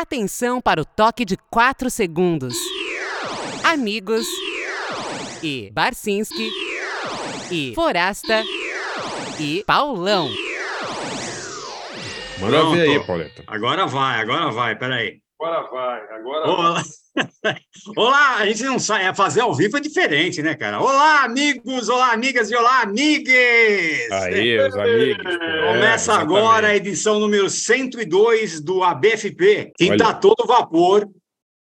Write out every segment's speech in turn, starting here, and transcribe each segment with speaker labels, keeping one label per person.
Speaker 1: Atenção para o toque de 4 segundos. Amigos e Barcinski e Forasta e Paulão.
Speaker 2: Manda ver aí, Pauleta.
Speaker 3: Agora vai, agora vai, peraí.
Speaker 4: Agora vai, agora vai.
Speaker 3: Olá. Olá, a gente não sai, é fazer ao vivo é diferente, né, cara? Olá, amigos, olá, amigas e olá, amigues!
Speaker 2: Aí, os amigos. é,
Speaker 3: Começa
Speaker 2: exatamente.
Speaker 3: agora a edição número 102 do ABFP, que está todo vapor,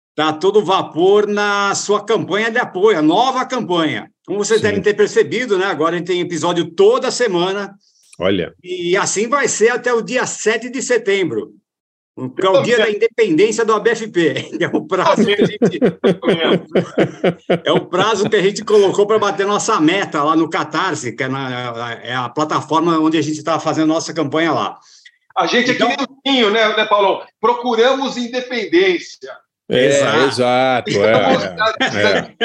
Speaker 3: está todo vapor na sua campanha de apoio, a nova campanha. Como vocês
Speaker 2: Sim.
Speaker 3: devem ter percebido, né? Agora a gente tem episódio toda semana,
Speaker 2: Olha,
Speaker 3: e assim vai ser até o dia 7 de setembro, é o dia da independência do ABFP. É o prazo que a gente, é o prazo que a gente colocou para bater nossa meta lá no Catarse, que é, na- é a plataforma onde a gente está fazendo nossa campanha lá.
Speaker 4: A gente é que nem o Dinho, né, né, Paulão? Procuramos independência.
Speaker 2: É,
Speaker 3: Exato.
Speaker 2: exato. é,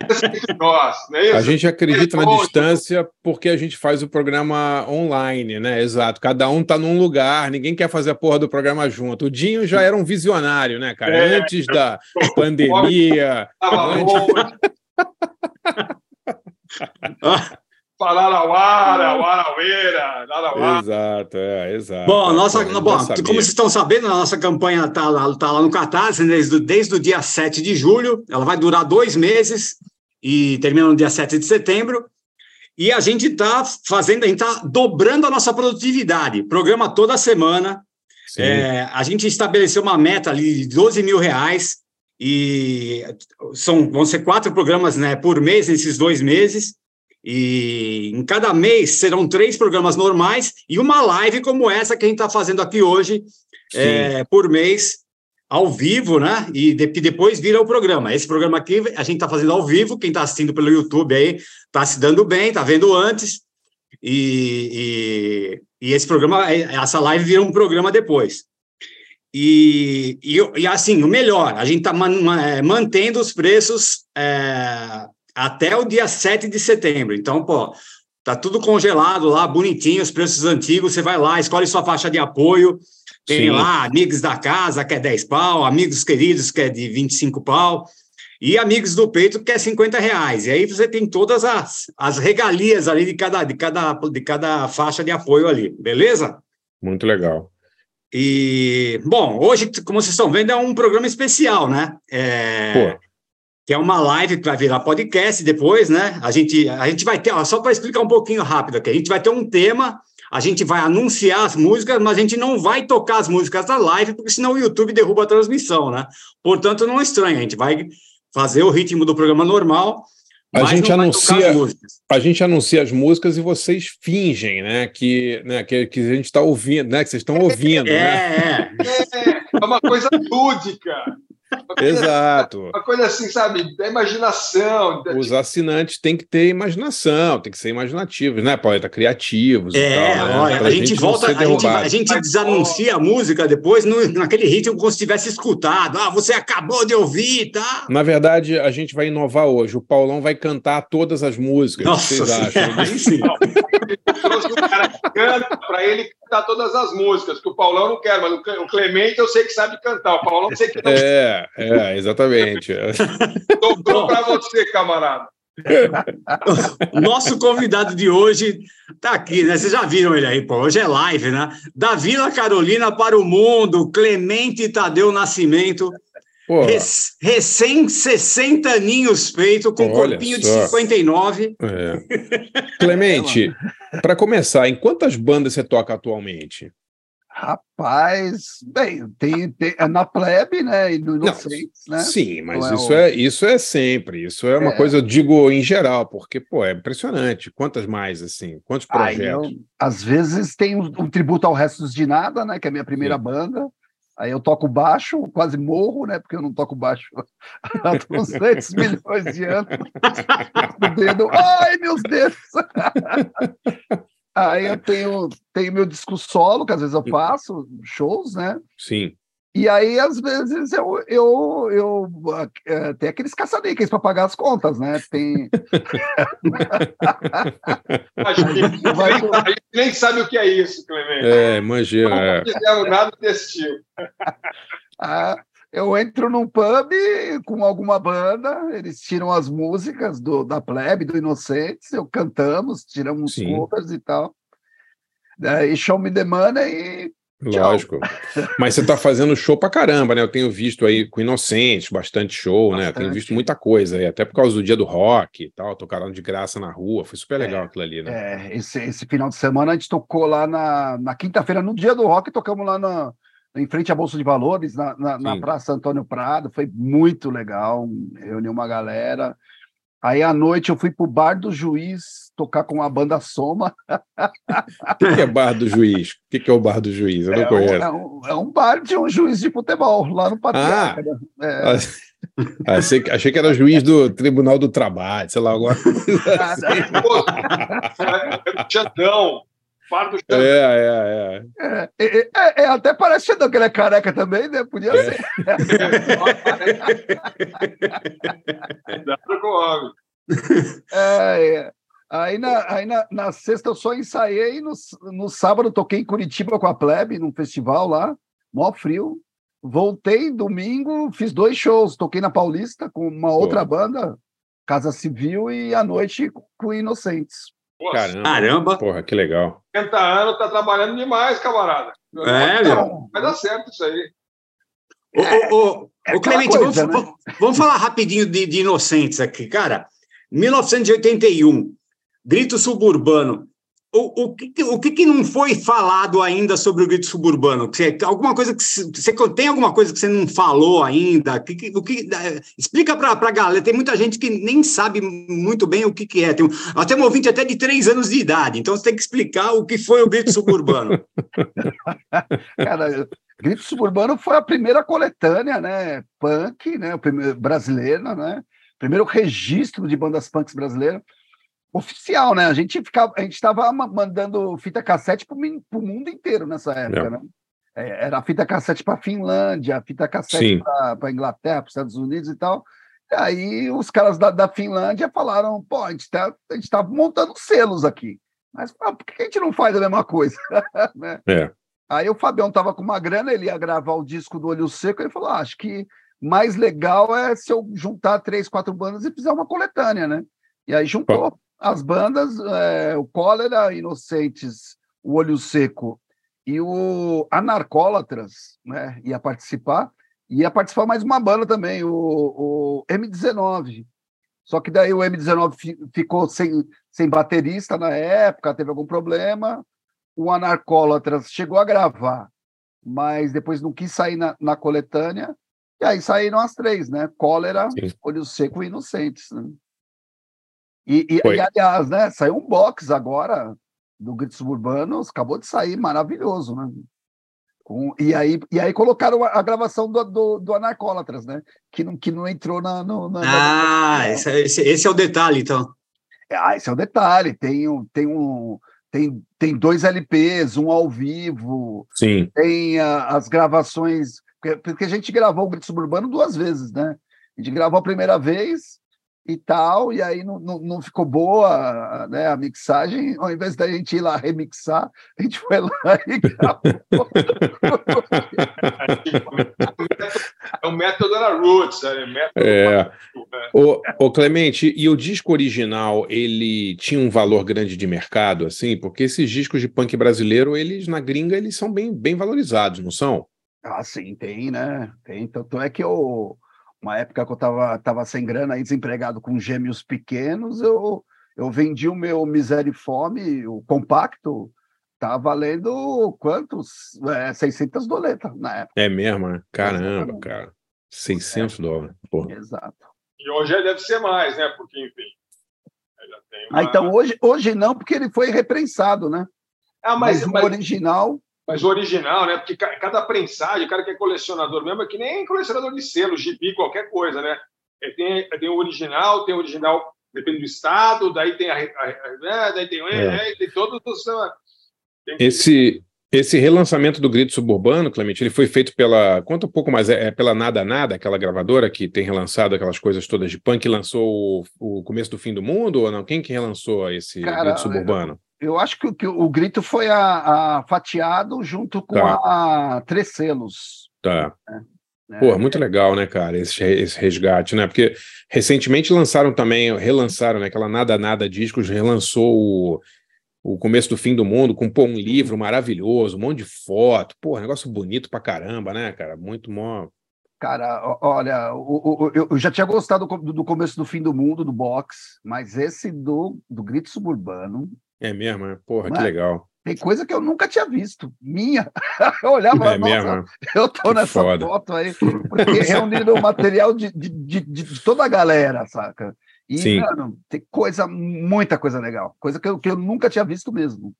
Speaker 2: é.
Speaker 4: É isso?
Speaker 2: A gente acredita na distância porque a gente faz o programa online, né? Exato. Cada um tá num lugar, ninguém quer fazer a porra do programa junto. O Dinho já era um visionário, né, cara?
Speaker 4: É.
Speaker 2: Antes da pandemia.
Speaker 4: Tava
Speaker 2: Antes-
Speaker 4: longe. Pararauara, Waraueira, Arauá.
Speaker 2: Exato, é, exato.
Speaker 3: Bom, nossa,
Speaker 2: ele
Speaker 3: bom, como vocês estão sabendo, a nossa campanha está lá, tá lá no Catarse desde, desde o dia 7 de julho. Ela vai durar dois meses e termina no dia 7 de setembro. E a gente está fazendo, a gente está dobrando a nossa produtividade. Programa toda semana. É, a gente estabeleceu uma meta ali de 12 mil reais e são, vão ser quatro programas né, por mês nesses dois meses. E em cada mês serão três programas normais e uma live como essa que a gente está fazendo aqui hoje, é, por mês, ao vivo, né? E de- que depois vira o programa. Esse programa aqui a gente está fazendo ao vivo, quem está assistindo pelo YouTube aí está se dando bem, está vendo antes. E, e, e esse programa, essa live vira um programa depois. E, e, e, assim, o melhor, a gente está mantendo os preços é, até o dia 7 de setembro. Então, pô, tá tudo congelado lá, bonitinho, os preços antigos. Você vai lá, escolhe sua faixa de apoio. Tem
Speaker 2: Sim.
Speaker 3: lá amigos da casa, que é 10 pau, amigos queridos, que é de 25 pau, e amigos do peito, que é 50 reais. E aí você tem todas as, as regalias ali de cada, de, cada, de cada faixa de apoio ali, beleza?
Speaker 2: Muito legal.
Speaker 3: E, bom, hoje, como vocês estão vendo, é um programa especial, né? É,
Speaker 2: Pô.
Speaker 3: Que é uma live que vai virar podcast depois, né? A gente, a gente vai ter, ó, só para explicar um pouquinho rápido aqui, a gente vai ter um tema, a gente vai anunciar as músicas, mas a gente não vai tocar as músicas da live, porque senão o YouTube derruba a transmissão, né? Portanto, não estranha, a gente vai fazer o ritmo do programa normal.
Speaker 2: A
Speaker 3: mas
Speaker 2: gente
Speaker 3: não vai tocar
Speaker 2: anuncia-
Speaker 3: as músicas.
Speaker 2: A gente anuncia as músicas e vocês fingem, né? Que, né, que, que a gente está ouvindo, né? Que vocês estão ouvindo,
Speaker 3: É,
Speaker 2: né?
Speaker 3: é.
Speaker 4: É uma coisa lúdica.
Speaker 2: Exato.
Speaker 4: uma coisa assim, sabe, da imaginação. da-
Speaker 2: Os assinantes têm que ter imaginação, tem que ser imaginativos, né, Pauleta? Criativos
Speaker 3: É,
Speaker 2: tal, né?
Speaker 3: olha, a gente volta, a gente, a gente desanuncia a música depois no, naquele ritmo como se tivesse escutado. Ah, você acabou de ouvir, tá?
Speaker 2: Na verdade, a gente vai inovar hoje. O Paulão vai cantar todas as músicas. que vocês
Speaker 3: Nossa,
Speaker 2: acham?
Speaker 3: aí sim.
Speaker 4: trouxe um cara que canta para ele cantar todas as músicas, que o Paulão não quer, mas o Clemente eu sei que sabe cantar. O Paulão eu sei que não.
Speaker 2: É, é, exatamente.
Speaker 4: Dobrou para você, camarada.
Speaker 3: Nosso convidado de hoje tá aqui, né? Vocês já viram ele aí, pô. Hoje é live, né? Da Vila Carolina para o mundo, Clemente Tadeu Nascimento, rec- recém 60 aninhos feito, com
Speaker 2: Olha
Speaker 3: corpinho de
Speaker 2: só.
Speaker 3: 59.
Speaker 2: é. Clemente, para começar, em quantas bandas você toca atualmente?
Speaker 5: Rapaz, bem, tem, tem é na plebe, né? E no Inocentes, né?
Speaker 2: Sim, mas
Speaker 5: Não é
Speaker 2: isso,
Speaker 5: o-
Speaker 2: é, isso é sempre. Isso é uma
Speaker 5: É.
Speaker 2: coisa, eu digo em geral, porque, pô, é impressionante. Quantas mais, assim? Quantos projetos?
Speaker 5: eu, às vezes tem um, um tributo ao Restos de Nada, né? Que é a minha primeira
Speaker 2: Sim.
Speaker 5: banda. Aí eu toco baixo, quase morro, né? Porque eu não toco baixo há 200 milhões de anos. O dedo, ai, meus dedos! Aí eu tenho, tenho meu disco solo, que às vezes eu faço, shows, né?
Speaker 2: Sim.
Speaker 5: E aí, às vezes, eu, eu, eu é, tem aqueles caça-níqueis para pagar as contas, né? Tem.
Speaker 4: A gente,
Speaker 5: Vai-
Speaker 4: a gente nem sabe o que é isso, Clemente.
Speaker 2: É, imagina.
Speaker 4: Não
Speaker 2: É.
Speaker 4: fizemos nada desse tipo.
Speaker 5: Ah, eu entro num pub com alguma banda, eles tiram as músicas do, da plebe, do Inocentes, eu cantamos, tiramos
Speaker 2: Sim.
Speaker 5: covers e tal. Daí show me the money e
Speaker 2: Lógico. Mas você tá fazendo show pra caramba, né? Eu tenho visto aí com Inocentes, bastante show, né? Eu tenho
Speaker 5: Bastante.
Speaker 2: visto muita coisa aí, até por causa do dia do rock e tal. Tocaram de graça na rua, foi super legal aquilo ali, né?
Speaker 5: É, esse, esse final de semana a gente tocou lá na, na quinta-feira, no dia do rock, tocamos lá na, em frente à Bolsa de Valores, na, na, na. Praça Antônio Prado, foi muito legal, reuni uma galera. Aí à noite eu fui pro Bar do Juiz tocar com a banda Soma.
Speaker 2: O que que é Bar do Juiz? O que que é o Bar do Juiz? Eu não
Speaker 5: É um,
Speaker 2: conheço.
Speaker 5: é, um, é um bar de um juiz de futebol, lá no Patriarca. né? É,
Speaker 2: Ah, achei, que- achei que era juiz do Tribunal do Trabalho, sei lá, agora.
Speaker 4: Pô, é Xandão.
Speaker 2: É, é, é.
Speaker 5: é, é, é, é, até parece Xandão, que ele é careca também, né? Podia
Speaker 2: É.
Speaker 5: ser.
Speaker 4: Cuidado com o homem.
Speaker 5: É, é. Aí, na, aí na, na sexta eu só ensaiei, no, no sábado toquei em Curitiba com a Plebe, num festival lá, mó frio. Voltei domingo, fiz dois shows, toquei na Paulista com uma outra banda, Casa Civil, e à noite com Inocentes.
Speaker 2: Caramba.
Speaker 3: Caramba.
Speaker 2: Porra, que legal.
Speaker 4: 50 anos, tá trabalhando demais, camarada.
Speaker 3: É, meu.
Speaker 4: Vai dar certo isso aí.
Speaker 3: Ô, ô, ô,
Speaker 5: É
Speaker 3: ô,
Speaker 5: aquela
Speaker 3: Clemente,
Speaker 5: coisa,
Speaker 3: vamos,
Speaker 5: né?
Speaker 3: vamos- vamos falar rapidinho de, de Inocentes aqui, cara. 1981, Grito Suburbano. O, o, que, o que, que não foi falado ainda sobre o Grito Suburbano? Você, alguma coisa que você, tem alguma coisa que você não falou ainda? Que, que- o que, explica para a galera. Tem muita gente que nem sabe muito bem o que, que é. Tem um, até um ouvinte até de três anos de idade. Então você tem que explicar o que foi o Grito Suburbano.
Speaker 5: Cara, Grito Suburbano foi a primeira coletânea, né? Punk, né? O primeiro, brasileira, né? Primeiro registro de bandas punks brasileiras. Oficial, né? A gente ficava, a gente estava mandando fita cassete para o mundo inteiro nessa época,
Speaker 2: É.
Speaker 5: né? É, Era fita cassete para Finlândia, fita cassete para Inglaterra, para os Estados Unidos e tal. E aí os caras da, da Finlândia falaram: pô, a gente está tá montando selos aqui. Mas ah, por que a gente não faz a mesma coisa? né?
Speaker 2: É.
Speaker 5: Aí o Fabião tava com uma grana, ele ia gravar o disco do Olho Seco, ele falou: ah, acho que mais legal é se eu juntar três, quatro bandas e fizer uma coletânea, né? E aí juntou as bandas, é, o Cólera, Inocentes, o Olho Seco e o Anarcólatras, né? Ia participar. Ia participar mais uma banda também, o, o M19. Só que daí o M19 fi- ficou sem, sem baterista na época, teve algum problema o Anarcólatras chegou a gravar, mas depois não quis sair na, na coletânea, e aí saíram as três, né? Cólera,
Speaker 2: Sim.
Speaker 5: Olho Seco e Inocentes. Né? E, e, e, aliás, né? Saiu um box agora do Grito Suburbanos, acabou de sair, maravilhoso, né? Com, e, aí, e aí colocaram a, a gravação do, do, do Anarcólatras, né? Que não, que não entrou na. No, na- na-
Speaker 3: Ah, esse, esse- esse é o detalhe, então.
Speaker 5: ah, esse é o detalhe. Tem um, tem um, tem, tem dois LPs, um ao vivo,
Speaker 2: Sim.
Speaker 5: tem ah, as gravações, porque, porque a gente gravou o Grito Suburbano duas vezes, né? A gente gravou a primeira vez e tal, e aí não, não, não ficou boa né, a mixagem, ao invés da gente ir lá remixar, a gente foi lá e gravou.
Speaker 4: É o método da Roots, é método.
Speaker 2: É.
Speaker 4: é.
Speaker 2: Ô, ô, Clemente, e o disco original, ele tinha um valor grande de mercado, assim? Porque esses discos de punk brasileiro, eles na gringa, eles são bem, bem valorizados, não são?
Speaker 5: Ah, sim, tem, né? Tem. Tanto é que eu, uma época que eu tava, tava sem grana aí, desempregado com gêmeos pequenos, eu, eu vendi o meu Miséria e Fome, o compacto, tá valendo quantos? É, 600 doletas na época.
Speaker 2: É mesmo, né? Caramba, cara. 600 dólares. Porra.
Speaker 5: Exato.
Speaker 4: E hoje deve ser mais, né? Porque, enfim. Já tem uma...
Speaker 5: Ah, então hoje, hoje não, porque ele foi reprensado, né?
Speaker 4: Ah,
Speaker 5: Mas,
Speaker 4: mas,
Speaker 5: o
Speaker 4: mas,
Speaker 5: original,
Speaker 4: mas o original, né? Porque ca- cada prensagem, o cara que é colecionador mesmo, é que nem colecionador de selo, gibi, qualquer coisa, né? É, Tem, tem o original, tem o original, depende do estado, daí tem a. a- a- né, daí tem,
Speaker 2: É.
Speaker 4: é, tem todos os. ah, tem que-
Speaker 2: Esse, esse relançamento do Grito Suburbano, Clemente, ele foi feito pela. Conta um pouco mais, é, é pela Nada Nada, aquela gravadora que tem relançado aquelas coisas todas de punk, que lançou o, o Começo do Fim do Mundo ou não? Quem que relançou esse
Speaker 5: Cara,
Speaker 2: Grito Suburbano?
Speaker 5: Eu acho que, o- que o grito foi a, a fatiado junto com
Speaker 2: Tá.
Speaker 5: a Três Selos.
Speaker 2: Tá. É. Pô, muito legal, né, cara, esse, esse resgate, né? Porque recentemente lançaram também, relançaram, né? Aquela Nada Nada Discos relançou o, o Começo do Fim do Mundo com pô, um livro maravilhoso, um monte de foto, pô, negócio bonito pra caramba, né, cara? Muito mó.
Speaker 5: Cara, olha, o, o, eu já tinha gostado do, do, começo do fim do mundo, do box, mas esse do, do Grito Suburbano.
Speaker 2: É mesmo, é? Porra, que legal.
Speaker 5: Tem coisa que eu nunca tinha visto, minha. Eu olhava
Speaker 2: é mesmo?
Speaker 5: eu tô nessa foda. foto aí, porque reunindo o material de, de, de, de, toda a galera, saca? E, Sim. mano, tem coisa, muita coisa legal, coisa que eu, que eu nunca tinha visto mesmo.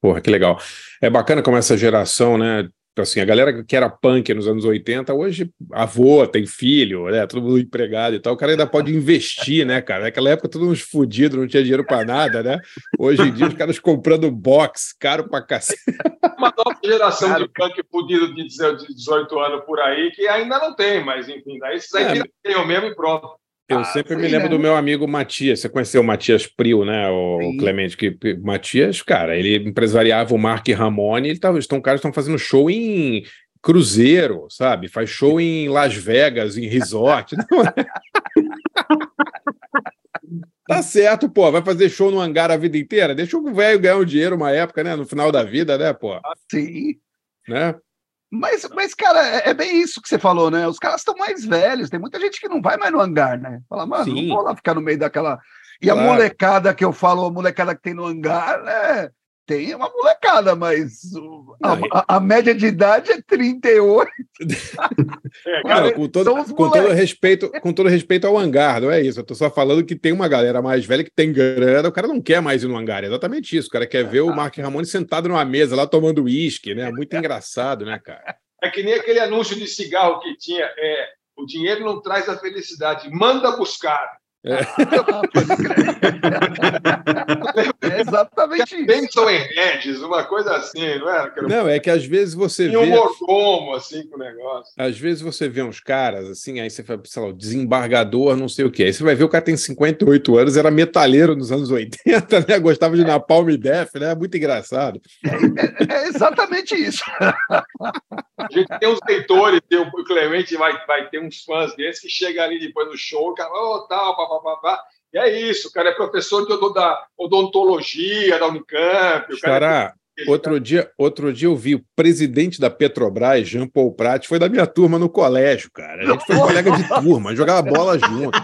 Speaker 2: Porra, que legal. É bacana como essa geração, né, assim, a galera que era punk nos anos 80, hoje avô, tem filho, né? Todo mundo empregado e tal. O cara ainda pode investir, né, cara? Naquela época, todos uns fudidos, não tinha dinheiro para nada, né? Hoje em dia, os caras comprando box, caro pra cacete.
Speaker 4: Uma nova geração cara, de punk fudido de 18 anos por aí, que ainda não tem, mas enfim, daí esses aí é, tem o mesmo e pronto.
Speaker 2: Eu ah, sempre me lembro né? do meu amigo Matias. Você conheceu o Matias Prio, né? O sim. Clemente, que Matias, cara, ele empresariava o Mark Ramone, ele tava, estão caras estão fazendo show em cruzeiro, sabe? Faz show em Las Vegas, em resort. tá certo, pô. Vai fazer show no hangar a vida inteira? Deixa o velho ganhar um dinheiro uma época, né? No final da vida, né, pô?
Speaker 5: Sim.
Speaker 2: Né?
Speaker 5: Mas, mas, cara, é, é, bem isso que você falou, né? Os caras estão mais velhos, tem muita gente que não vai mais no hangar, né? Fala, mano, Sim. não vou lá ficar no meio daquela. E claro. a molecada que eu falo, a molecada que tem no hangar, né? Tem uma molecada, mas a, a, média de idade é 38.
Speaker 2: É, cara, com todo, com todo respeito, com todo respeito ao hangar, não é isso. Eu tô só falando que tem uma galera mais velha que tem grana, o cara não quer mais ir no hangar, é exatamente isso. O cara quer ver o Mark Ramone sentado numa mesa lá tomando uísque, né? Muito engraçado, né, cara?
Speaker 4: É que nem aquele anúncio de cigarro que tinha, é, o dinheiro não traz a felicidade, manda buscar. É.
Speaker 5: é exatamente isso.
Speaker 4: Benson Regis, uma coisa assim, não é?
Speaker 2: Não, é que às vezes você
Speaker 4: vê. um mordomo, assim, com o negócio.
Speaker 2: Às vezes você vê uns caras, assim, aí você fala, sei lá, desembargador, não sei o quê. Aí você vai ver o cara tem 58 anos, era metalheiro nos anos 80, né? Gostava de Napalm Def, né? Muito engraçado.
Speaker 5: É, é exatamente isso.
Speaker 4: A gente tem uns leitores, tem o Clemente vai, vai ter uns fãs desses que chegam ali depois do show, o cara, ô, oh, tal, E é isso, o cara é professor de, da odontologia da Unicamp.
Speaker 2: É Outro dia, outro dia eu vi o presidente da Petrobras, Jean Paul Prat, foi da minha turma no colégio, cara. A gente foi colega de turma, jogava bola junto.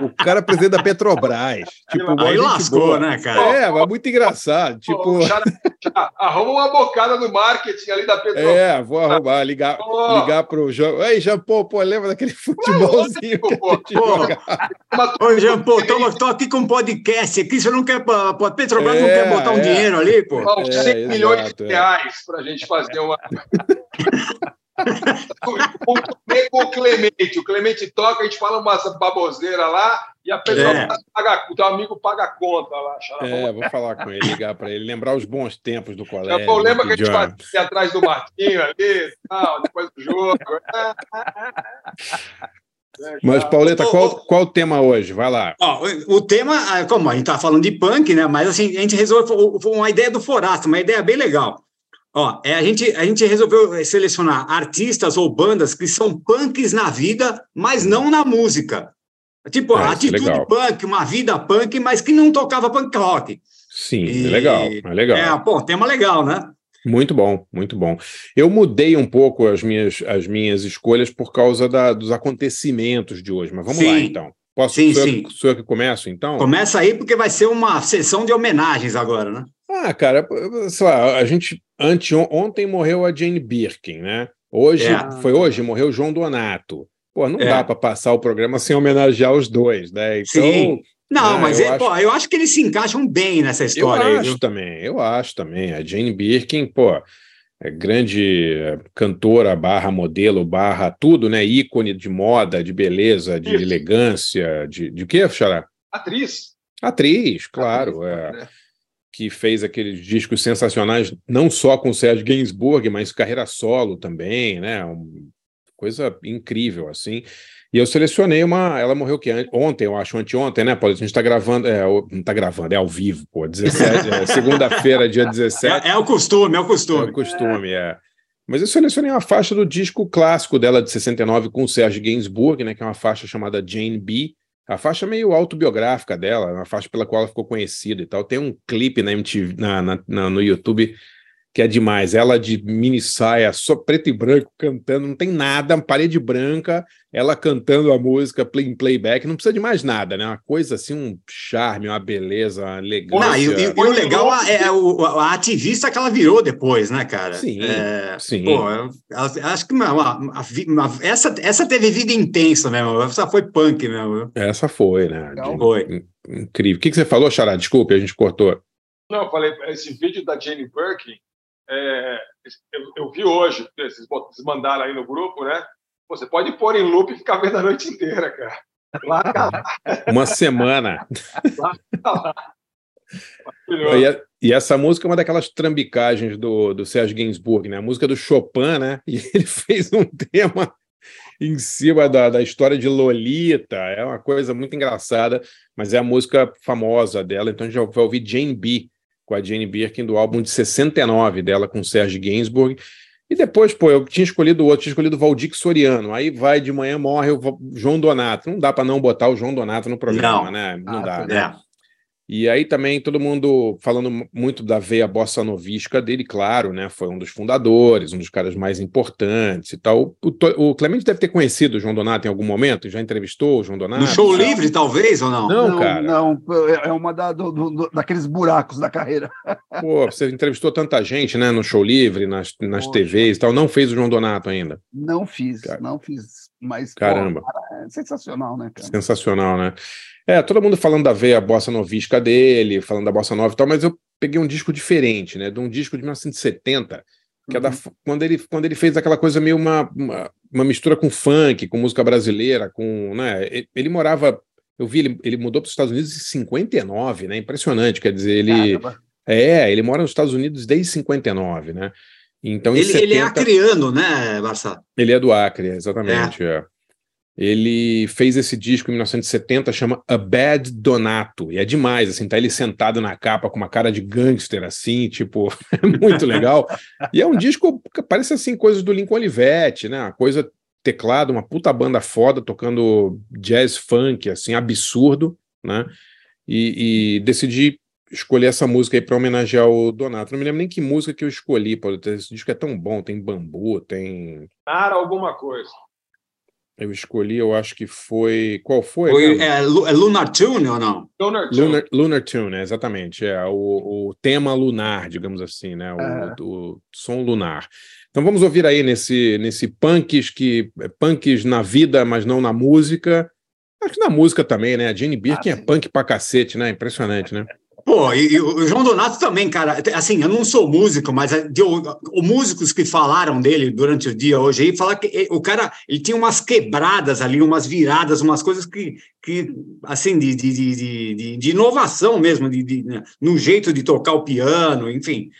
Speaker 2: O cara é presidente da Petrobras. Tipo,
Speaker 3: Aí lascou, boa. né, cara?
Speaker 2: É, mas muito engraçado. Tipo...
Speaker 4: arruma uma bocada no marketing ali da Petrobras.
Speaker 2: É, vou arrumar, ligar, oh. ligar pro Jean. Ei, Jean Paul, pô, lembra daquele futebolzinho
Speaker 3: jogava? Ô, Jean Paul, tô, aqui com um podcast aqui, você não quer, a Petrobras é, não quer botar um é. dinheiro ali, pô?
Speaker 4: É. 100 é, milhões exato, de é. reais para a gente fazer uma. com o Clemente. O Clemente toca, a gente fala uma baboseira lá e a pessoa é. paga, o teu amigo paga a conta lá.
Speaker 2: É, vou falar com ele, ligar para ele, lembrar os bons tempos do colégio.
Speaker 4: Já, lembra que a gente fazia atrás do Martinho ali, tal, depois do jogo.
Speaker 2: Mas, Pauleta, qual, qual o tema hoje? Vai lá.
Speaker 3: Ó, o tema, ah, como a gente está falando de punk, né? Mas assim, a gente resolveu uma ideia do Forasto, uma ideia bem legal. Ó, é, a, gente, a gente resolveu selecionar artistas ou bandas que são punks na vida, mas não na música. Tipo, é, atitude é punk, uma vida punk, mas que não tocava punk rock.
Speaker 2: Sim, e... é legal, é legal.
Speaker 3: É, pô, tema legal, né?
Speaker 2: Muito bom, muito bom. Eu mudei um pouco as minhas, as minhas escolhas por causa da, dos acontecimentos de hoje, mas vamos sim. lá então. Posso sim, sim. sou eu que começo, então?
Speaker 3: Começa aí, porque vai ser uma sessão de homenagens agora, né?
Speaker 2: Ah, cara, sei lá, a gente. Ante, ontem morreu a Jane Birkin, né? Hoje, é. foi hoje, morreu o João Donato. Pô, não é. dá para passar o programa sem homenagear os dois, né?
Speaker 3: Então, Sim. Não, né, mas eu, é, acho... Pô, eu acho que eles se encaixam bem nessa história.
Speaker 2: Eu
Speaker 3: aí,
Speaker 2: acho
Speaker 3: viu?
Speaker 2: também, eu acho também. A Jane Birkin, pô, é grande é, cantora, barra modelo, barra tudo, né? Ícone de moda, de beleza, de Isso. elegância, de, de quê, Xará?
Speaker 4: Atriz.
Speaker 2: Atriz, claro. Atriz, é, né? Que fez aqueles discos sensacionais, não só com o Sérgio Gainsbourg, mas carreira solo também, né? Um, coisa incrível, assim. E eu selecionei uma. Ela morreu que ontem, eu acho, anteontem, né, Paulo? A gente está gravando. É, não está gravando, é ao vivo, pô. 17, é, segunda-feira, dia 17.
Speaker 3: É, é, o costume, é o costume.
Speaker 2: É o costume, é. Mas eu selecionei uma faixa do disco clássico dela de 69 com o Serge Gainsbourg, né, que é uma faixa chamada Jane B. A faixa meio autobiográfica dela, uma faixa pela qual ela ficou conhecida e tal. Tem um clipe na MTV, na, na, na no YouTube que é demais. Ela de mini saia, só preto e branco, cantando, não tem nada, parede branca, ela cantando a música em playback, não precisa de mais nada, né? Uma coisa assim, um charme, uma beleza, uma elegância. Não,
Speaker 3: e, e, e o legal é, é o, a ativista que ela virou depois, né, cara?
Speaker 2: Sim,
Speaker 3: é,
Speaker 2: sim.
Speaker 3: Pô, ela, acho que uma, uma, uma, essa, essa teve vida intensa mesmo, essa foi punk mesmo.
Speaker 2: Essa foi, né?
Speaker 3: De, foi.
Speaker 2: Incrível. O que, que você falou, Xará? Desculpe, a gente cortou.
Speaker 4: Não, eu falei, esse vídeo da Jane Birkin, é, eu, eu, vi hoje, vocês, mandaram aí no grupo, né? Você pode pôr em loop e ficar vendo a noite inteira, cara. Lá,
Speaker 2: Uma semana. Lá, lá. E, a, e, essa música é uma daquelas trambicagens do, do Serge Gainsbourg, né? A música do Chopin, né? E ele fez um tema em cima da, da história de Lolita. É uma coisa muito engraçada, mas é a música famosa dela. Então a gente vai ouvir Jane B com a Jane Birkin do álbum de 69 dela com o Serge Gainsbourg. E depois, pô, eu tinha escolhido outro, tinha escolhido o Valdir Soriano. Aí vai de manhã, morre o João Donato. Não dá para não botar o João Donato no programa,
Speaker 3: não.
Speaker 2: né? Não
Speaker 3: ah,
Speaker 2: dá,
Speaker 3: né?
Speaker 2: É. E aí também todo mundo falando muito da veia bossa novística dele, claro, né? Foi um dos fundadores, um dos caras mais importantes e tal. O, o Clemente deve ter conhecido o João Donato em algum momento, já entrevistou o João Donato.
Speaker 3: No show livre, talvez, ou não?
Speaker 5: Não, não cara. Não, é uma da, do, do, daqueles buracos da carreira.
Speaker 2: Pô, você entrevistou tanta gente, né? No show livre, nas, nas TVs e tal. Não fez o João Donato ainda?
Speaker 5: Não fiz, cara. não fiz. Mas,
Speaker 2: Caramba.
Speaker 5: Pô, cara, é sensacional, né, cara?
Speaker 2: Sensacional, né? É, todo mundo falando da veia bossa novística dele, falando da bossa nova e tal, mas eu peguei um disco diferente, né? De um disco de 1970, que uhum. é da, uhum. quando, ele, quando ele fez aquela coisa meio uma, uma, uma, mistura com funk, com música brasileira, com. Né? Ele, ele morava. Eu vi, ele, ele mudou para os Estados Unidos em 59, né? Impressionante, quer dizer, ele. Caramba. É, ele mora nos Estados Unidos desde 59, né? Então,
Speaker 3: ele, 70, ele é acriano, né, Barça?
Speaker 2: Ele é do Acre, exatamente. É. É. Ele fez esse disco em 1970, chama A Bad Donato, e é demais, assim, tá ele sentado na capa com uma cara de gangster, assim, tipo, é muito legal. E é um disco parece, assim, coisas do Lincoln Olivetti, né, uma coisa teclado, uma puta banda foda, tocando jazz funk, assim, absurdo, né, e, e decidi escolher essa música aí para homenagear o Donato. Não me lembro nem que música que eu escolhi, Paulo. Esse disco é tão bom, tem bambu, tem.
Speaker 4: Nara alguma coisa.
Speaker 2: Eu escolhi, eu acho que foi. Qual foi?
Speaker 3: foi é, é, Lunar Tune ou não?
Speaker 2: Lunar Tune. Lunar, Lunar Tune, exatamente. É o, o tema lunar, digamos assim, né? O, é. o, som lunar. Então vamos ouvir aí nesse, nesse punks que. Punks na vida, mas não na música. Acho que na música também, né? A Jenny Birkin ah, é punk pra cacete, né? Impressionante, né?
Speaker 3: Pô, e, e, o João Donato também, cara. Assim, eu não sou músico, mas é de, o, músicos que falaram dele durante o dia hoje aí, falar que ele, o cara ele tinha umas quebradas ali, umas viradas, umas coisas que, que assim, de, de, de, de inovação mesmo, de, de, né, no jeito de tocar o piano, enfim.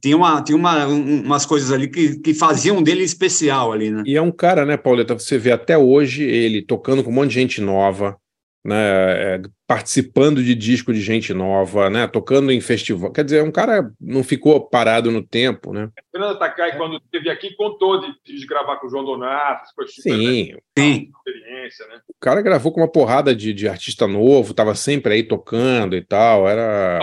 Speaker 3: Tinha, uma, tinha uma, umas coisas ali que, que faziam dele especial ali, né?
Speaker 2: E é um cara, né, Pauleta? Você vê até hoje ele tocando com um monte de gente nova, né, é, participando de disco de gente nova, né, tocando em festival. Quer dizer, um cara não ficou parado no tempo, né?
Speaker 4: Fernando Takai, quando esteve aqui, contou de, de, gravar com o João Donato, foi
Speaker 2: super sim,
Speaker 3: sim.
Speaker 4: experiência, né?
Speaker 2: O cara gravou com uma porrada de, de artista novo, estava sempre aí tocando e tal, era...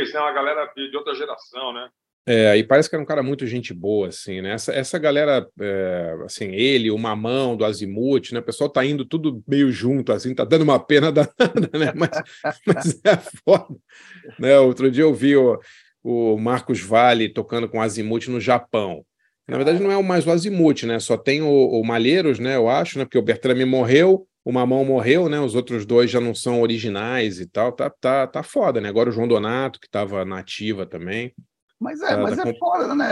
Speaker 4: Isso, né, uma galera de outra geração, né?
Speaker 2: É, e parece que era um cara muito gente boa, assim, né? Essa, essa galera, é, assim, ele, o Mamão, do Azimuth, né? O pessoal tá indo tudo meio junto, assim, tá dando uma pena danada, né? Mas, mas é foda. Né? Outro dia eu vi o, o Marcos Vale tocando com o Azimuth no Japão. Na verdade, não é mais o Azimuth, né? Só tem o, o Malheiros, né? Eu acho, né? Porque o Bertrame morreu, o Mamão morreu, né? Os outros dois já não são originais e tal. Tá, tá, tá foda, né? Agora o João Donato, que estava nativa também.
Speaker 5: Mas é, mas é foda, né,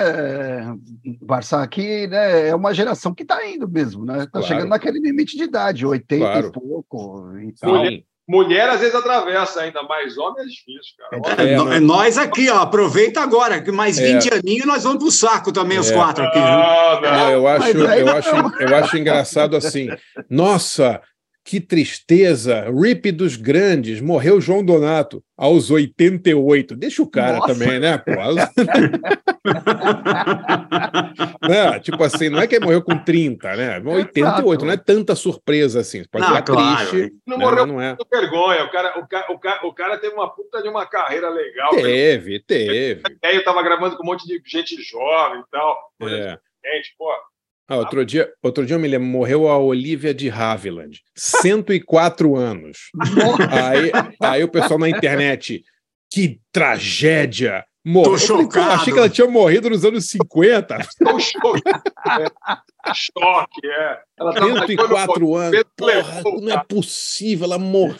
Speaker 5: Barça? Aqui né, é uma geração que está indo mesmo, né? Está claro. chegando naquele limite de idade, 80 claro. e pouco. E
Speaker 4: Mulher, mulher, às vezes atravessa ainda, mais homem é difícil, cara.
Speaker 3: É, é, é, nós aqui, ó, aproveita agora, que mais 20 é. aninhos nós vamos pro saco também, os é. quatro aqui.
Speaker 2: Não, não. eu, acho, eu, acho, eu acho engraçado assim. Nossa,
Speaker 6: que tristeza, Rip dos grandes, morreu João Donato aos 88. Deixa o cara
Speaker 5: Nossa.
Speaker 6: também, né? Pô? Né? Tipo assim, não é que ele morreu com 30, né? 88, não é tanta surpresa assim. Pode
Speaker 3: Não,
Speaker 6: ficar
Speaker 3: claro.
Speaker 6: triste.
Speaker 4: Não
Speaker 6: né?
Speaker 4: morreu
Speaker 6: não é.
Speaker 4: com vergonha. O cara, o, cara, o, cara, o cara teve uma puta de uma carreira legal.
Speaker 6: Teve, teve.
Speaker 4: Aí eu tava gravando com um monte de gente jovem e tal.
Speaker 6: É.
Speaker 4: Gente, pô.
Speaker 6: Ah, outro, dia, outro dia eu me lembro, morreu a Olivia de Havilland, 104 anos. Aí, aí o pessoal na internet, que tragédia! Morreu.
Speaker 3: Tô
Speaker 6: Eu falei, "Pô,
Speaker 3: chocado."
Speaker 6: achei que ela tinha morrido nos anos 50.
Speaker 4: Foi um choque. É, choque, é. Ela tava-
Speaker 6: 104 anos. Porra, não é possível, ela morreu.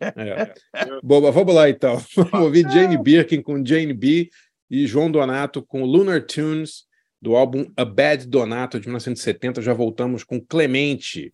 Speaker 6: É. Boba, vamos lá então. Vamos ouvir Jane Birkin com Jane B e João Donato com Lunar Tunes, do álbum A Bad Donato de 1970. Já voltamos com Clemente.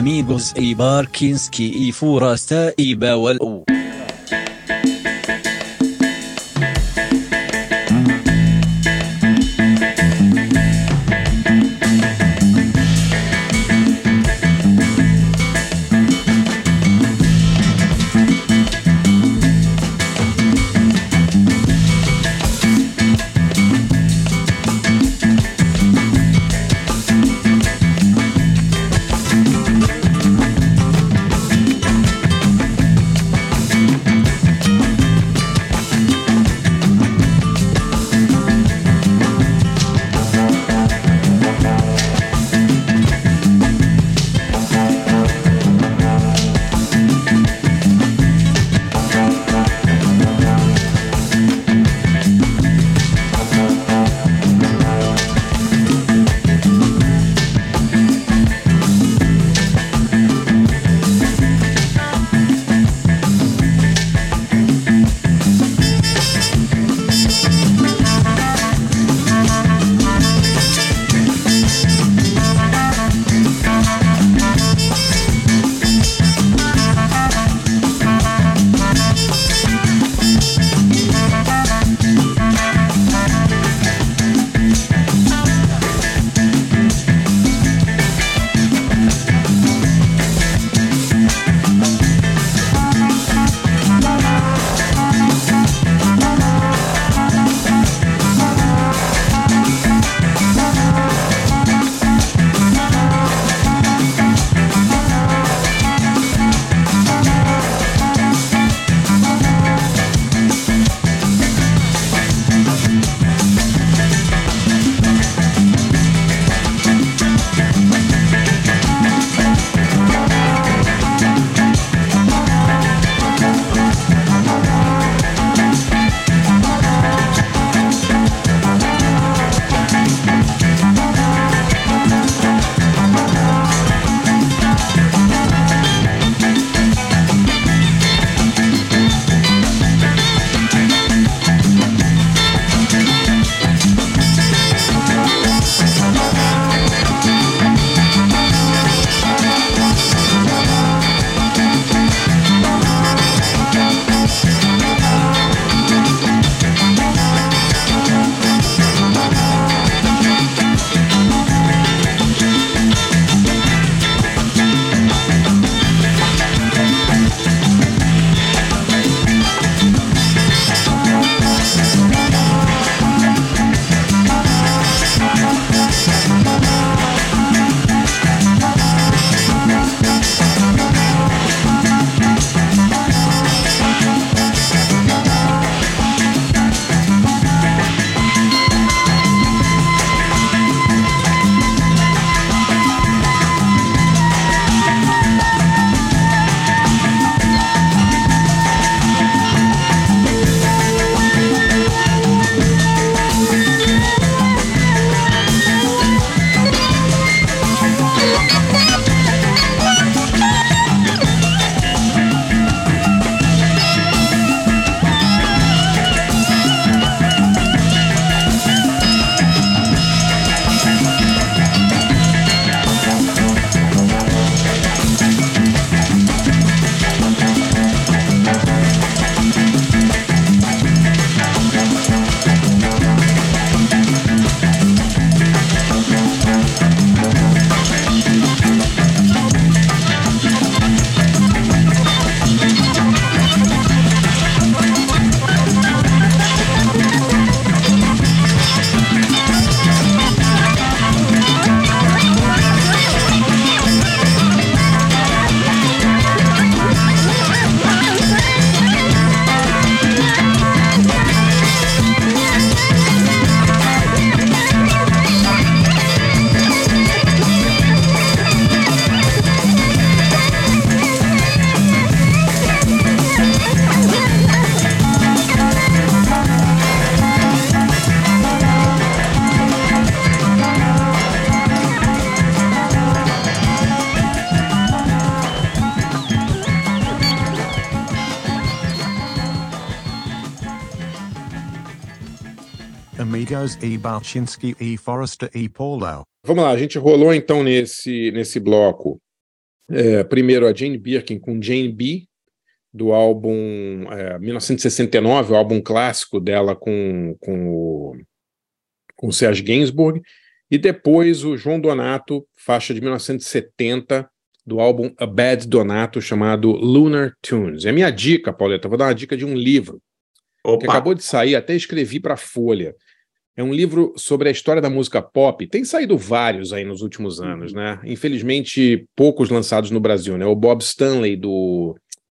Speaker 7: أميغوس إي باركينسكي إي فوراستا إي
Speaker 8: باول
Speaker 9: أو e Forrester e Paulo.
Speaker 2: Vamos lá, a gente rolou então nesse, nesse bloco. é, primeiro a Jane Birkin com Jane B, do álbum é, 1969, o álbum clássico dela com, com, o, com o Serge Gainsbourg. E depois o João Donato, faixa de 1970, do álbum A Bad Donato, chamado Lunar Tunes. É a minha dica, Pauleta, vou dar uma dica de um livro que
Speaker 3: Opa,
Speaker 2: acabou de sair, até escrevi para a Folha. É um livro sobre a história da música pop. Tem saído vários aí nos últimos anos, né? Infelizmente, poucos lançados no Brasil, né? O Bob Stanley, do,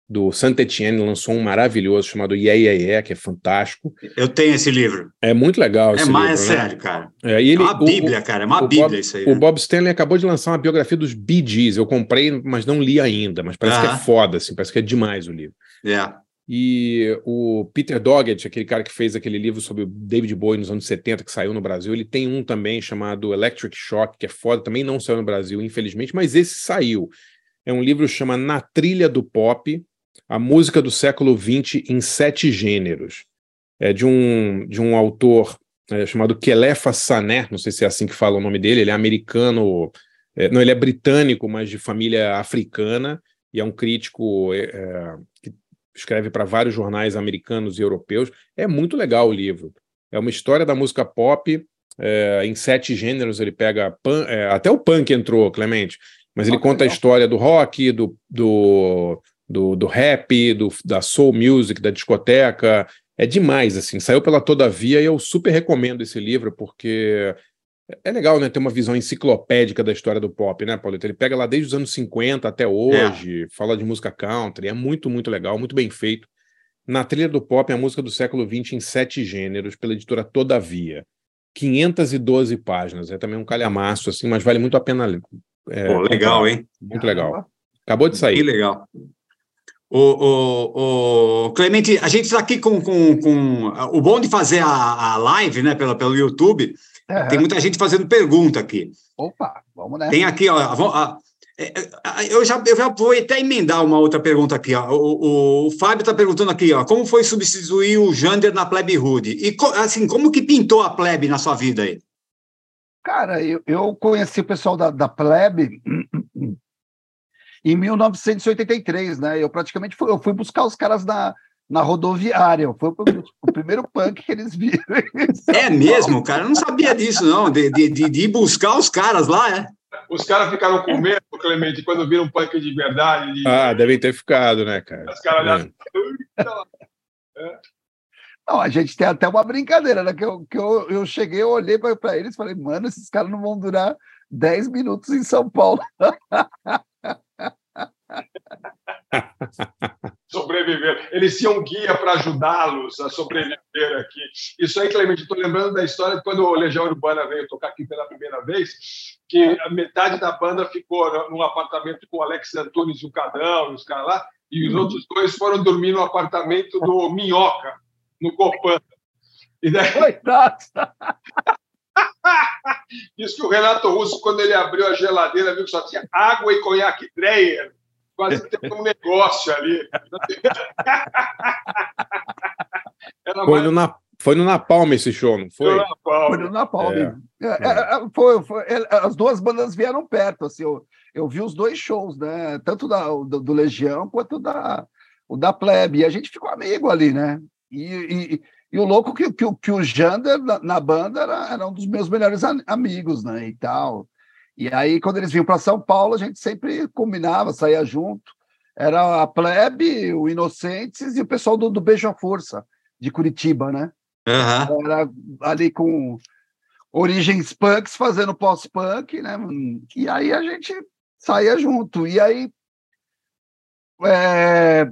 Speaker 2: do Saint Etienne, lançou um maravilhoso chamado Yeah Yeah Yeah, que é fantástico.
Speaker 3: eu tenho esse livro.
Speaker 2: É muito legal
Speaker 3: É
Speaker 2: esse
Speaker 3: mais
Speaker 2: livro, né?
Speaker 3: sério, cara.
Speaker 2: É, e
Speaker 3: É
Speaker 2: ele,
Speaker 3: uma
Speaker 2: o-
Speaker 3: bíblia, cara. É uma
Speaker 2: o
Speaker 3: bíblia
Speaker 2: Bob-
Speaker 3: isso aí.
Speaker 2: O
Speaker 3: né?
Speaker 2: Bob Stanley acabou de lançar uma biografia dos Bee Gees. Eu comprei, mas não li ainda. Mas parece que
Speaker 3: Aham.
Speaker 2: é foda, assim, parece que é demais o livro.
Speaker 3: É.
Speaker 2: E o Peter Doggett, aquele cara que fez aquele livro sobre o David Bowie nos anos 70, que saiu no Brasil, ele tem um também chamado Electric Shock, que é foda, também não saiu no Brasil, infelizmente, mas esse saiu. É um livro que chama Na Trilha do Pop, a música do século XX em sete gêneros. É de um, de um autor é, chamado Kelefa Saner, não sei se é assim que fala o nome dele, ele é americano, é, não, ele é britânico, mas de família africana, e é um crítico é, é, que escreve para vários jornais americanos e europeus. É muito legal o livro. É uma história da música pop é, em sete gêneros. Ele pega pan- é, até o punk entrou, Clemente, mas ele
Speaker 5: Ah,
Speaker 2: conta a
Speaker 5: legal.
Speaker 2: história do rock, do, do, do, do rap, do, da soul music, da discoteca. É demais, assim. Saiu pela Todavia e eu super recomendo esse livro porque é legal, né? Ter uma visão enciclopédica da história do pop, né, Paulito? Ele pega lá desde os anos 50 até hoje, fala de música country, é muito, muito legal, muito bem feito. Na trilha do pop, a música do século XX em sete gêneros, pela editora Todavia. 512 páginas, é também um calhamaço, assim, mas vale muito a pena ler. É,
Speaker 3: Pô, legal, hein?
Speaker 2: Muito legal. Acabou de sair.
Speaker 3: Que legal. O, o, o Clemente, a gente está aqui com, com, com o bom de fazer a, a live, né, pela, pelo YouTube.
Speaker 5: É.
Speaker 3: Tem muita gente fazendo pergunta aqui.
Speaker 5: Opa, vamos nessa.
Speaker 3: Tem aqui, ó. a- a- é, é, eu, já, eu já vou até emendar uma outra pergunta aqui. Ó. O, o, o Fábio está perguntando aqui, ó, como foi substituir o Jander na Plebe Hood? E co- assim, como que pintou a Plebe na sua vida aí?
Speaker 5: Cara, eu, eu conheci o pessoal da, da Plebe em 1983, né? Eu praticamente fui, eu fui buscar os caras na, na rodoviária. Foi o, o primeiro punk que eles viram.
Speaker 3: É mesmo, cara? Eu não sabia disso, não. De, de, de, buscar os caras lá, é?
Speaker 4: Os caras ficaram com medo, Clemente, quando viram um punk de verdade. De...
Speaker 2: Ah, devem ter ficado, né, cara?
Speaker 4: Os caras olharam.
Speaker 2: É.
Speaker 5: Não, a gente tem até uma brincadeira, né? Que eu, que eu, eu cheguei, eu olhei para eles e falei, mano, esses caras não vão durar 10 minutos em São Paulo.
Speaker 4: sobreviver. Eles tinham guia para ajudá-los a sobreviver aqui. Isso aí, Clemente, estou lembrando da história de quando o Legião Urbana veio tocar aqui pela primeira vez, que a metade da banda ficou num apartamento com o Alex Antunes e o Cadão e os caras lá, e os outros dois foram dormir no apartamento do Minhoca, no Copan. E daí,
Speaker 5: Coitado!
Speaker 4: diz que o Renato Russo, quando ele abriu a geladeira, viu que só tinha água e conhaque Dreyer. Quase teve um negócio ali. Era
Speaker 2: Foi
Speaker 4: mais
Speaker 2: no, Na- foi no Napalm esse show, não foi?
Speaker 4: Napalm.
Speaker 5: Foi no Napalm.
Speaker 2: É.
Speaker 5: É, é, é, foi, foi- é, as duas bandas vieram perto. Assim, eu, eu vi os dois shows, né? Tanto da, do, do Legião quanto da, o da Plebe. E a gente ficou amigo ali, né? E, e, e o louco que, que, o- que o Jander na, na banda era, era um dos meus melhores am- amigos, né? E tal. E aí, quando eles vinham para São Paulo, a gente sempre combinava, saía junto. Era a Plebe, o Inocentes e o pessoal do, do Beijo à Força, de Curitiba, né?
Speaker 3: Aham.
Speaker 5: era ali com origens punks fazendo pós-punk, né? E aí a gente saía junto. E aí é,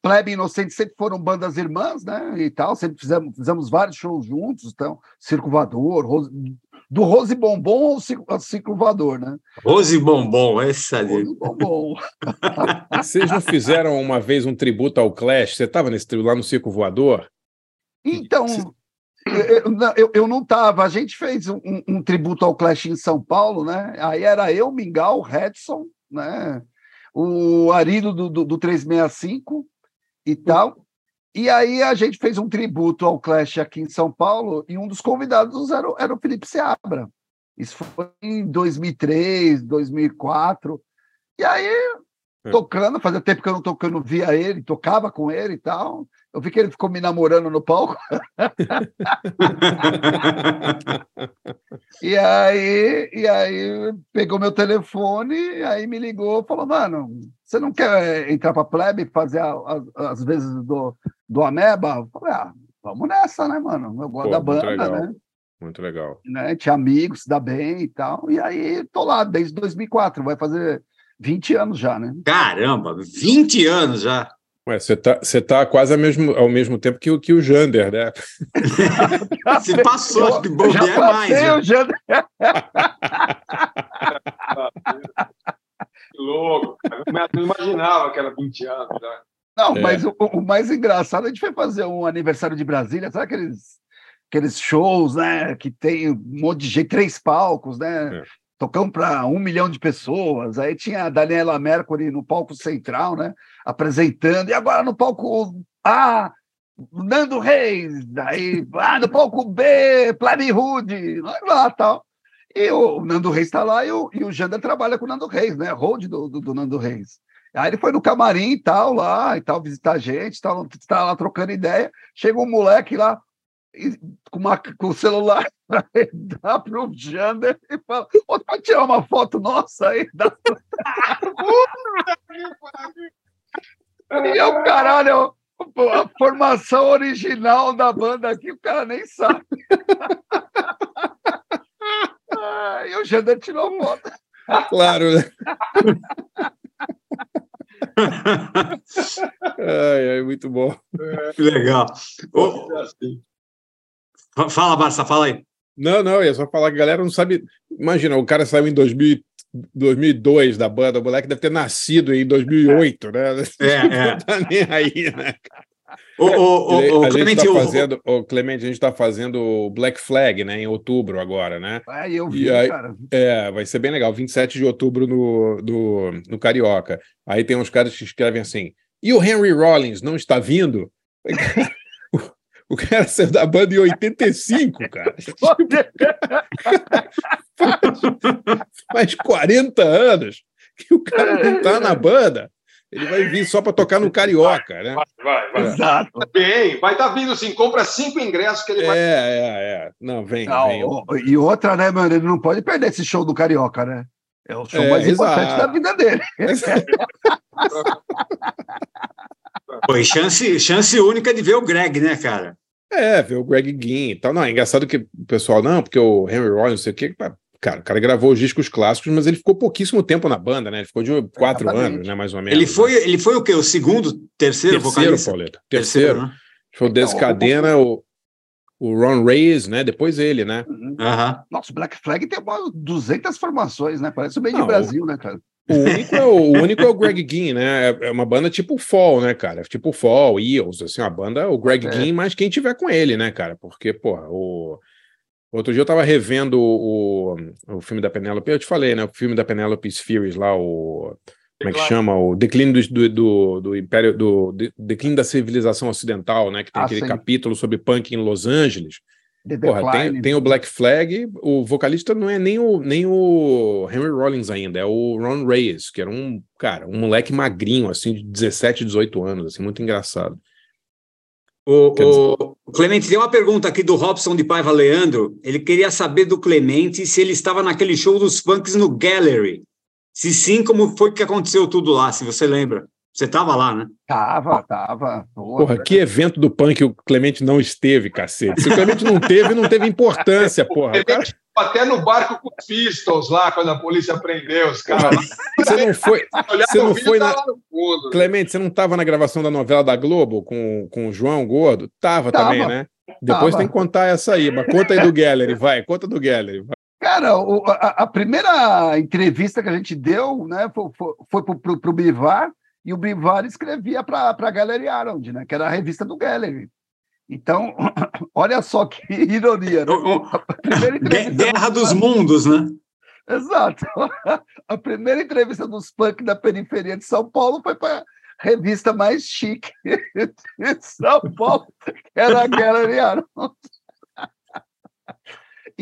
Speaker 5: Plebe e Inocente sempre foram bandas irmãs, né? E tal, sempre fizemos, fizemos vários shows juntos, então, Circo Rose- do Rose Bombom ao Circo Voador, né?
Speaker 3: Rose Bombom, essa ali.
Speaker 5: Rose Bombom.
Speaker 2: Vocês não fizeram uma vez um tributo ao Clash? Você estava nesse tributo lá no Circo Voador?
Speaker 5: Então, eu, eu- eu, eu não estava. A gente fez um, um- um tributo ao Clash em São Paulo, né? Aí era eu, Mingau, Redson, né? O Arido do, do, do 365 e tal. E aí a gente fez um tributo ao Clash aqui em São Paulo e um dos convidados era, o- era o Felipe Seabra. Isso foi em 2003, 2004. E aí,
Speaker 2: É.
Speaker 5: tocando, fazia tempo que eu não tocando, via ele, tocava com ele e tal. Eu vi que ele ficou me namorando no palco. E aí, e aí pegou meu telefone, e aí me ligou, falou, mano, você não quer entrar para plebe fazer a- a- as vezes do, do Ameba? Eu falei, ah, vamos nessa, né, mano? Eu gosto
Speaker 2: Pô,
Speaker 5: da
Speaker 2: muito
Speaker 5: banda,
Speaker 2: legal.
Speaker 5: né?
Speaker 2: Muito legal.
Speaker 5: né? Tinha amigos, se dá bem e tal. E aí tô lá desde 2004, vai fazer 20 anos já, né?
Speaker 3: Caramba, 20 anos já.
Speaker 2: Ué, você tá, você tá quase ao mesmo, ao mesmo tempo que, o- que o Jander, né?
Speaker 3: Você passou, de
Speaker 5: Eu
Speaker 3: bobear
Speaker 5: já
Speaker 3: mais.
Speaker 5: passei,
Speaker 3: né?
Speaker 5: eu já...
Speaker 4: Que louco. cara. Eu não imaginava que era 20 anos. né?
Speaker 5: Não,
Speaker 2: É.
Speaker 5: mas o, o mais engraçado, a gente foi fazer um aniversário de Brasília, sabe aqueles, aqueles shows, né? Que tem um monte de gente, três palcos, né?
Speaker 2: É.
Speaker 5: Tocamos para um milhão de pessoas. Aí tinha a Daniela Mercury no palco central, né? Apresentando. E agora no palco A, Nando Reis. Aí, ah, no palco B, Plani Rude. Lá, lá, tal. E o Nando Reis está lá e o, e o Jander trabalha com o Nando Reis, né? Hold do, do, do Nando Reis. Aí ele foi no camarim e tal, lá, e tal, visitar a gente, tal, tá lá trocando ideia. Chega um moleque lá e- com, uma, com o celular ele dar pro Jander e fala: Ô, pode tirar uma foto nossa aí? Dá- e é o caralho, a formação original da banda aqui, o cara nem sabe. E o Jander tirou foto.
Speaker 2: Claro, né? Ai, ai, muito bom.
Speaker 3: Que legal. Fa- fala, Barça, fala aí.
Speaker 2: Não, não, é só falar que a galera não sabe. Imagina, o cara saiu em 2000, 2002 da banda, o moleque deve ter nascido em 2008, né?
Speaker 3: É, é.
Speaker 2: Não tá nem aí, né? Ele-
Speaker 3: ô, ô,
Speaker 2: a gente
Speaker 3: Clemente,
Speaker 2: está
Speaker 3: o-
Speaker 2: fazendo, ô, Clemente, a gente está fazendo o Black Flag, né, em outubro agora, né?
Speaker 5: Aí eu
Speaker 2: E
Speaker 5: vi,
Speaker 2: aí-
Speaker 5: cara.
Speaker 2: É, vai ser bem legal, 27 de outubro no, no, no Carioca. Aí tem uns caras que escrevem assim: e o Henry Rollins não está vindo? O, o cara saiu da banda em 85, cara. Faz 40 anos que o cara não tá na banda. Ele vai vir só para tocar no Carioca, né?
Speaker 4: Vai, vai, vai.
Speaker 5: Exato.
Speaker 4: Bem, vai estar vindo sim. Compra cinco ingressos que ele
Speaker 2: É,
Speaker 4: vai.
Speaker 2: é, é. Não, vem,
Speaker 5: Não,
Speaker 2: vem.
Speaker 5: o- e outra, né, mano? Ele não pode perder esse show do Carioca, né? É o show
Speaker 2: É,
Speaker 5: mais importante
Speaker 2: exato.
Speaker 5: da vida dele.
Speaker 3: Pô, e chance, chance única de ver o Greg, né, cara?
Speaker 2: É, ver o Greg Ginn e tal. Não, é engraçado que o pessoal, não, porque o Henry Rollins, não sei o quê. Cara, o cara gravou os discos clássicos, mas ele ficou pouquíssimo tempo na banda, né? Ele ficou de quatro
Speaker 5: Exatamente.
Speaker 2: anos, né? Mais ou menos.
Speaker 3: Ele
Speaker 2: né?
Speaker 3: foi, ele foi o quê? O segundo, terceiro,
Speaker 2: terceiro,
Speaker 3: vocalista?
Speaker 2: Pauleta. Terceiro.
Speaker 3: né?
Speaker 2: Foi o Descadena, o, o Ron Reyes, né? Depois ele, né?
Speaker 3: Aham.
Speaker 5: Nossa, o Black Flag tem umas 200 formações, né? Parece o meio de Brasil, né, cara?
Speaker 2: O único, é o, o único é o Greg Ginn, né? É- É uma banda tipo Fall, né, cara? Tipo Fall, Eels, assim, uma banda, o Greg
Speaker 5: É.
Speaker 2: Ginn, mas quem tiver com ele, né, cara? Porque, porra, o. Outro dia eu tava revendo o, o filme da Penélope, eu te falei, né? O filme da Penélope Spheres lá, o. Como é que chama? O declínio do, do, do, Império, do de- declínio da civilização ocidental, né? Que tem
Speaker 5: Ah,
Speaker 2: aquele
Speaker 5: sim.
Speaker 2: capítulo sobre punk em Los Angeles. Porra, tem, tem o Black Flag, o vocalista não é nem o, nem o Henry Rollins ainda, é o Ron Reyes, que era um, cara, um moleque magrinho, assim, de 17, 18 anos, assim, muito engraçado.
Speaker 3: O, o- o Clemente, tem uma pergunta aqui do Robson de Paiva Leandro. Ele queria saber do Clemente se ele estava naquele show dos funks no Gallery. Se sim, como foi que aconteceu tudo lá, se você lembra? Você estava lá, né?
Speaker 5: Tava, tava. Boa,
Speaker 2: Porra, que evento do punk o Clemente não esteve, cacete. Se o Clemente não teve, não teve importância, porra. O cara,
Speaker 4: Até no barco com os Pistols lá, quando a polícia prendeu os caras.
Speaker 2: você não foi. Você
Speaker 4: o
Speaker 2: não foi na-. Clemente, você não estava na gravação da novela da Globo com, com o João Gordo? Tava,
Speaker 5: Tava.
Speaker 2: também, né? Depois
Speaker 5: Tava.
Speaker 2: tem que contar essa aí, mas conta aí do Gallery, vai, conta do Gallery. vai.
Speaker 5: Cara, o- a, a primeira entrevista que a gente deu né, foi, foi, foi pro, pro, pro Bivar, e o Bivar escrevia para a Gallery Around, né, que era a revista do Gallery. Então, olha só que ironia. Né? A
Speaker 3: Guerra dos Mundos, né?
Speaker 5: Exato. A primeira entrevista dos punk da periferia de São Paulo foi para revista mais chique de São Paulo, que era a Gallery Arnold.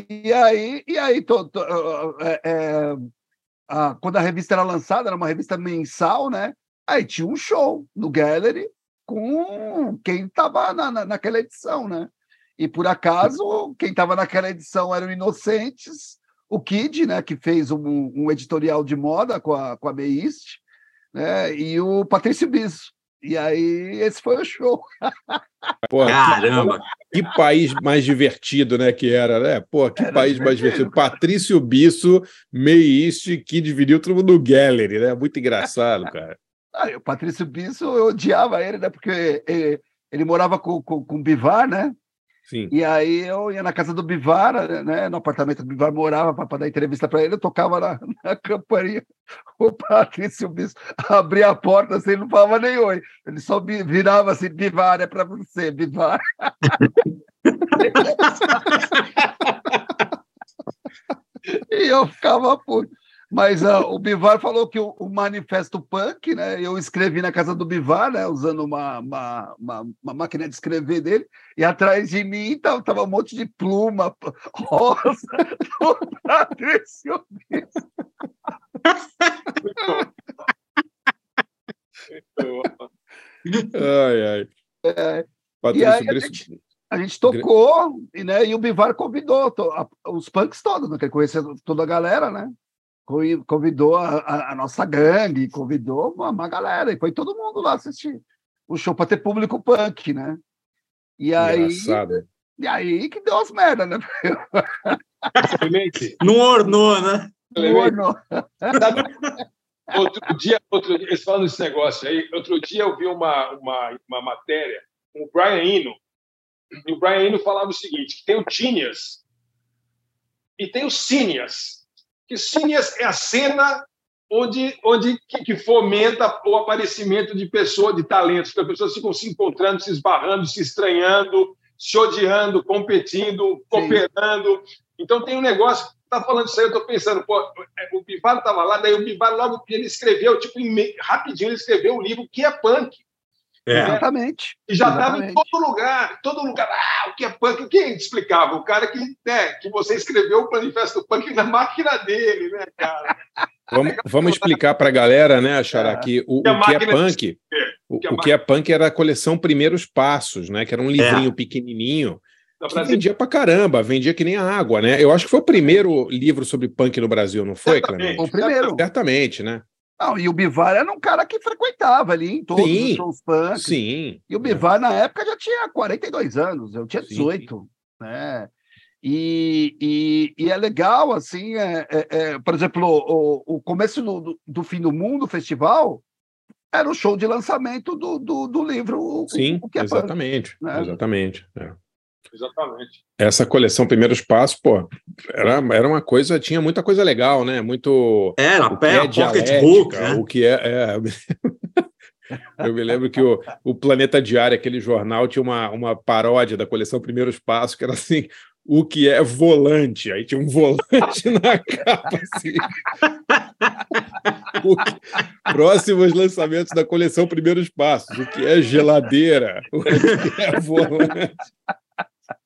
Speaker 5: E aí, e aí to- to- é, é, a- quando a revista era lançada, era uma revista mensal, né? Aí tinha um show no Gallery com quem estava na, na- naquela edição, né? E por acaso, quem estava naquela edição eram Inocentes, o Kid, né, que fez um, um editorial de moda com a, com a Beist, né, e o Patrício Bisso. E aí, esse foi o show.
Speaker 2: Porra,
Speaker 3: Caramba!
Speaker 2: que, que país mais divertido, né, que era, né? Pô, que
Speaker 5: Era
Speaker 2: país mais
Speaker 5: divertido.
Speaker 2: Patrício Bisso, Meist, Kid Vinil, todo mundo no Gallery, né? Muito engraçado, cara.
Speaker 5: Ah, o Patrício Bisso, eu odiava ele, né, porque ele, ele morava com, com, com o Bivar, né?
Speaker 2: Sim.
Speaker 5: E aí eu ia na casa do Bivar, né, no apartamento do Bivar, morava para dar entrevista para ele, eu tocava na, na campainha, o Patrício Bispo abria a porta assim, não falava nem oi, ele só vi- virava assim, Bivar, é para você, Bivar. e eu ficava puto. Mas ah, o Bivar falou que o, o manifesto punk, né? Eu escrevi na casa do Bivar, né? Usando uma, uma, uma, uma máquina de escrever dele, e atrás de mim tava, tava um monte de pluma rosa do Patrício.
Speaker 2: Ai, ai.
Speaker 5: É,
Speaker 2: Patrício
Speaker 5: aí a gente, a gente tocou, e, né, e o Bivar convidou to- a- os punks todos, né, que ele conhecia toda a galera, né? Co- Convidou a, a- a nossa gangue, convidou uma, uma galera, e foi todo mundo lá assistir o show para ter público punk, né? E aí,
Speaker 2: Engraçado.
Speaker 5: e aí que deu as merdas, né?
Speaker 3: Não ornou, né?
Speaker 5: Não,
Speaker 4: sabe, outro dia, outro dia, eles falam desse negócio aí, outro dia eu vi uma, uma, uma matéria com o Brian Eno, e o Brian Eno falava o seguinte, que tem o Tinias e tem o Seniors, que é a cena onde, onde que, que fomenta o aparecimento de pessoas, de talentos, que as pessoas ficam se encontrando, se esbarrando, se estranhando, se odiando, competindo, cooperando. Então tem um negócio, tá falando isso aí, eu estou pensando, pô, o Bivar estava lá, daí o Bivar logo ele escreveu, tipo, rapidinho ele escreveu um livro que é punk.
Speaker 3: É.
Speaker 5: exatamente.
Speaker 4: E já estava em todo lugar, todo lugar. Ah, o que é punk? Quem explicava? O cara que, né, que você escreveu o manifesto punk na máquina dele, né, cara?
Speaker 2: Vamos, vamos explicar para a galera, né, Xará,
Speaker 5: É.
Speaker 2: que o, o que é punk, o, o que é punk era a coleção Primeiros Passos, né? Que era um livrinho pequenininho
Speaker 4: Da
Speaker 2: que vendia pra caramba, vendia que nem a água, né? Eu acho que foi o primeiro livro sobre punk no Brasil, não foi. Clemente?
Speaker 5: O primeiro.
Speaker 2: Certamente, né?
Speaker 5: Não, e o Bivar era um cara que frequentava ali em todos
Speaker 2: Sim.
Speaker 5: os shows punk.
Speaker 2: Sim.
Speaker 5: E o Bivar, na época, já tinha 42 anos, eu tinha
Speaker 2: Sim.
Speaker 5: 18. Né? E, e, e é legal, assim, é, é- é, por exemplo, o, o começo do, do, Fim do Mundo, o festival, era o show de lançamento do, do, do livro o-
Speaker 2: Sim,
Speaker 5: o que é punk.
Speaker 2: exatamente.
Speaker 5: né?
Speaker 2: Exatamente. é.
Speaker 4: Exatamente.
Speaker 2: Essa coleção Primeiros Passos, pô, era, era uma coisa, tinha muita coisa legal, né? Muito.
Speaker 3: Era,
Speaker 2: o que
Speaker 3: pé,
Speaker 2: é
Speaker 3: pocket hook, né?
Speaker 2: o que é. é. Eu me lembro que o, o Planeta Diário, aquele jornal, tinha uma, uma paródia da coleção Primeiros Passos, que era assim: o que é volante? Aí tinha um volante na capa, assim. O que- Próximos lançamentos da coleção Primeiros Passos: o que é geladeira? O que é volante?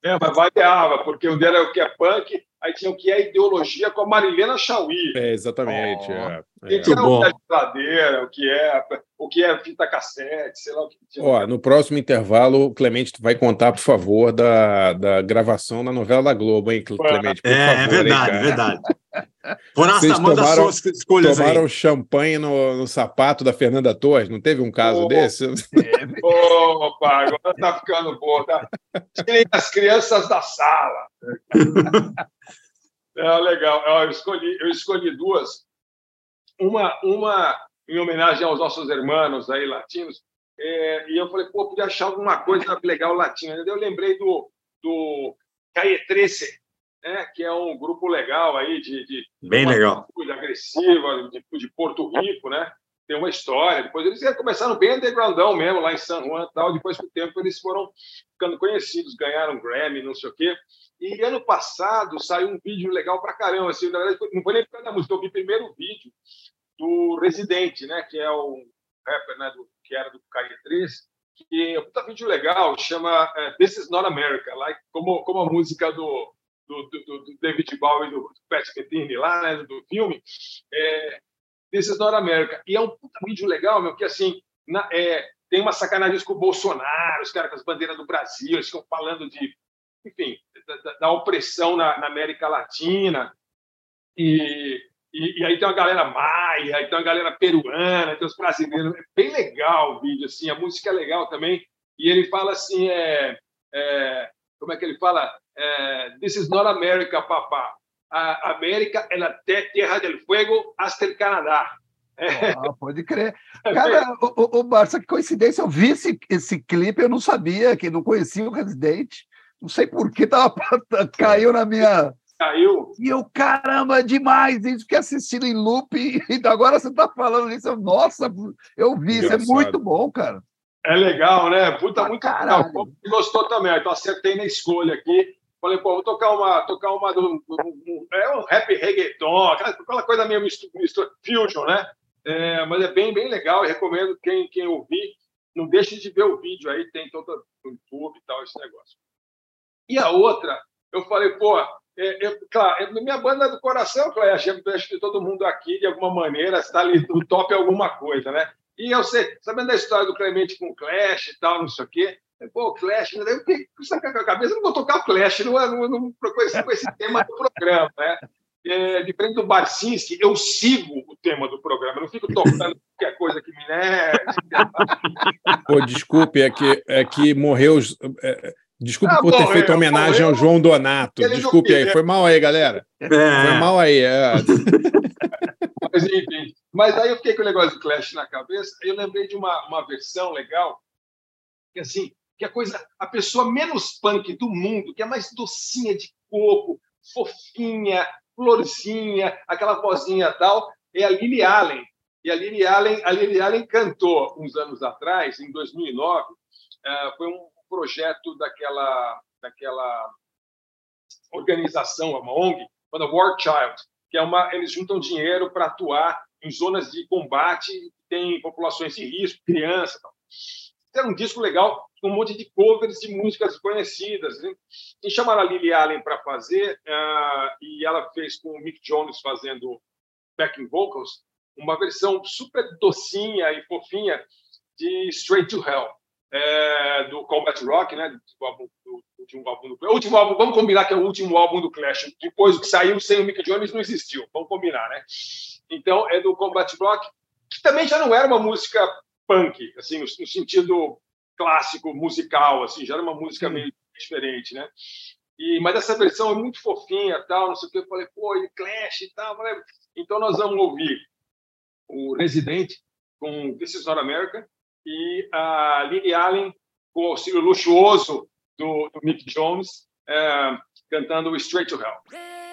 Speaker 4: É, mas variava, porque um dele era o que é punk, aí tinha o que é ideologia com a Marilena Chauí.
Speaker 2: É, exatamente.
Speaker 5: Oh.
Speaker 2: é, é.
Speaker 4: O que é geladeira, o que é, o que é fita cassete, sei lá o que tinha.
Speaker 2: Ó, no próximo intervalo, o Clemente vai contar, por favor, da, da gravação da novela da Globo, hein, Clemente? Por
Speaker 3: É,
Speaker 2: favor,
Speaker 3: é
Speaker 2: hein,
Speaker 3: verdade, é verdade. Forasta,
Speaker 2: Vocês tomaram-
Speaker 3: suas escolhas aí.
Speaker 2: Tomaram champanhe no, no sapato da Fernanda Torres, não teve um caso
Speaker 4: Oh.
Speaker 2: desse?
Speaker 4: Opa, agora tá ficando bom. Tá? Tirem as crianças da sala. É legal. Eu escolhi, eu escolhi duas. Uma, uma em homenagem aos nossos irmãos aí latinos. É, e eu falei, pô, podia achar alguma coisa legal latina. Eu lembrei do, do 13, né, que é um grupo legal aí de, de
Speaker 3: Bem legal.
Speaker 4: atitude agressiva de, de Porto Rico, né? Tem uma história. Depois eles começaram bem undergroundão mesmo, lá em San Juan e tal. Depois, com o tempo, eles foram ficando conhecidos, ganharam Grammy, não sei o quê. E ano passado saiu um vídeo legal pra caramba. Assim, na verdade, não foi nem por causa da música, eu vi primeiro o vídeo do Residente, né? Que é o rapper né, do que era do Caio 13, que é um puta vídeo legal, chama é, This is Not America, like, como, como a música do, do, do, do David Bowie e do Pat Metheny lá, né, do filme, é, This is Not America. E é um puta vídeo legal, meu, que assim, na, é, tem uma sacanagem com o Bolsonaro, os caras com as bandeiras do Brasil, eles ficam falando de, enfim, da, da opressão na, na, América Latina. E, e, e, aí tem uma galera maia, aí tem uma galera peruana, tem os brasileiros. É bem legal o vídeo, assim, a música é legal também. E ele fala assim, é, é como é que ele fala? É, This is not America, papá. A América é a terra del fuego hasta el Canadá.
Speaker 5: Ah, pode crer. Cara, o, o, Barça, que coincidência, eu vi esse, esse clipe, eu não sabia, que não conhecia o Resident. Não sei por que tava, caiu na minha.
Speaker 4: Caiu.
Speaker 5: E eu, caramba, é demais isso, que assistindo em loop, e agora você tá falando isso. Eu, nossa, eu vi, Engraçado. isso é muito bom, cara.
Speaker 4: É legal, né? Puta, ah, muito caralho. legal. Gostou também, então acertei na escolha aqui. Falei, pô, vou tocar uma, tocar uma do, é um rap reggaeton, aquela, aquela coisa meio mistura, fusion, né? É, mas é bem, bem legal e recomendo quem, quem ouvir, não deixe de ver o vídeo aí, tem todo no YouTube e tal, esse negócio. E a outra, eu falei, pô, é, é, claro, é minha banda do coração, Clash, acho que todo mundo aqui, de alguma maneira, está ali no top alguma coisa, né? E eu sei, sabendo da história do Clemente com o Clash e tal, não sei o quê, pô, Clash, né? eu fiquei com na cabeça, não vou tocar o Clash, não, não, não, com, esse, com esse tema do programa, né? é, diferente do Barcinski, eu sigo o tema do programa, eu não fico tocando qualquer coisa que me né.
Speaker 2: Pô, desculpe, é que, é que morreu. É, desculpe ah, por ter feito homenagem morreu, ao João Donato. Desculpe aí, foi mal aí, galera. É. Foi mal aí. É.
Speaker 4: Mas enfim. Mas aí eu fiquei com o negócio do Clash na cabeça, eu lembrei de uma, uma versão legal, que assim, que a coisa, a pessoa menos punk do mundo, que é mais docinha de coco, fofinha, florzinha, aquela vozinha tal, é a Lily Allen. E a Lily Allen, a Lily Allen cantou uns anos atrás, em 2009, eh, foi um projeto daquela, daquela organização, uma ONG, chamada War Child, que é uma, eles juntam dinheiro para atuar em zonas de combate, tem populações em risco, crianças. Era um disco legal, um monte de covers de músicas conhecidas. E chamaram a Lily Allen para fazer, uh, e ela fez com o Mick Jones fazendo backing vocals, uma versão super docinha e fofinha de Straight to Hell, é, do Combat Rock, né? Do, álbum, do, do último álbum do último álbum, vamos combinar que é o último álbum do Clash. Depois que saiu sem o Mick Jones não existiu, vamos combinar, né? Então é do Combat Rock, que também já não era uma música punk, assim, no, no sentido clássico musical, assim, já era uma música meio diferente, né? E, mas essa versão é muito fofinha, tal, não sei o que. Eu falei, pô, e Clash e tal. Falei, então nós vamos ouvir o Resident com This is Not America e a Lily Allen com o auxílio luxuoso do, do Mick Jones é, cantando Straight to Hell.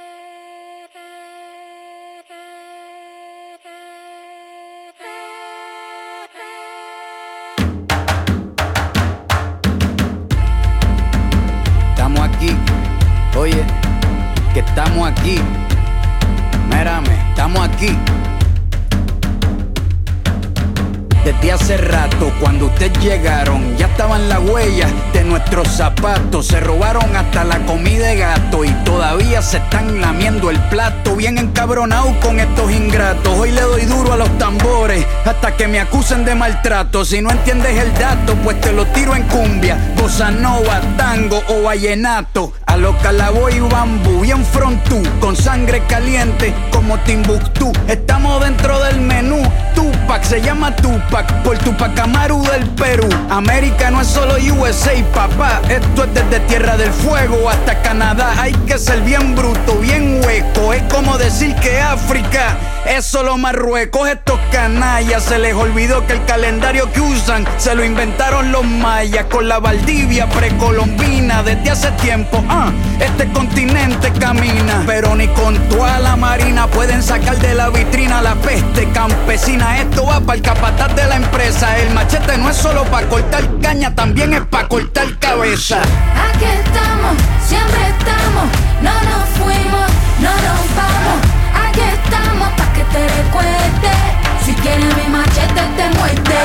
Speaker 10: Se robaron hasta la comida de gato y todavía se están lamiendo el plato. Bien encabronado con estos ingratos. Hoy le doy duro a los tambores hasta que me acusen de maltrato. Si no entiendes el dato, pues te lo tiro en cumbia, bossa nova, tango o vallenato. A lo calaboy y bambú, bien frontú, con sangre caliente como Timbuktu. Estamos dentro del menú. Tupac se llama Tupac por Tupac Amaru del Perú. América no es solo USA, papá. Esto es desde Tierra del Fuego hasta Canadá. Hay que ser bien bruto, bien hueco. Es como decir que África es solo Marruecos. Estos canallas se les olvidó que el calendario que usan se lo inventaron los mayas con la Valdivia precolombina desde hace tiempo. Ah, este continente camina, pero ni con toda la marina pueden sacar de la vitrina la peste campesina. Esto va para el capataz de la empresa. El machete no es solo para cortar caña, también es para cortar cabeza.
Speaker 11: Aquí estamos, siempre estamos, no nos fuimos, no nos vamos. Aquí estamos para que te recuerde. Si quieres mi machete te muerte.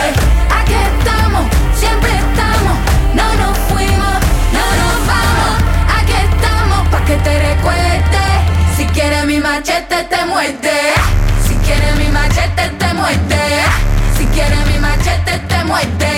Speaker 11: Aquí
Speaker 12: estamos, siempre estamos, no nos fuimos, no nos vamos. Aquí estamos para que te recuerde. Si quieres mi machete te muerte. Si quieres mi machete te muerte. Si quieres mi machete te muerte.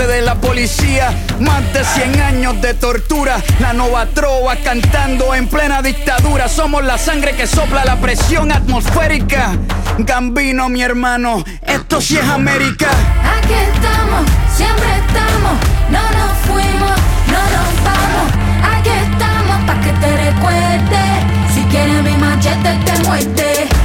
Speaker 10: de la policía, más de 100 años de tortura, la nova trova cantando en plena dictadura, somos la sangre que sopla la presión atmosférica. Gambino, mi hermano, esto sí es América.
Speaker 11: Aquí estamos, siempre estamos, no nos fuimos, no nos vamos. Aquí estamos pa' que te recuerde. Si quieres mi machete te muerte.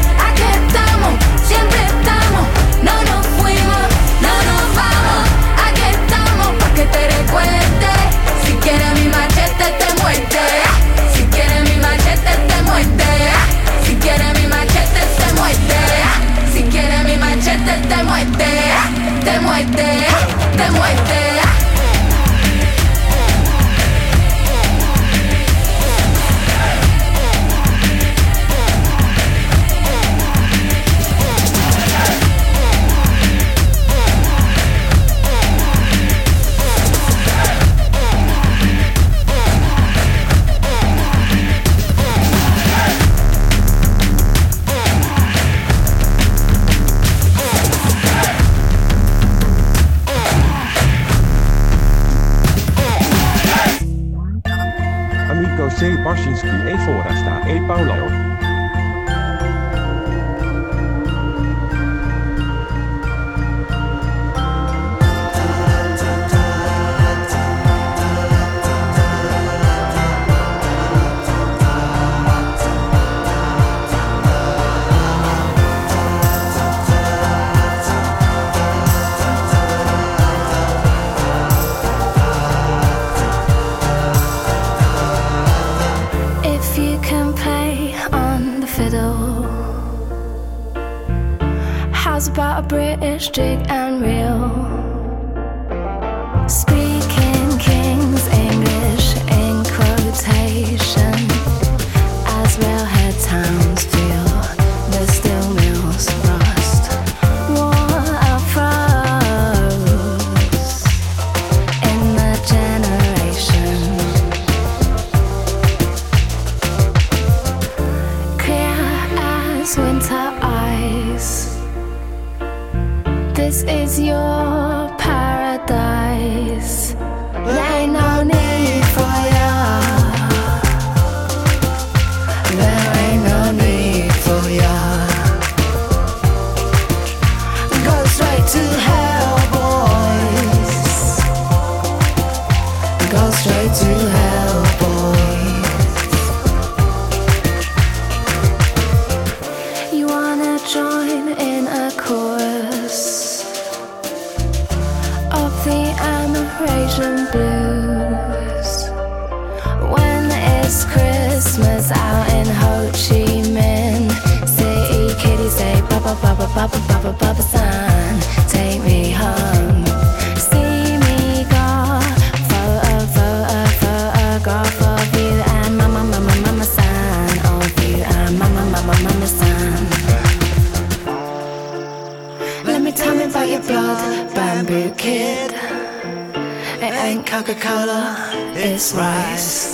Speaker 11: Te muerte,
Speaker 13: C. Barsinski e Forasta e Paulo.
Speaker 11: A British jig and reel? This is your paradise. There ain't Take me home. See me photo, photo, photograph of you and mama, mama, mama, of you and mama, mama, mama. Let me tell me about your blood, bamboo kid. It ain't Coca Cola, it's rice.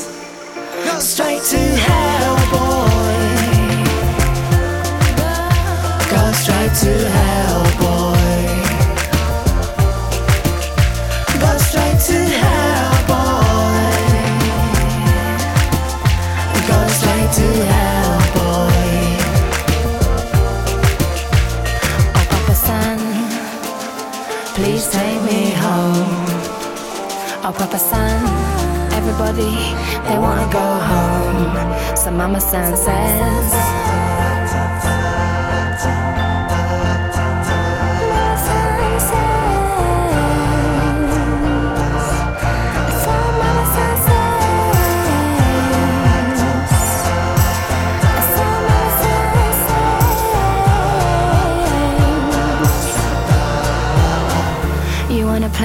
Speaker 11: Everybody, they wanna go home. So Mama San says.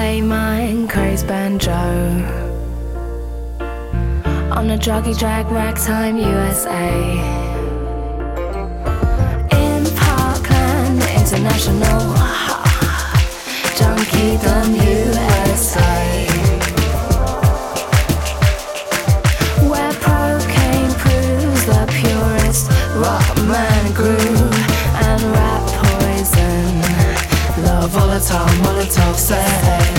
Speaker 11: Play mine, and banjo. On a druggy drag ragtime USA. In Parkland International. Junkiedom USA. Where cocaine proves the purest rock man grew and rap poison. The volatile Molotov says.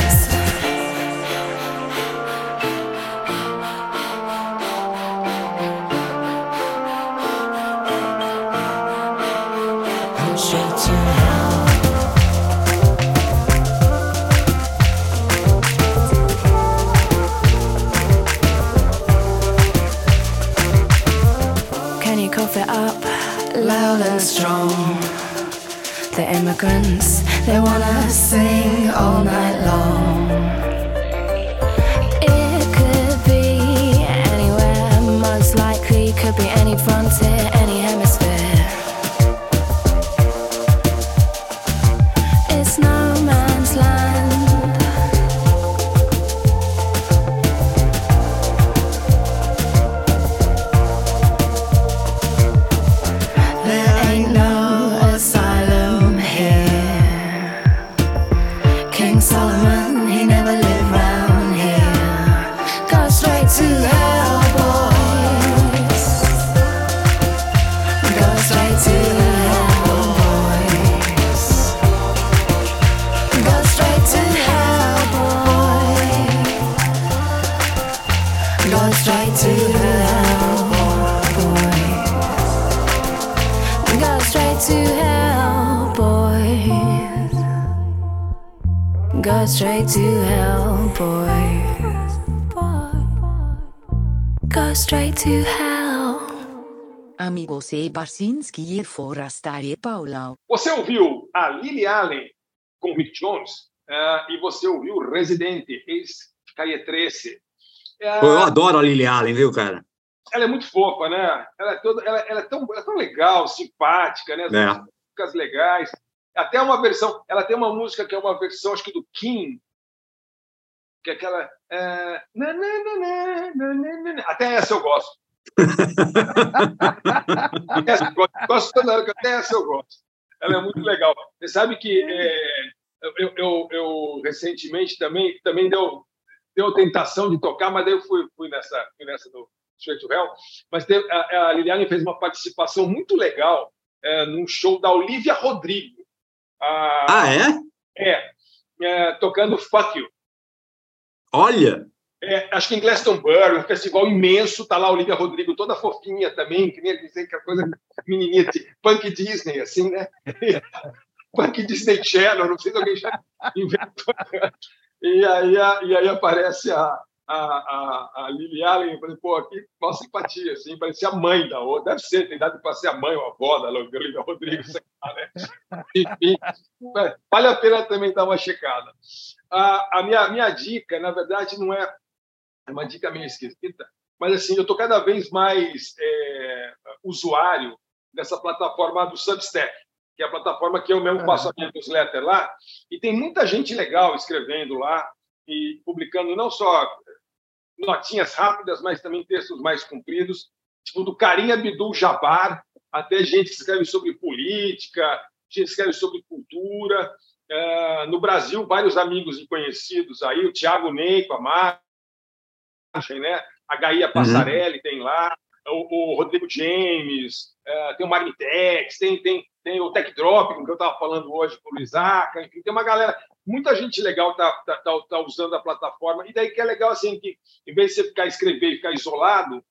Speaker 11: Go straight to hell, boys. Go straight to hell.
Speaker 14: Amigos e Barsinski e Forastar e Paulão.
Speaker 4: Você ouviu a Lily Allen com Rick Jones eh, e você ouviu o Residente, ex-Caia 13.
Speaker 3: Pô, eu adoro a Lily Allen, viu, cara?
Speaker 4: ela é muito fofa, né? Ela é, toda, ela, ela é, tão, ela é tão legal, simpática, né? As
Speaker 3: É.
Speaker 4: músicas legais. Até uma versão, ela tem uma música que é uma versão, acho que do Kim, que é aquela. é. Até essa eu gosto. essa eu gosto. Gosto toda hora até essa eu gosto. Ela é muito legal. Você sabe que é, eu, eu, eu recentemente também, também deu, deu tentação de tocar, mas daí eu fui, fui nessa, fui nessa do Straight to. Mas a, a Liliane fez uma participação muito legal é, num show da Olivia Rodrigo. A-
Speaker 3: Ah, é?
Speaker 4: é, é, tocando Fuck You.
Speaker 3: Olha!
Speaker 4: É, acho que em Glastonbury, um festival imenso, tá lá a Olivia Rodrigo, toda fofinha também, que nem dizer que a coisa menininha, de punk Disney, assim, né? punk Disney Channel, não sei se alguém já inventou. E aí, e aí aparece a, a, a, a Lily Allen, eu falei, pô, que maior simpatia, assim, parecia a mãe da outra. Deve ser, tem idade para ser a mãe ou a avó da sei lá, né? Enfim, é, vale a pena também dar uma checada. A, a minha, minha dica, na verdade, não é é uma dica meio esquisita, mas assim, eu estou cada vez mais é, usuário dessa plataforma do Substack, que é a plataforma que eu mesmo faço a minha newsletter lá, e tem muita gente legal escrevendo lá e publicando não só notinhas rápidas, mas também textos mais compridos, tipo do Karim Abdul Jabbar, até gente que escreve sobre política, gente que escreve sobre cultura. É, no Brasil, vários amigos e conhecidos aí, o Tiago Ney com a Mar né? A Gaia Passarelli tem lá, o, o Rodrigo James, eh, tem o Marmitex, tem, tem, tem o Tech Drop, que eu estava falando hoje com o Luisaca, enfim, tem uma galera, muita gente legal está tá, tá, tá usando a plataforma, e daí que é legal, assim, que em vez de você ficar escrever e ficar isolado,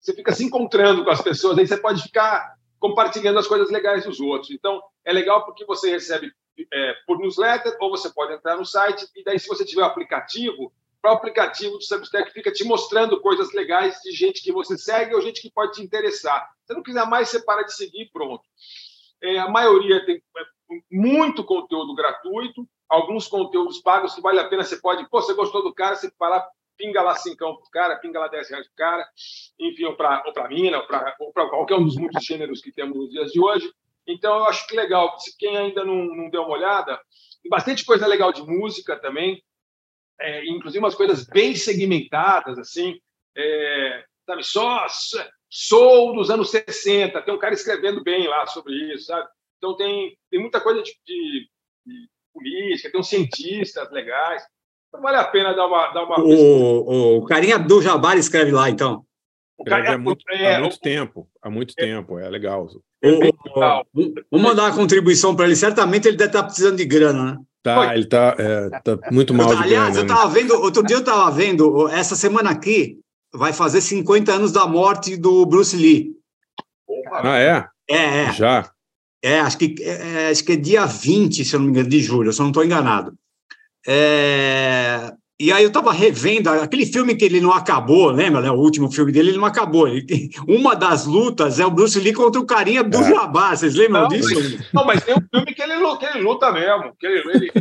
Speaker 4: você fica se encontrando com as pessoas, aí você pode ficar compartilhando as coisas legais dos outros. Então, é legal porque você recebe é, por newsletter, ou você pode entrar no site, e daí, se você tiver o aplicativo, para o aplicativo do Substack fica te mostrando coisas legais de gente que você segue ou gente que pode te interessar. Se não quiser mais, você para de seguir pronto. É, a maioria tem é, muito conteúdo gratuito, alguns conteúdos pagos que vale a pena. Você pode, pô, você gostou do cara, você vai lá, pinga lá cincão pro cara, pinga lá 10 reais pro cara, enfim, ou para ou pra mina, ou para qualquer um dos muitos gêneros que temos nos dias de hoje. Então, eu acho que legal. Se quem ainda não, não deu uma olhada, tem bastante coisa legal de música também. É, inclusive umas coisas bem segmentadas, assim, é, sabe, só sou dos anos 60, tem um cara escrevendo bem lá sobre isso, sabe? Então tem, tem muita coisa de, de, de política, tem uns cientistas legais. Então vale a pena dar uma. Dar uma
Speaker 3: o, o carinha Abdul Jabbar escreve lá, então.
Speaker 2: O cara, há muito, é, há muito tempo, há muito é, tempo, é legal.
Speaker 3: É legal. Vamos mandar uma contribuição para ele. Certamente ele deve estar precisando de grana, né?
Speaker 2: Tá, ele tá, é, tá muito mal de
Speaker 3: Aliás,
Speaker 2: grana.
Speaker 3: eu estava vendo, outro dia eu estava vendo, essa semana aqui vai fazer 50 anos da morte do Bruce Lee.
Speaker 2: Ah, é?
Speaker 3: É, é.
Speaker 2: Já.
Speaker 3: É, acho que é, acho que é dia 20, se eu não me engano, de julho, se eu não estou enganado. É, e aí eu estava revendo aquele filme que ele não acabou, lembra? Né? O último filme dele, ele não acabou. Ele tem, uma das lutas é o Bruce Lee contra o carinha do é. Jabá, vocês lembram
Speaker 4: não,
Speaker 3: disso?
Speaker 4: Mas, não, mas tem um filme que ele, que ele luta mesmo. Que ele, ele,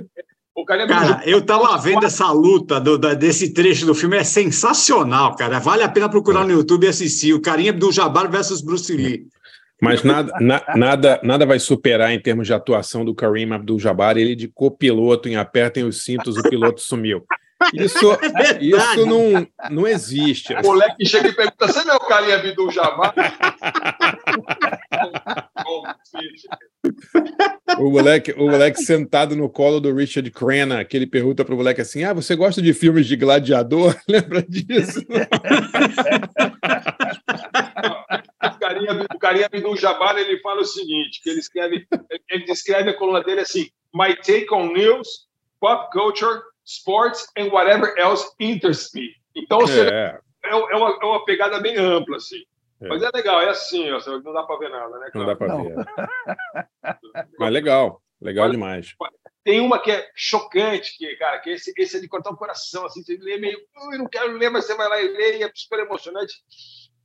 Speaker 4: o carinha
Speaker 3: cara, eu estava vendo essa luta do, da, desse trecho do filme, é sensacional, cara. Vale a pena procurar no YouTube e assistir. O carinha do Jabbar versus Bruce Lee.
Speaker 2: Mas nada, na, nada, nada vai superar em termos de atuação do Kareem Abdul-Jabbar, ele de copiloto em apertem os cintos, o piloto sumiu. Isso, é isso não, não existe.
Speaker 4: O moleque chega e pergunta: você não é o carinha Abdul Jabbar?
Speaker 2: o, moleque, o moleque sentado no colo do Richard Crenna, que ele pergunta para o moleque assim: Ah, você gosta de filmes de gladiador? Lembra disso?
Speaker 4: o carinha, o carinha Abdul Jabbar ele fala o seguinte: que ele escreve, ele descreve a coluna dele assim: My take on news, pop culture sports and whatever else interests me. Então, é, é, uma, é uma pegada bem ampla, assim. É. Mas é legal, é assim, ó, não dá para ver nada, né?
Speaker 2: Não dá para ver. Mas legal, legal Mas, demais.
Speaker 4: Tem uma que é chocante, que, cara, que esse, esse é de cortar o coração, assim, você lê meio, eu não quero ler, mas você vai lá e lê, e é super emocionante,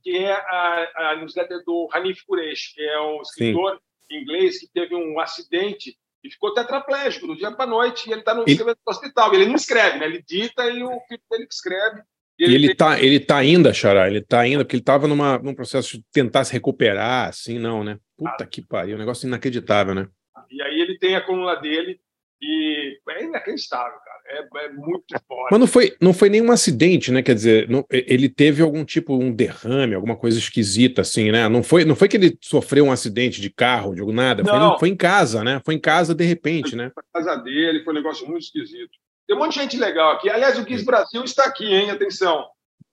Speaker 4: que é a, a newsletter do Hanif Kureish, que é um escritor Sim. inglês que teve um acidente e ficou tetraplégico do dia para a noite, e ele está no, e... no hospital. Ele não escreve, né? Ele dita e o filho dele que escreve.
Speaker 2: E ele, ele tá, ele tá ainda, Xará, ele tá ainda, porque ele estava num processo de tentar se recuperar, assim, não, né? Puta ah. que pariu, um negócio inacreditável, né?
Speaker 4: E aí ele tem a coluna dele, e é inacreditável, cara. É, é muito forte.
Speaker 2: Mas não foi, não foi nenhum acidente, né? Quer dizer, não, ele teve algum tipo, um derrame, alguma coisa esquisita, assim, né? Não foi, não foi que ele sofreu um acidente de carro, de nada. Foi, não. foi em casa, né? Foi em casa de repente, né?
Speaker 4: Foi casa dele, foi um negócio muito esquisito. Tem um monte de gente legal aqui. Aliás, o Guiz Brasil está aqui, hein? Atenção.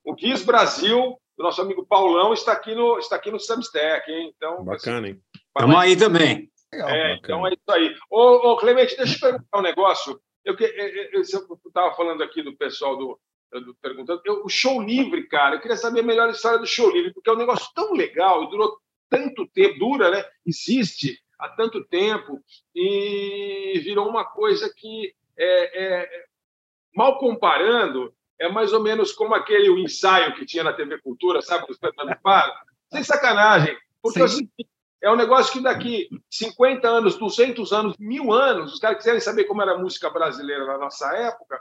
Speaker 4: O Guiz Brasil, o nosso amigo Paulão, está aqui no, está aqui no Substack, hein? Então,
Speaker 2: Bacana, hein?
Speaker 3: Estamos aí também.
Speaker 4: Legal, é, então é isso aí. Ô, ô, Clemente, deixa eu te perguntar um negócio. Eu estava falando aqui do pessoal do, do perguntando. Eu, o show livre, cara, eu queria saber melhor a história do show livre, porque é um negócio tão legal e durou tanto tempo, dura, né? Existe há tanto tempo e virou uma coisa que, é, é, mal comparando, é mais ou menos como aquele o ensaio que tinha na TV Cultura, sabe? Dos Sem sacanagem. Porque Sim. É um negócio que daqui 50 anos, 200 anos, mil anos, os caras quiserem saber como era a música brasileira na nossa época,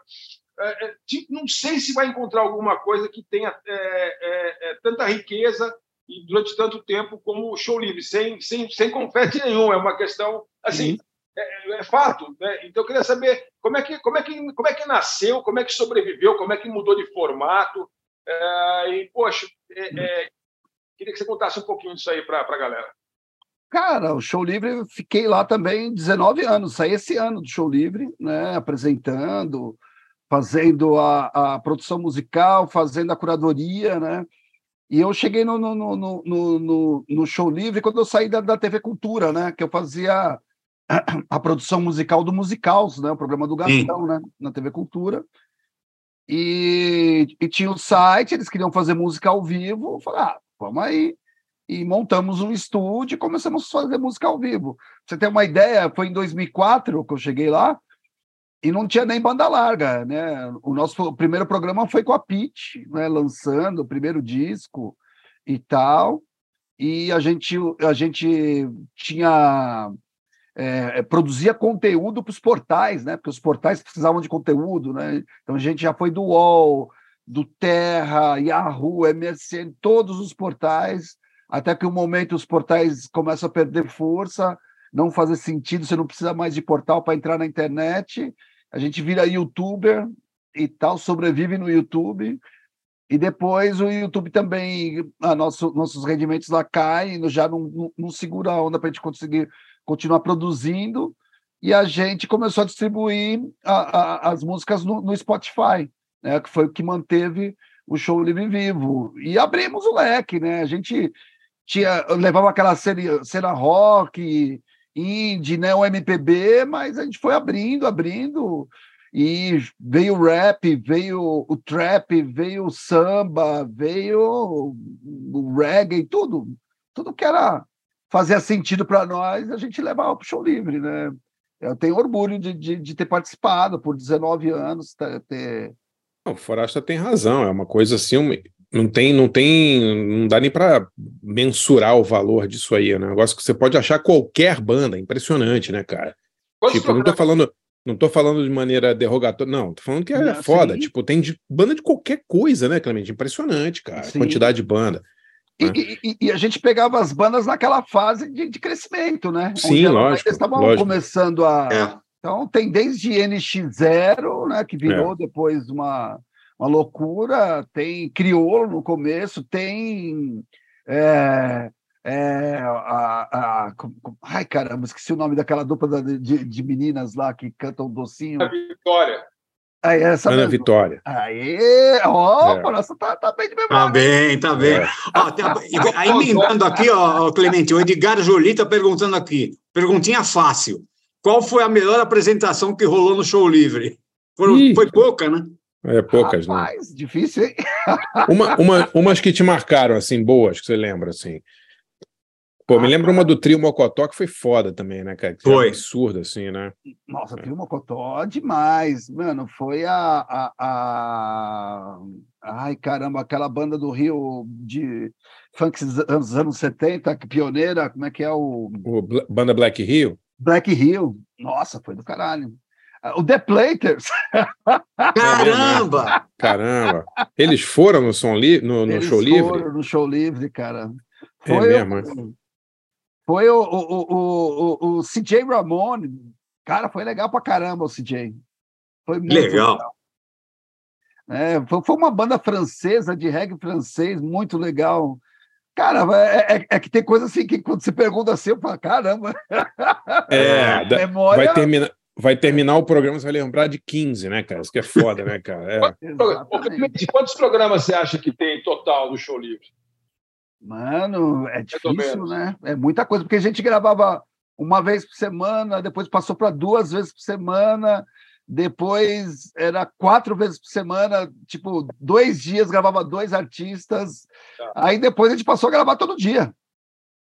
Speaker 4: é, é, não sei se vai encontrar alguma coisa que tenha é, é, é, tanta riqueza e durante tanto tempo como o show livre, sem, sem, sem confete nenhum. É uma questão, assim, é, é, fato. Né? Então, eu queria saber como é, que, como, é que, como é que nasceu, como é que sobreviveu, como é que mudou de formato. e, poxa, queria que você contasse um pouquinho disso aí para a galera.
Speaker 5: Cara, o Show Livre, fiquei lá também 19 anos, saí esse ano do Show Livre, né, apresentando, fazendo a, a produção musical, fazendo a curadoria, né, e eu cheguei no, no, no, no, no, Show Livre quando eu saí da, da TV Cultura, né, que eu fazia a produção musical do Musicals, né, o programa do Gastão, Sim. né, na TV Cultura, e, e tinha o site, eles queriam fazer música ao vivo, eu falei, ah, vamos aí, e montamos um estúdio e começamos a fazer música ao vivo. Pra você ter uma ideia, foi em 2004 que eu cheguei lá e não tinha nem banda larga, né? O nosso primeiro programa foi com a Pitch, né? lançando o primeiro disco e tal. E a gente, a gente tinha é, produzia conteúdo para os portais, né? Porque os portais precisavam de conteúdo, né? Então a gente já foi do UOL, do Terra, Yahoo, MSN, todos os portais até que um momento os portais começam a perder força, não fazer sentido, você não precisa mais de portal para entrar na internet, a gente vira youtuber, e tal, sobrevive no YouTube. E depois o YouTube também, nosso, nossos rendimentos lá caem, já não, não, não segura a onda para a gente conseguir continuar produzindo. E a gente começou a distribuir a, a, as músicas no, no Spotify, né, que foi o que manteve o show livre vivo. E abrimos o leque, né? A gente tinha, levava aquela cena, cena rock, indie, né, o MPB, mas a gente foi abrindo, abrindo e veio o rap, veio o trap, veio o samba, veio o reggae, tudo, tudo que era fazia sentido para nós, a gente levava para o show livre, né? Eu tenho orgulho de, de, de ter participado por 19 anos, ter.
Speaker 2: Não, o Forasta tem razão, é uma coisa assim, não tem, não tem, não dá nem para mensurar o valor disso aí, é um negócio que você pode achar qualquer banda, impressionante, né, cara? Tipo, não tô falando, não tô falando de maneira derrogatória, não, tô falando que é
Speaker 5: Não,
Speaker 2: foda,
Speaker 5: sim.
Speaker 2: tipo, tem de, banda de qualquer coisa, né, Clemente? Impressionante, cara, a
Speaker 5: Sim.
Speaker 2: quantidade de banda.
Speaker 5: E,
Speaker 2: né?
Speaker 5: e- e- a gente pegava as bandas naquela fase de, de crescimento, né?
Speaker 2: Sim,
Speaker 5: Onde
Speaker 2: lógico,
Speaker 5: ainda estavam
Speaker 2: lógico.
Speaker 5: começando a.
Speaker 3: É.
Speaker 5: Então, tem desde NX0, né, que
Speaker 2: É.
Speaker 5: virou depois uma, uma loucura, tem Criolo no começo, tem. é, é, a, a- com- com- ai, caramba, esqueci o nome daquela dupla de, de meninas lá que cantam docinho.
Speaker 4: Vitória.
Speaker 5: Aí, essa
Speaker 2: Ana
Speaker 5: mesmo.
Speaker 2: Vitória.
Speaker 5: Aê! Ó,
Speaker 2: É.
Speaker 5: nossa, tá, tá bem de
Speaker 3: Tá
Speaker 5: memória.
Speaker 3: bem, tá bem.
Speaker 2: É.
Speaker 3: Ó, tem a- e- aí, emendando aqui, ó, Clemente, o Edgar Jolie está perguntando aqui. Perguntinha fácil. Qual foi a melhor apresentação que rolou no show livre? Foram- foi pouca, né?
Speaker 2: É poucas, né?
Speaker 5: Rapaz, difícil, hein?
Speaker 2: Uma, uma, umas que te marcaram, assim, boas, que você lembra, assim. Pô, me lembra uma do trio Mocotó que foi foda também, né, cara? Que
Speaker 3: Foi.
Speaker 2: Absurdo, assim, né?
Speaker 5: Nossa, Trio Mocotó demais. Mano, foi a, a, a- Ai, caramba, aquela banda do Rio de funk dos anos 70, que pioneira, como é que é o
Speaker 2: O Bla- Banda Black Rio.
Speaker 5: Black Hill? Nossa, foi do caralho. Ah, O The Platers.
Speaker 3: Caramba!
Speaker 2: Caramba. Eles foram no, som li no, no
Speaker 5: Eles
Speaker 2: show livre?
Speaker 5: foram no show livre, cara.
Speaker 2: É
Speaker 5: Foi
Speaker 2: mesmo,
Speaker 5: o, foi o, o, o, o, o CJ Ramone. Cara, foi legal pra caramba o CJ. Foi muito
Speaker 3: Legal.
Speaker 5: É, foi, uma banda francesa de reggae francês, muito legal. Cara, é, é- é que tem coisa assim que quando você pergunta assim, eu falo, caramba,
Speaker 2: É,
Speaker 5: memória.
Speaker 2: vai, terminar, vai terminar o programa, você vai lembrar de 15, né, cara? Isso que é foda, né, cara? É.
Speaker 4: Quantos programas você acha que tem total do show livre?
Speaker 5: Mano, é difícil, né? É muita coisa, porque a gente gravava uma vez por semana, depois passou para duas vezes por semana, depois era quatro vezes por semana, tipo, dois dias gravava dois artistas,
Speaker 4: Tá.
Speaker 5: aí depois a gente passou a gravar todo dia.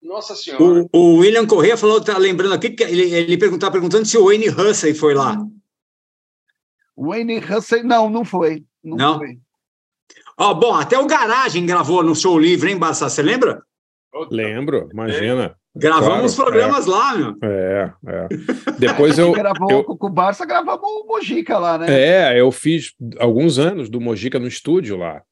Speaker 4: Nossa Senhora.
Speaker 3: O, o William Corrêa falou, tá lembrando aqui, que ele, ele perguntava perguntando se o Wayne Hussey foi lá.
Speaker 5: O Wayne Hussey, não, não foi. Não,
Speaker 3: Não?
Speaker 5: foi.
Speaker 3: Ó, bom, até o Garagem gravou no show livre, hein, Barça? Você lembra?
Speaker 2: Lembro, imagina.
Speaker 3: Gravamos
Speaker 2: Claro,
Speaker 3: programas lá, meu.
Speaker 2: É, é. Depois eu.
Speaker 5: gravou
Speaker 2: eu-
Speaker 5: com o Barça, gravamos o Mojica lá, né?
Speaker 2: É, eu fiz alguns anos do Mojica no estúdio lá.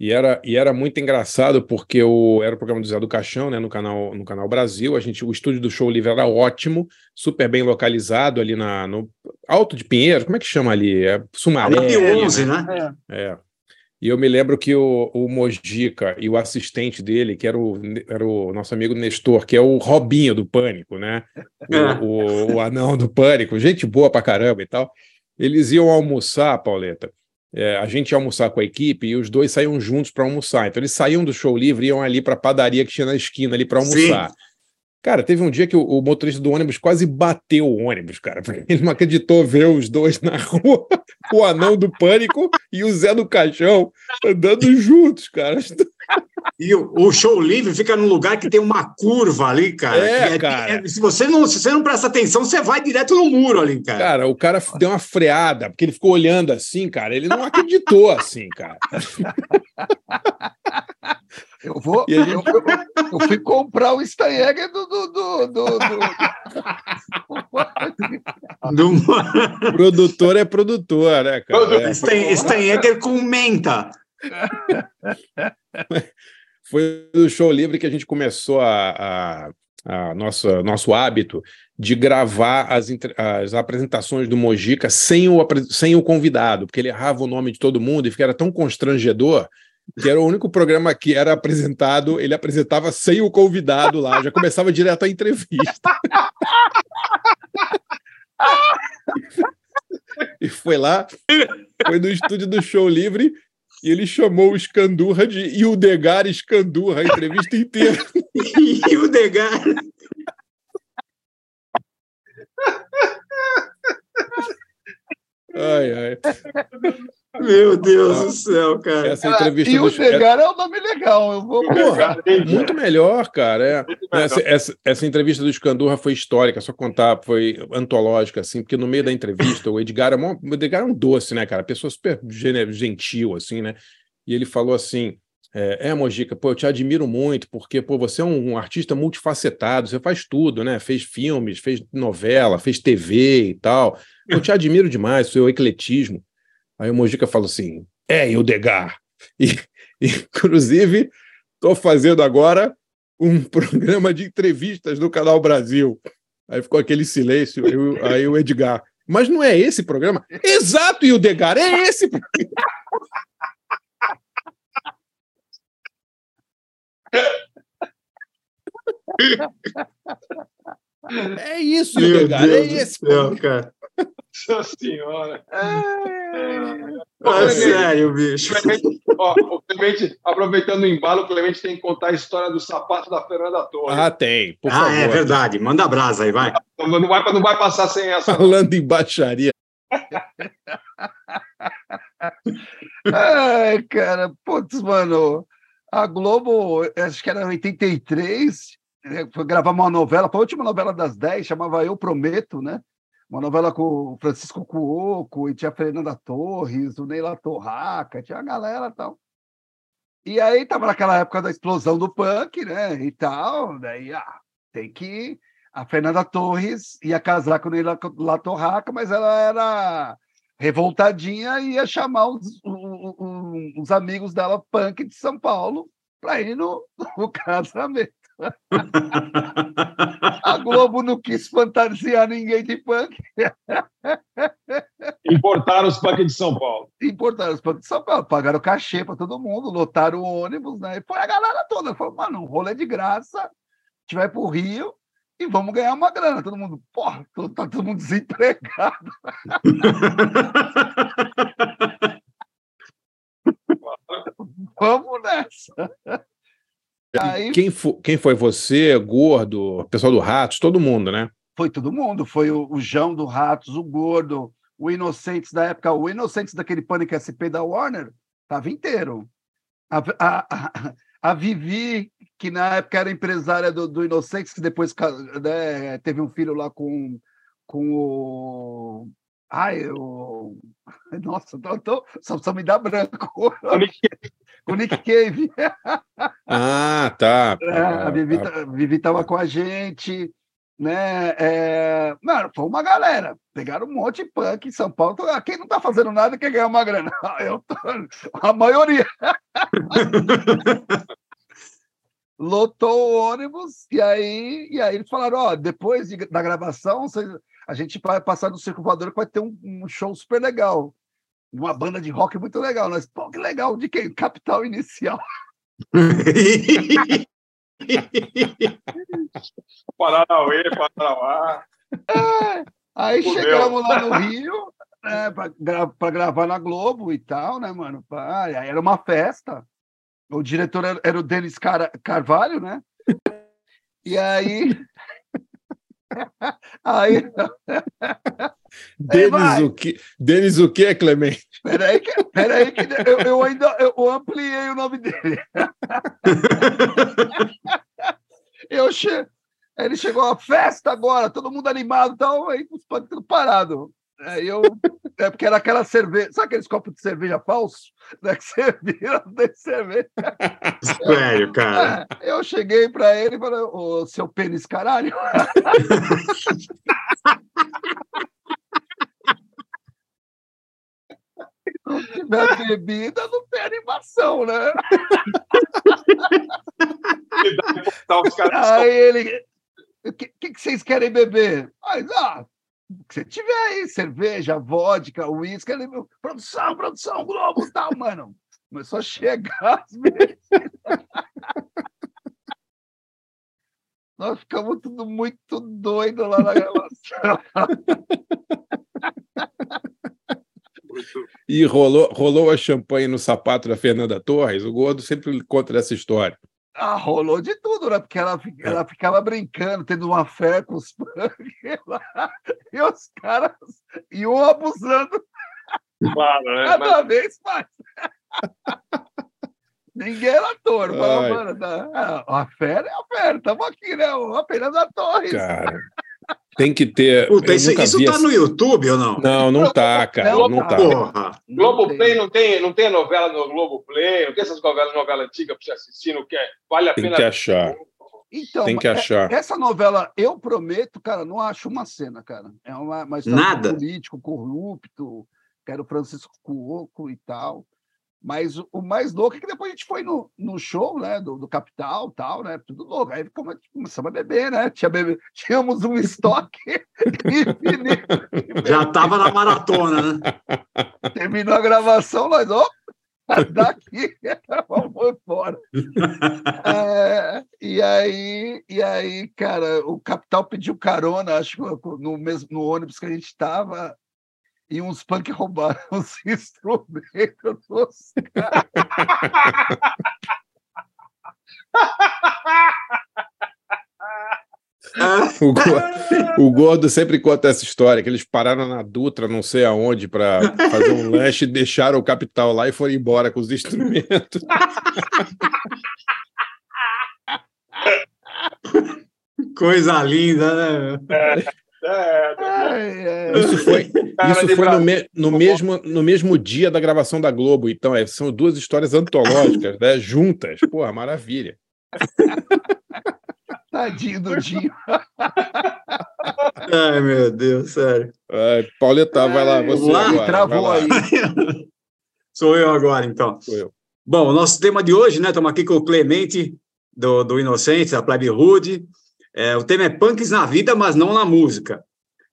Speaker 2: E era, e era muito engraçado porque o, era o programa do Zé do Caixão, né, no canal, no canal Brasil. A gente, o estúdio do Show Livre era ótimo, super bem localizado ali na, no Alto de Pinheiro, como é que chama ali? É Sumaré. Ali,
Speaker 3: 11,
Speaker 2: né?
Speaker 3: né?
Speaker 5: É.
Speaker 2: É. E eu me lembro que o, o Mojica e o assistente dele, que era o, era o nosso amigo Nestor, que é o Robinho do Pânico, né? O,
Speaker 3: É.
Speaker 2: o, o anão do Pânico, gente boa pra caramba e tal. Eles iam almoçar, Pauleta. É, a gente ia almoçar com a equipe e os dois saíam juntos para almoçar. Então eles saíam do show livre e iam ali para a padaria que tinha na esquina ali para almoçar. Cara, teve um dia que o, o motorista do ônibus quase bateu o ônibus, cara, porque ele não acreditou ver os dois na rua, o anão do pânico e o Zé do Caixão andando juntos, cara.
Speaker 3: E o, o show livre fica num lugar que tem uma curva ali, cara.
Speaker 2: É,
Speaker 3: que
Speaker 2: cara.
Speaker 3: é- se, você não, se você não presta atenção, você vai direto no muro ali, cara.
Speaker 2: Cara, o cara deu uma freada, porque ele ficou olhando assim, cara, ele não acreditou assim, cara.
Speaker 5: Eu vou.
Speaker 2: E gente-
Speaker 5: eu, eu- eu fui comprar o Steinegger do. do, do, do, do-
Speaker 3: Do...
Speaker 2: Produtor é produtor, né, cara? É.
Speaker 3: Stein- Steinegger com menta.
Speaker 2: Foi do show livre que a gente começou a, a, a nossa, nosso hábito de gravar as, as apresentações do Mojica sem o, sem o convidado, porque ele errava o nome de todo mundo e era tão constrangedor que era o único programa que era apresentado, ele apresentava sem o convidado lá, já começava direto a entrevista. e foi lá, foi no estúdio do Show Livre e ele chamou o Escandurra de Ildegar Escandurra a entrevista inteira.
Speaker 3: E o Degar.
Speaker 2: Ai, ai.
Speaker 3: Meu Deus do céu, cara.
Speaker 2: Essa entrevista
Speaker 5: E o
Speaker 2: do
Speaker 5: Degar é um nome legal. Eu vou
Speaker 2: Porra, muito melhor, cara. É.
Speaker 4: melhor.
Speaker 2: Essa, essa- essa entrevista do Escandurra foi histórica, só contar, foi antológica, assim, porque no meio da entrevista o Edgar é, mó- o Edgar é um doce, né, cara? Pessoa super gentil, assim, né? E ele falou assim: é, é, Mojica, pô, eu te admiro muito, porque, pô, você é um, um artista multifacetado, você faz tudo, né? Fez filmes, fez novela, fez TV e tal. Eu te admiro demais, seu ecletismo. Aí o Mojica falou assim: é, Ildegar. E, inclusive, estou fazendo agora um programa de entrevistas no Canal Brasil. Aí ficou aquele silêncio, aí o- aí o Edgar. Mas não é esse programa? Exato, Ildegar, é esse programa. É isso,
Speaker 3: Meu
Speaker 2: é
Speaker 3: Deus do
Speaker 2: esse.
Speaker 3: céu, cara.
Speaker 4: Nossa senhora.
Speaker 3: É sério, bicho.
Speaker 4: Clemente, ó, o Clemente, aproveitando o embalo, o Clemente tem que contar a história do sapato da Fernanda Torres.
Speaker 2: Ah, tem, por
Speaker 3: Ah,
Speaker 2: favor.
Speaker 3: é verdade. Manda brasa aí, vai.
Speaker 4: Não, não vai, não vai passar sem essa. não.
Speaker 2: Falando em baixaria.
Speaker 5: Ai, cara, putz, mano, a Globo, acho que era 83, né, foi gravar uma novela, foi a última novela das 10, chamava Eu Prometo, né? Uma novela com o Francisco Cuoco, e tinha a Fernanda Torres, o Neila Torraca, tinha a galera e tal. E aí tava naquela época da explosão do punk, né? E tal, daí, ah, tem que. A Fernanda Torres ia casar com o Neila Torraca, mas ela era revoltadinha e ia chamar os, o- o- o- os amigos dela punk de São Paulo para ir no, no casamento. A Globo não quis fantasiar ninguém de punk,
Speaker 4: Importaram os punk de São Paulo.
Speaker 5: importaram os punk de São Paulo, pagaram cachê para todo mundo, lotaram o ônibus, né? E foi a galera toda. Falou, mano, um rolê de graça, a gente vai pro Rio e vamos ganhar uma grana. Todo mundo, porra, tá todo mundo desempregado. Vamos nessa. Aí
Speaker 2: Quem, fo- quem foi você, Gordo, pessoal do Ratos, todo mundo, né?
Speaker 5: foi todo mundo. Foi o, o João do Ratos, o Gordo, o Inocentes da época, o Inocentes daquele Pânico SP da Warner, tava inteiro. A, a, a, a Vivi, que na época era empresária do, do Inocentes, que depois né, teve um filho lá com, com o. Ai, o. Nossa, tô, tô- só, só me dá branco. Com o Nick Cave.
Speaker 2: Ah, tá.
Speaker 5: É, a Vivi, tá- a Vivi tava com a gente, né? É, Mano, foi uma galera. Pegaram um monte de punk em São Paulo. Ah, Quem não tá fazendo nada quer ganhar uma grana. Eu tô... A maioria. Lotou o ônibus, e aí, e aí eles falaram: ó, depois de- da gravação, vocês- a gente vai passar no Circo Voador que vai ter um, um show super legal. Uma banda de rock muito legal. Nós, pô, que legal, de quem? Capital Inicial.
Speaker 4: Paranauê, Paranauá.
Speaker 5: Aí
Speaker 4: Fudeu.
Speaker 5: chegamos lá no Rio, né, para gravar na Globo e tal, né, mano? Ah, aí era uma festa. O diretor era, era o Denis Car Carvalho, né? E aí. Aí.
Speaker 2: Denis o que? Denis o que, Clemente?
Speaker 5: Peraí, que, peraí que eu, eu ainda eu ampliei o nome dele. eu che... Ele chegou à festa agora, todo mundo animado, então aí os punk tudo parado. Aí eu. É porque era aquela cerveja. Sabe aqueles copos de cerveja falso? Né, que serviram de cerveja.
Speaker 3: Sério, cara.
Speaker 5: É, Eu cheguei para ele e falei, ô seu pênis caralho. Se não tiver bebida, não tem animação, né? Aí ele. o que, que, que vocês querem beber? Aí, ah, que você tiver aí, cerveja, vodka, uísque. Ele, produção, produção, Globo, tal, mano. Começou a chegar as. Nós ficamos tudo muito doido lá na gravação.
Speaker 2: E rolou, rolou a champanhe no sapato da Fernanda Torres. O Gordo sempre conta essa história.
Speaker 5: Ah, rolou de tudo, né? Porque ela, fi- ela ficava brincando, tendo uma fé com os punk lá, e os caras iam abusando
Speaker 4: Claro, né?
Speaker 5: cada vez mais. Ninguém era ator.
Speaker 2: Ai.
Speaker 5: mano, a fera é a fera, estamos aqui, né? Apenas a Torres.
Speaker 2: Cara, tem que ter.
Speaker 3: Puta, isso, isso tá
Speaker 2: essa-
Speaker 3: no YouTube ou não?
Speaker 2: Não, não tá, cara.
Speaker 5: Não
Speaker 2: Não,
Speaker 5: tá.
Speaker 2: tá.
Speaker 3: Porra.
Speaker 4: Globoplay não tem, não tem novela no Globoplay, não tem essas novelas, novela antiga pra você assistir, não quer? Vale a
Speaker 2: Tem
Speaker 4: pena.
Speaker 2: que achar.
Speaker 5: Então,
Speaker 2: Tem que
Speaker 5: é-
Speaker 2: achar.
Speaker 5: Essa novela, eu prometo, cara, não acho uma cena, cara. É uma, uma
Speaker 3: Nada.
Speaker 5: um político corrupto, que era o Francisco Cuoco e tal. Mas o, o mais louco é que depois a gente foi no, no show, né, do, do Capital tal, né, tudo louco. Aí come- começamos a beber, né, Tinha bebe, tínhamos um estoque infinito.
Speaker 3: Já tava na maratona, né?
Speaker 5: Terminou a gravação, nós, ó, daqui, vamos embora. É, e aí, e aí, cara, o Capital pediu carona, acho que no mesmo no ônibus que a gente estava, e uns punk roubaram os instrumentos dos caras.
Speaker 2: O, Go- o Gordo sempre conta essa história, que eles pararam na Dutra, não sei aonde, para fazer um lanche, deixaram o capital lá e foram embora com os instrumentos.
Speaker 3: Coisa linda, né?
Speaker 4: É, é.
Speaker 2: Isso foi, isso foi no, me- no mesmo, no mesmo dia da gravação da Globo. Então, é, são duas histórias antológicas, né, juntas. Porra, maravilha.
Speaker 5: Tadinho do Dinho.
Speaker 3: Ai, meu Deus, sério.
Speaker 2: Ai, Pauleta, vai lá, você
Speaker 3: lá,
Speaker 2: agora,
Speaker 5: travou
Speaker 2: vai lá.
Speaker 5: aí.
Speaker 3: Sou eu agora, então.
Speaker 2: Sou eu.
Speaker 3: Bom, o nosso tema de hoje, né? Estamos aqui com o Clemente, do, do Inocentes, da Plebe Hood. É, o tema é punks na vida, mas não na música.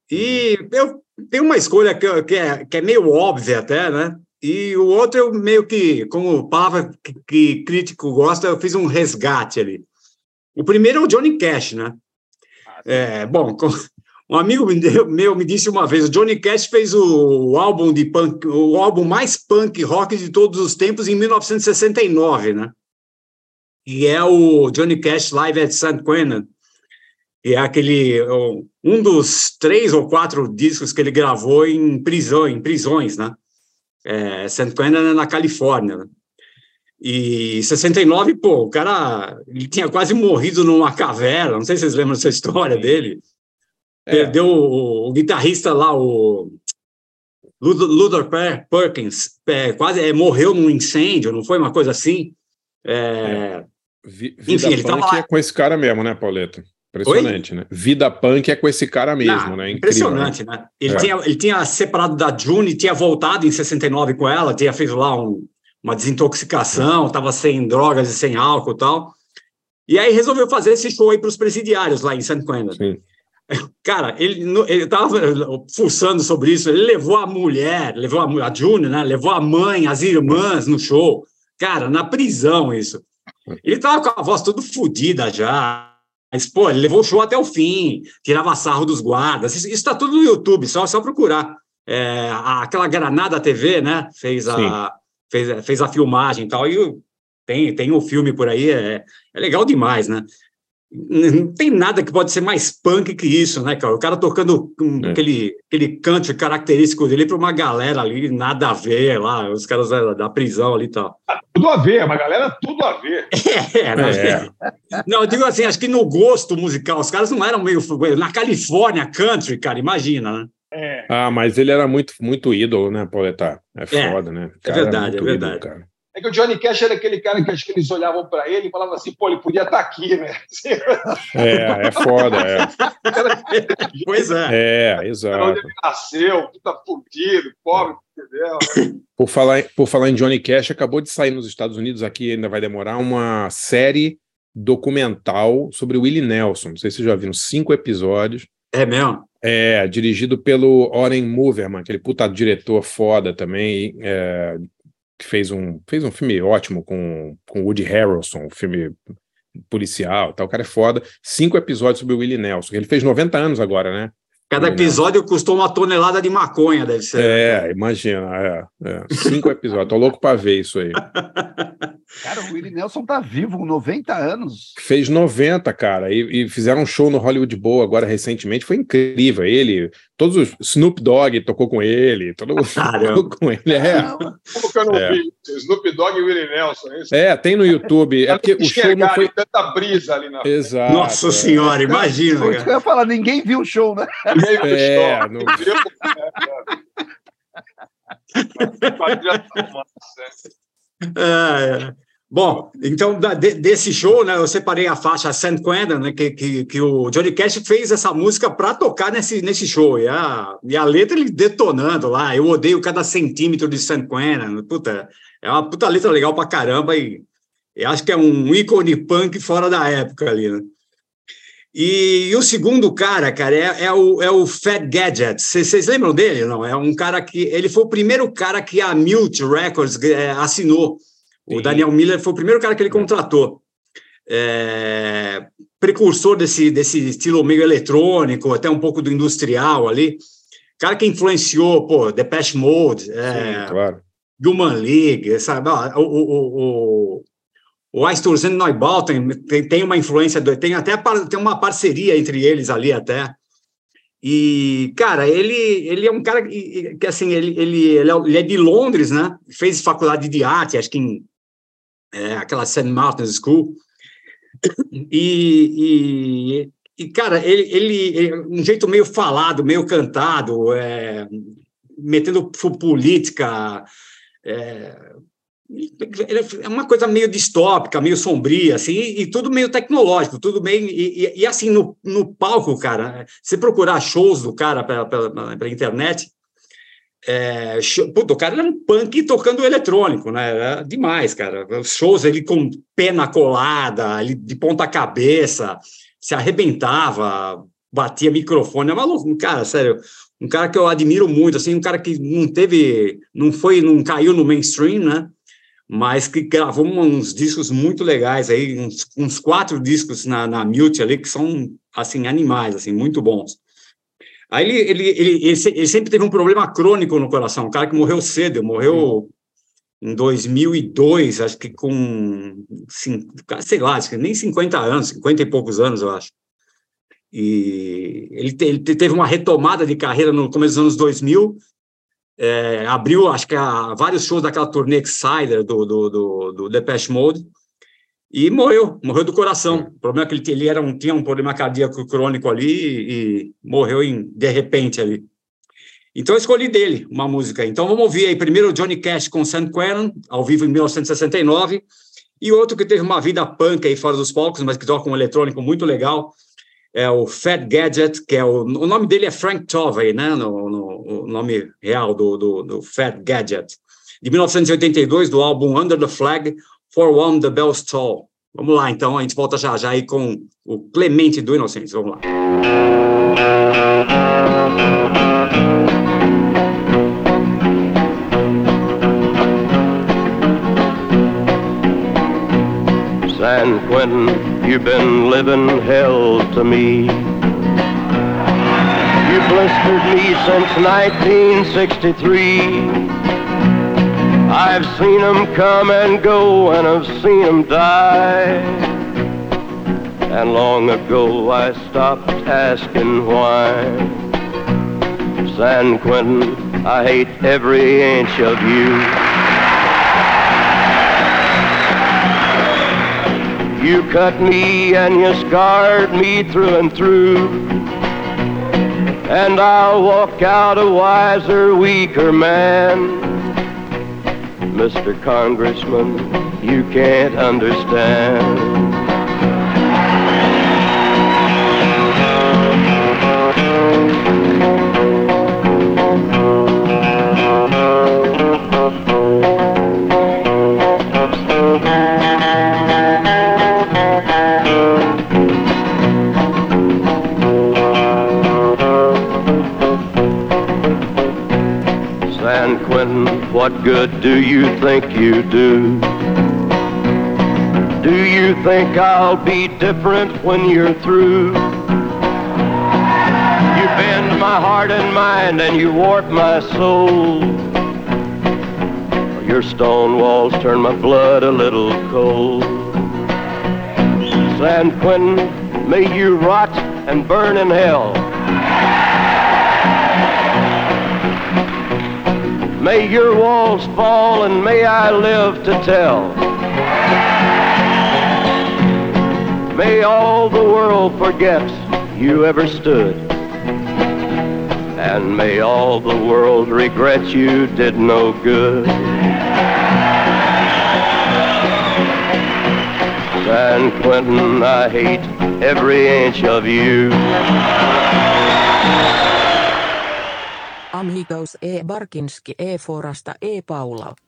Speaker 3: E eu tenho uma escolha que, que, é, que é meio óbvia até, né? E o outro eu meio que, como palavra que, que crítico gosta, eu fiz um resgate ali. O primeiro é o Johnny Cash, né? É, bom, um amigo meu me disse uma vez, o Johnny Cash fez o, o álbum de punk, o álbum mais punk rock de todos os tempos em 1969, né? E é o Johnny Cash Live at San Quentin. E é aquele o- um dos três ou quatro discos que ele gravou em prisão, em prisões, né? É, San Quentin é na Califórnia. né? E em 69, pô, o cara ele tinha quase morrido numa caverna. Não sei se vocês lembram dessa história dele.
Speaker 2: É,
Speaker 3: Perdeu o, o guitarrista lá, o Lud- Ludor Per- Perkins, é, quase é, morreu num incêndio, não foi uma coisa assim? É,
Speaker 2: vi-
Speaker 3: Enfim, ele tava lá-
Speaker 2: é com esse cara mesmo, né, Pauleta? Impressionante, né? Vida Punk é com esse cara mesmo,
Speaker 3: Ah,
Speaker 2: né? Incrível,
Speaker 3: impressionante, né? Ele,
Speaker 2: É.
Speaker 3: tinha, ele tinha separado da June, tinha voltado em 69 com ela, tinha feito lá um- uma desintoxicação, estava sem drogas e sem álcool e tal. E aí resolveu fazer esse show aí para os presidiários lá em San Quentin.
Speaker 2: Sim.
Speaker 3: Cara, ele ele estava fuçando sobre isso, ele levou a mulher, levou a, a June, né? Levou a mãe, as irmãs no show. Cara, na prisão isso. Ele tava com a voz toda fodida já. Mas, pô, ele levou o show até o fim, tirava sarro dos guardas. Isso está tudo no YouTube, só, só procurar. É, aquela Granada TV, né? Fez a, fez, fez a filmagem e tal. E tem, tem um filme por aí, é, é legal demais, né? Não tem nada que pode ser mais punk que isso, né, cara? O cara tocando com
Speaker 2: É.
Speaker 3: aquele, aquele country característico dele para uma galera ali, nada a ver lá, os caras da, da prisão ali e tal.
Speaker 4: Tudo a ver, mas galera, tudo a ver.
Speaker 3: É, né? Não, eu digo assim, acho que no gosto musical, os caras não eram meio. Na Califórnia, country, cara, imagina, né?
Speaker 4: É.
Speaker 2: Ah, mas ele era muito, muito ídolo, né, Pauleta? É foda, né? O cara era
Speaker 3: verdade, é
Speaker 2: ídolo,
Speaker 3: verdade.
Speaker 2: cara.
Speaker 4: É que o Johnny Cash era aquele cara que acho que eles olhavam para ele e falavam assim, pô, ele podia estar aqui, né?
Speaker 2: É, é foda, é.
Speaker 3: Pois é.
Speaker 2: É,
Speaker 4: Era onde
Speaker 2: exato.
Speaker 4: ele nasceu, puta fudido, pobre, entendeu?
Speaker 2: Por falar, em- por falar em Johnny Cash, acabou de sair nos Estados Unidos, aqui ainda vai demorar, uma série documental sobre o Willie Nelson. Não sei se vocês já viram, cinco episódios.
Speaker 3: É mesmo?
Speaker 2: É, dirigido pelo Oren Moverman, aquele puta diretor foda também, é, que fez um, fez um filme ótimo com, com Woody Harrelson, um filme policial, tal. o cara é foda. Cinco episódios sobre o Willie Nelson. Ele fez 90 anos agora, né?
Speaker 3: Cada episódio custou uma tonelada de maconha, deve ser.
Speaker 2: É, imagina. É, é. Cinco episódios. Tô louco pra ver isso aí.
Speaker 5: Cara, o Willie Nelson tá vivo, com 90 anos.
Speaker 2: Fez 90, cara, e, e fizeram um show no Hollywood Bowl agora recentemente. Foi incrível. Ele, todos os. Snoop Dogg tocou com ele, todo mundo tocou com ele. É.
Speaker 4: Como que eu não
Speaker 2: É.
Speaker 4: vi? Snoop Dogg e Willie Nelson, é isso?
Speaker 2: É, tem no YouTube. É porque o show não foi.
Speaker 4: tanta brisa ali na
Speaker 2: Exato.
Speaker 3: Nossa
Speaker 2: é.
Speaker 3: senhora, imagina.
Speaker 5: Isso que
Speaker 3: cara.
Speaker 5: eu ia falar, ninguém viu o show, né?
Speaker 4: Meio do
Speaker 2: É,
Speaker 4: show.
Speaker 2: não-
Speaker 3: É, é. Bom, então de- desse show, né, eu separei a faixa San Quentin, né, que, que, que o Johnny Cash fez essa música para tocar nesse, nesse show. E a, e a letra ele detonando lá, eu odeio cada centímetro de San Quentin. Puta, é uma puta letra legal pra caramba e, e acho que é um ícone punk fora da época ali, né? E, e o segundo cara, cara, é, é o, é o Fat Gadget. Vocês lembram dele? Não, é um cara que. Ele foi o primeiro cara que a Mute Records eh, assinou. O. Daniel Miller foi o primeiro cara que ele contratou. É, precursor desse, desse estilo meio eletrônico, até um pouco do industrial ali. Cara que influenciou, pô, Depeche Mode, é,
Speaker 2: Sim, claro.
Speaker 3: Human League, sabe? O, o, o, o Einstürzen Neubauten tem, tem uma influência, do- tem até tem uma parceria entre eles ali até. E, cara, ele, ele é um cara que, que, assim, ele, ele, ele é- ele é de Londres, né? Fez faculdade de arte, acho que em é, aquela St. Martin's School. E, e, e, cara, ele, ele, ele- um jeito meio falado, meio cantado, é, metendo política, é, é uma coisa meio distópica, meio sombria, assim, e, tudo meio tecnológico, tudo. E, e- e, assim, no, no palco, cara, se procurar shows do cara pela, pela, pela internet, é, show, puta, o cara era um punk tocando eletrônico, né? Era demais, cara. Shows ele com pena colada, ele de ponta cabeça, se arrebentava, batia microfone, é maluco, cara, sério, um cara que eu admiro muito, assim, um cara que não teve, não foi, não caiu no mainstream, né? Mas que gravou uns discos muito legais aí, uns, uns quatro discos na, na Mute ali que são assim animais, assim, muito bons. Aí ele, ele, ele, ele, se- ele sempre teve um problema crônico no coração, um cara que morreu cedo, morreu em 2002, acho que com, sei lá, nem 50 anos, 50 e poucos anos, eu acho. E ele, ele te- teve uma retomada de carreira no começo dos anos 2000, é, abriu, acho que, a, vários shows daquela turnê Excider do, do, do, do Depeche Mode, e morreu, morreu do coração. O problema é que ele, ele era um, tinha um problema cardíaco crônico ali e, e morreu em, de repente ali. Então eu escolhi dele uma música. Então vamos ouvir aí primeiro Johnny Cash com San Quentin, ao vivo em 1969, e outro que teve uma vida punk aí fora dos palcos, mas que toca um eletrônico muito legal, é o Fat Gadget, que é o, o nome dele é Frank Tovey, né? No, no- o nome real do, do, do Fat Gadget, de 1982, do álbum Under the Flag, For One the Bells Toll. Vamos lá, então, a gente volta já já aí com o Clemente do Inocentes. Vamos lá.
Speaker 15: San Quentin, you've been living hell to me. You blistered me since 1963. I've seen 'em come and go, and I've seen 'em die. And long ago I stopped asking why. San Quentin, I hate every inch of you. You cut me and you scarred me through and through. And I'll walk out a wiser, weaker man. Mr. Congressman, you can't understand. Quentin, what good do you think you do? Do you think I'll be different when you're through? You bend my heart and mind and you warp my soul. Your stone walls turn my blood a little cold. San Quentin, may you rot and burn in hell. May your walls fall and may I live to tell. May all the world forget you ever stood. And may all the world regret you did no good. San Quentin, I hate every inch of you.
Speaker 14: Amigos e. Barkinski e. Forasta e. Paula.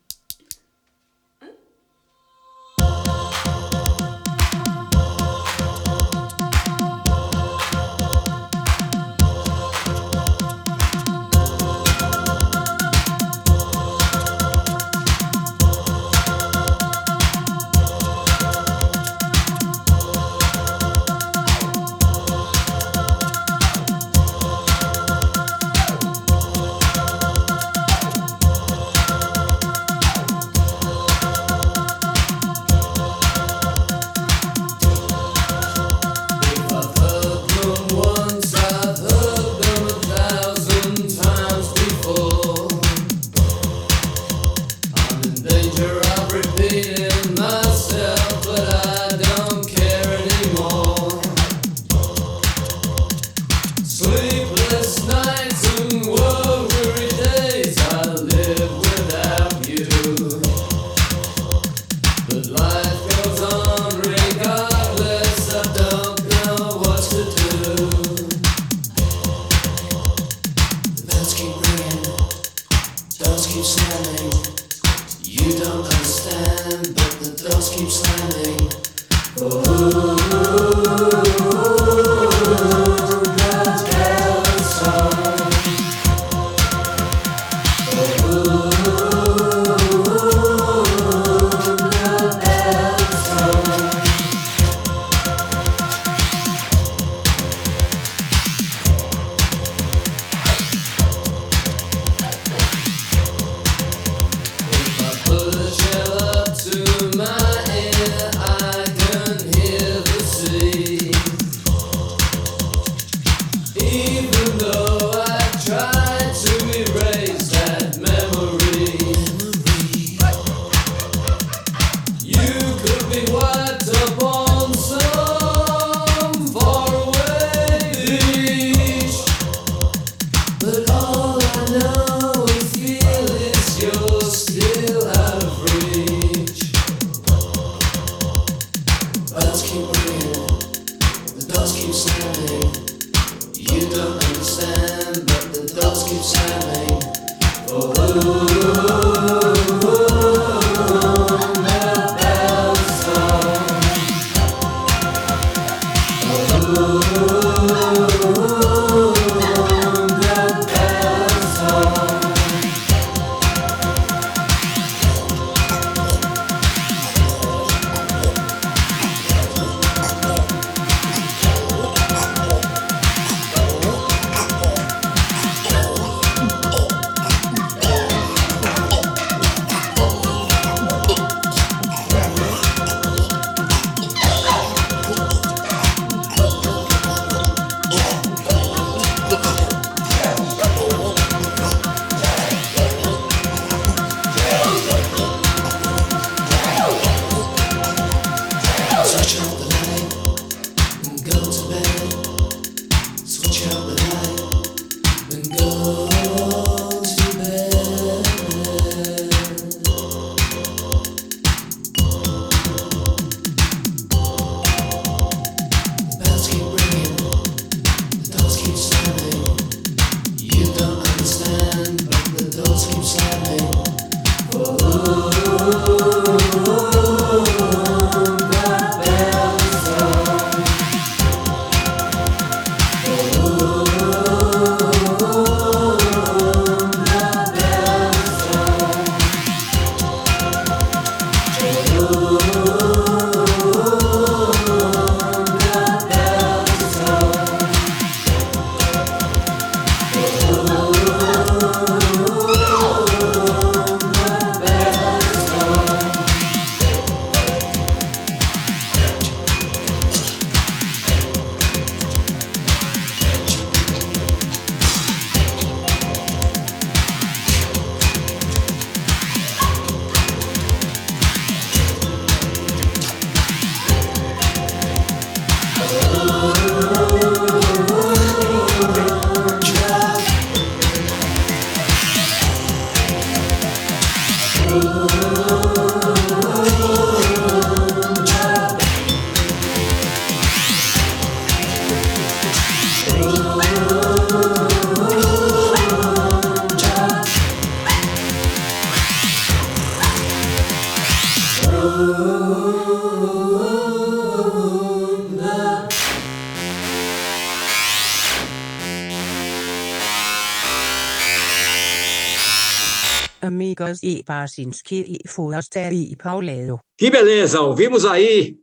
Speaker 14: E Barsinski e Foraster e Pauleiro.
Speaker 3: Que beleza! Ouvimos aí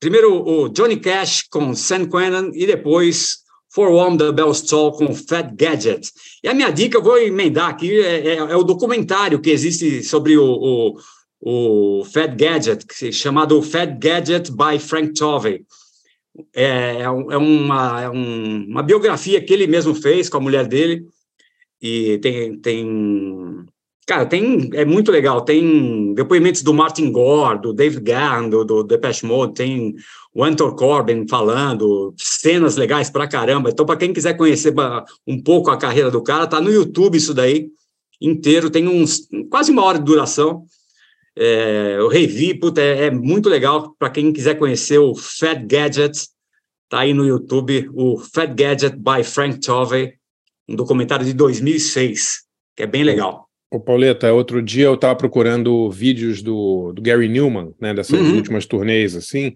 Speaker 3: primeiro o Johnny Cash com San Quentin e depois For Warm the Bells Toll com Fat Gadget. E a minha dica, eu vou emendar aqui, é, é- é o documentário que existe sobre o, o, o Fat Gadget, chamado Fat Gadget by Frank Tovey. É, é é uma, é um- uma biografia que ele mesmo fez com a mulher dele, e tem, tem Cara, tem, é muito legal. Tem depoimentos do Martin Gore, do David Gahan, do, do Depeche Mode, tem o Anton Corbin falando, cenas legais pra caramba. Então, para quem quiser conhecer um pouco a carreira do cara, tá no YouTube isso daí inteiro, tem uns quase uma hora de duração. É, eu revi, puta, é, é muito legal para quem quiser conhecer o Fat Gadget, tá aí no YouTube, o Fat Gadget by Frank Tovey, um documentário de 2006, que é bem legal.
Speaker 2: Ô, Pauleta, outro dia eu estava procurando vídeos do, do Gary Newman, né, dessas
Speaker 3: Uhum.
Speaker 2: últimas turnês, assim,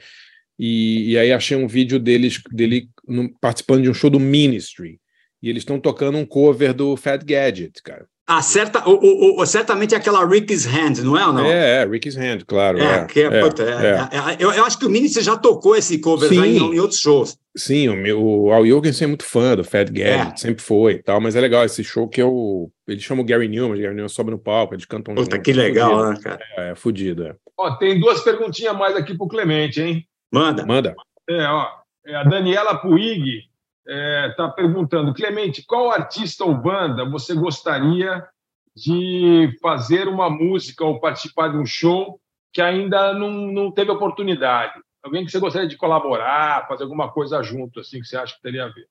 Speaker 2: e, e aí achei um vídeo deles, dele no- participando de um show do Ministry, e eles estão tocando um cover do Fat Gadget, cara.
Speaker 3: Ah, certa, o, o, o- certamente é aquela Rick's Hand, não é ou não?
Speaker 2: É, é, Ricky's Hand, claro.
Speaker 3: É,
Speaker 2: É,
Speaker 3: que é,
Speaker 2: é,
Speaker 3: puta, é-
Speaker 2: é.
Speaker 3: é- eu, eu acho que o Mini você já tocou esse cover
Speaker 2: Sim.
Speaker 3: já em, em outros shows.
Speaker 2: Sim, o, meu, o Al Jorgensen é muito fã do Fat Gadget,
Speaker 3: É.
Speaker 2: sempre foi e tal, mas é legal esse show que eu. Ele chama o Gary Newman, o Gary Newman sobe no palco, eles cantam
Speaker 3: Puta,
Speaker 2: juntos,
Speaker 3: que legal,
Speaker 2: fudido.
Speaker 3: né, cara?
Speaker 2: É, é fudido, é.
Speaker 4: Ó, tem duas perguntinhas mais aqui pro Clemente, hein?
Speaker 3: Manda.
Speaker 2: Manda.
Speaker 4: É, ó, é, a Daniela Puig está perguntando, Clemente, qual artista ou banda você gostaria de fazer uma música ou participar de um show que ainda não, não teve oportunidade? Alguém que você gostaria de colaborar, fazer alguma coisa junto, assim, que você acha que teria a ver?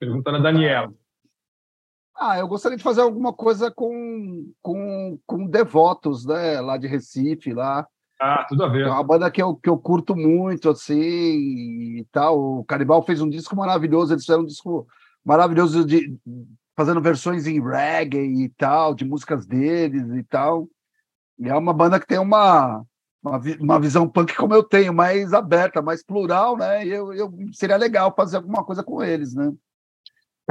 Speaker 4: Pergunta da Daniela.
Speaker 5: Ah, eu gostaria de fazer alguma coisa com, com, com Devotos, né? Lá de Recife, lá.
Speaker 4: Ah, tudo a ver.
Speaker 5: É uma banda que eu, que eu curto muito, assim, e tal. O Canibal fez um disco maravilhoso, eles fizeram um disco maravilhoso de fazendo versões em reggae e tal, de músicas deles e tal. E é uma banda que tem uma, uma, uma visão punk como eu tenho, mais aberta, mais plural, né? E eu, eu seria legal fazer alguma coisa com eles, né?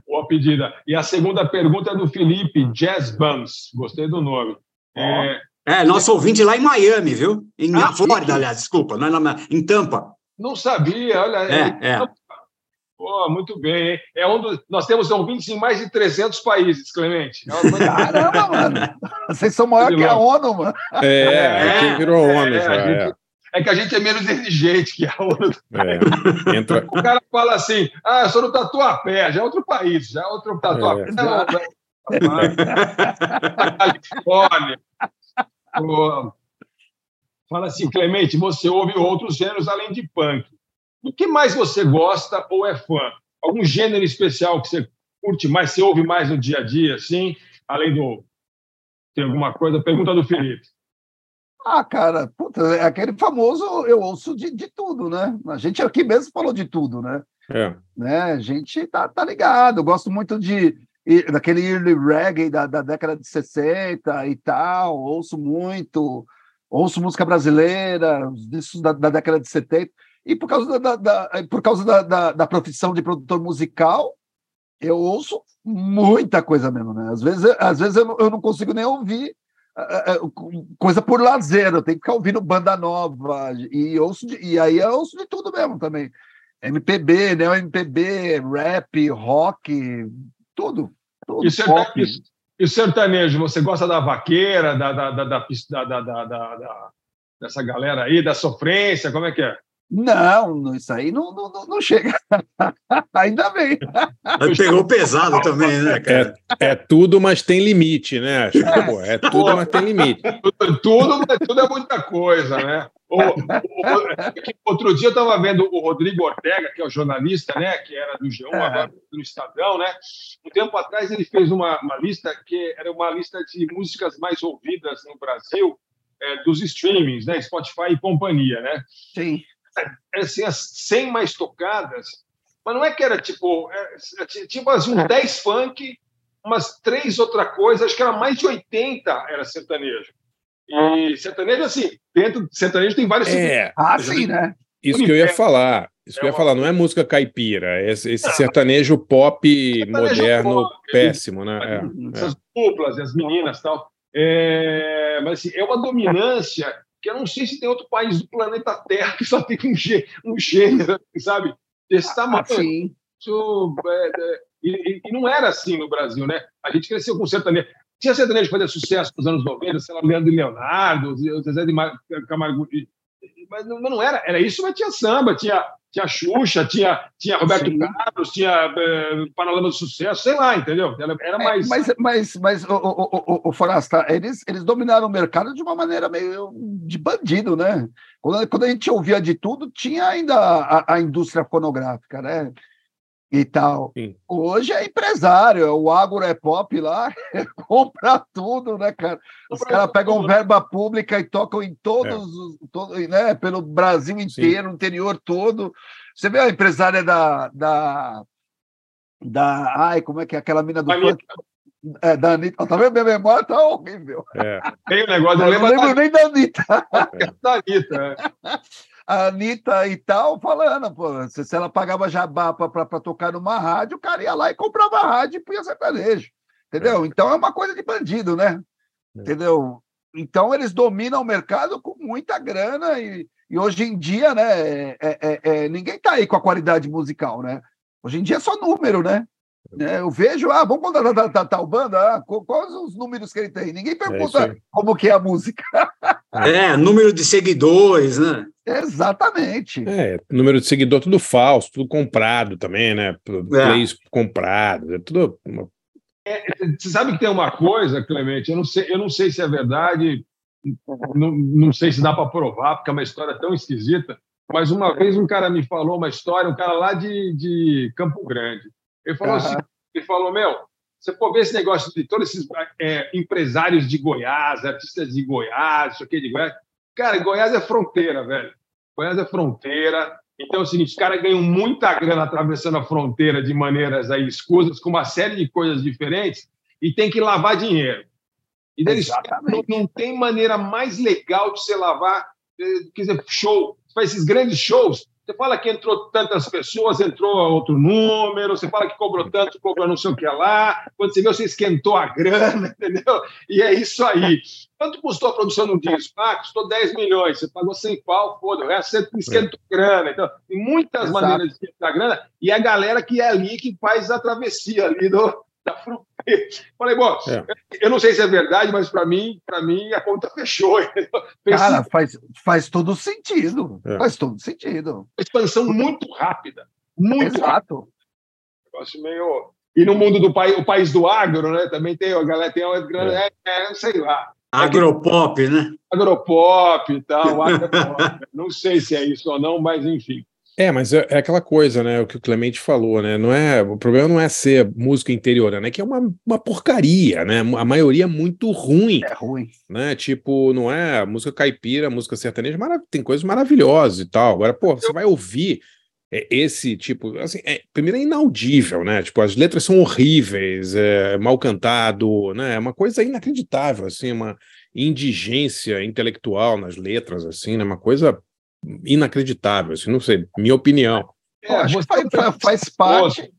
Speaker 4: Boa pedida. E a segunda pergunta é do Felipe, Jazz Bums. Gostei do nome. É,
Speaker 3: É, nosso ouvinte lá em Miami, viu? Em,
Speaker 4: Ah,
Speaker 3: na Flórida, aliás, desculpa, não é na- em Tampa.
Speaker 4: não sabia, olha.
Speaker 3: É, é.
Speaker 4: Pô, muito bem. hein? É um dos, nós temos ouvintes em mais de 300 países, Clemente. É
Speaker 5: Caramba, mano! Vocês são maior que a ONU, mano!
Speaker 2: É, aqui virou ONU
Speaker 4: é,
Speaker 2: já. É,
Speaker 4: gente- é que a gente é menos exigente que a ONU.
Speaker 2: é. Entra,
Speaker 4: O cara fala assim: ah, eu sou do Tatuapé, já é outro país, já é outro Tatuapé.
Speaker 2: É.
Speaker 4: Não, não. Califórnia. Fala assim, Clemente, você ouve outros gêneros além de punk. Do que mais você gosta ou é fã? Algum gênero especial que você curte mais, você ouve mais no dia a dia, assim? Além do. Tem alguma coisa? Pergunta do Felipe.
Speaker 5: Ah, cara, puta, é aquele famoso eu ouço de, de tudo, né? A gente aqui mesmo falou de tudo, né?
Speaker 2: é.
Speaker 5: né? A gente tá, tá ligado. Eu gosto muito de daquele early reggae da, da década de 60 e tal. Ouço muito, ouço música brasileira, os discos da, da década de 70. E por causa da, da- por causa da, da, da profissão de produtor musical, eu ouço muita coisa mesmo, né? Às vezes, às vezes eu, eu não consigo nem ouvir ah, ah, coisa por lazer, eu tenho que ficar ouvindo banda nova e ouço de- e aí eu ouço de tudo mesmo também. MPB, neo MPB, rap, rock, tudo. Tudo
Speaker 4: E, serta- e- e sertanejo, você gosta da vaqueira, da- da- da- da- dessa galera aí, da sofrência, como é que é?
Speaker 5: Não, isso aí não, não, não- não chega. Ainda bem.
Speaker 3: Pegou pesado também, né, cara?
Speaker 2: É tudo, mas tem limite, né? Chico? Pô, é tudo, mas tem limite.
Speaker 4: Tudo, mas tudo é muita coisa, né? O- o- é outro dia eu estava vendo o Rodrigo Ortega, que é o jornalista, né? Que era do G1,
Speaker 5: É.
Speaker 4: agora do Estadão, né? Um tempo atrás ele fez uma, uma lista que era uma lista de músicas mais ouvidas no Brasil é, dos streamings, né? Spotify e companhia, né?
Speaker 5: Sim.
Speaker 4: É, assim, as 100 mais tocadas, mas não é que era tipo, é, é, tipo assim, uns 10 funk, umas três outra coisa, acho que era mais de 80 era sertanejo. E sertanejo, assim, dentro de sertanejo tem vários
Speaker 2: É.
Speaker 5: Ah, sim, né?
Speaker 2: Isso que eu ia falar. Isso que eu ia falar, não é música caipira, é esse, esse sertanejo pop moderno
Speaker 4: pop,
Speaker 2: péssimo, né? É,
Speaker 4: essas duplas e as meninas e tal. É, mas assim, é uma dominância que eu não sei se tem outro país do planeta Terra que só tem um, gê, um gênero, sabe? Desse tamanho.
Speaker 5: sim.
Speaker 4: Isso, é, é, e, e- não era assim no Brasil, né? A gente cresceu com sertanejo. Tinha sertanejo que fazia sucesso nos anos 90, sei lá, Leandro e Leonardo, o Zezé de Mar- Camargo. Mas não, mas não era, era isso, mas tinha samba, tinha, tinha Xuxa, tinha, tinha Roberto
Speaker 5: Sim.
Speaker 4: Carlos, tinha eh, Paralama do Sucesso, sei lá, entendeu? Era,
Speaker 5: É,
Speaker 4: mais.
Speaker 5: mas, mas, mas o, o, o, o Forasta, eles, eles dominaram o mercado de uma maneira meio de bandido, né? Quando, quando a gente ouvia de tudo, tinha ainda a, a indústria fonográfica, né? E tal.
Speaker 2: Sim.
Speaker 5: Hoje é empresário, o agro é pop lá, compra tudo, né, cara? Os caras pegam
Speaker 4: tudo.
Speaker 5: verba pública e tocam em todos, os, todo, né, pelo Brasil inteiro, no interior todo. Você vê a empresária da, da, da. Ai, como é que é aquela mina do
Speaker 4: Anitta.
Speaker 5: É, da Anitta. Tá vendo? Minha memória tá horrível.
Speaker 2: É.
Speaker 4: Tem o negócio,
Speaker 5: Eu
Speaker 4: não
Speaker 5: não
Speaker 4: lembro
Speaker 5: lembro nem da Anitta.
Speaker 4: da Anitta. é.
Speaker 5: A Anitta e tal, falando, pô, se, se ela pagava jabá para tocar numa rádio, o cara ia lá e comprava a rádio e punha sertanejo. Entendeu? Então é uma coisa de bandido, né?
Speaker 2: É.
Speaker 5: Entendeu? Então eles dominam o mercado com muita grana e, e hoje em dia, né? é- é- é- ninguém tá aí com a qualidade musical, né? Hoje em dia é só número, né? Né, Eu vejo, ah, vamos contratar tal, tal, tal banda, ah, qu- quais os números que ele tem? Ninguém pergunta
Speaker 2: aí.
Speaker 5: como que é a música.
Speaker 3: É, número de seguidores, né?
Speaker 5: Exatamente.
Speaker 2: É, número de seguidor tudo falso, tudo comprado também, né? Plays comprados, é tudo. uma-
Speaker 4: Você sabe que tem uma coisa, Clemente, eu não sei, eu não sei se é verdade, não, não sei se dá para provar, porque é uma história tão esquisita, mas uma vez um cara me falou uma história, um cara lá de, de Campo Grande. Ele falou
Speaker 5: Aham.
Speaker 4: assim, ele falou, meu, você for ver esse negócio de todos esses é, empresários de Goiás, artistas de Goiás, isso aqui de Goiás. Cara, Goiás é fronteira, velho. Goiás é fronteira. Então é o seguinte, os caras ganham muita grana atravessando a fronteira de maneiras aí escusas, com uma série de coisas diferentes, e tem que lavar dinheiro. E daí eles- não, não tem maneira mais legal de você lavar, eh, quer dizer, show. Faz esses grandes shows, você fala que entrou tantas pessoas, entrou outro número, você fala que cobrou tanto, cobrou não sei o que lá, quando você vê, você esquentou a grana, entendeu? E é isso aí. Quanto custou a produção de um disco? Ah, custou 10 milhões, você pagou 100 pau, foda, o resto você esquentou grana. Então, tem muitas
Speaker 5: Exato.
Speaker 4: maneiras de esquentar grana, e a galera que é ali que faz a travessia ali do, da. Falei, bom,
Speaker 2: É.
Speaker 4: eu não sei se é verdade, mas para mim, para mim a conta fechou.
Speaker 5: Cara, faz, faz todo sentido.
Speaker 2: É.
Speaker 5: Faz todo sentido.
Speaker 4: expansão muito rápida, muito rápida.
Speaker 5: Exato.
Speaker 4: negócio meio. E no mundo do país, o país do agro, né? Também tem a galera tem uma grana, é. é, sei lá,
Speaker 3: Agropop, né?
Speaker 4: agropop e tal, agropop. não sei se é isso ou não, mas enfim.
Speaker 2: É, mas é, é aquela coisa, né? O que o Clemente falou, né? Não é, o problema não é ser música interiorana, é que é uma, uma porcaria, né? A maioria é muito ruim,
Speaker 5: É ruim.
Speaker 2: né? Tipo, não é música caipira, música sertaneja, mara- tem coisas maravilhosas e tal. Agora, pô, você vai ouvir esse tipo, assim, é, primeiro é inaudível, né? Tipo, as letras são horríveis, é mal cantado, né? É uma coisa inacreditável, assim, uma indigência intelectual nas letras, assim, né? Uma coisa inacreditável, assim, não sei, minha opinião.
Speaker 5: Que
Speaker 4: você
Speaker 5: faz,
Speaker 4: é
Speaker 5: faz- parte.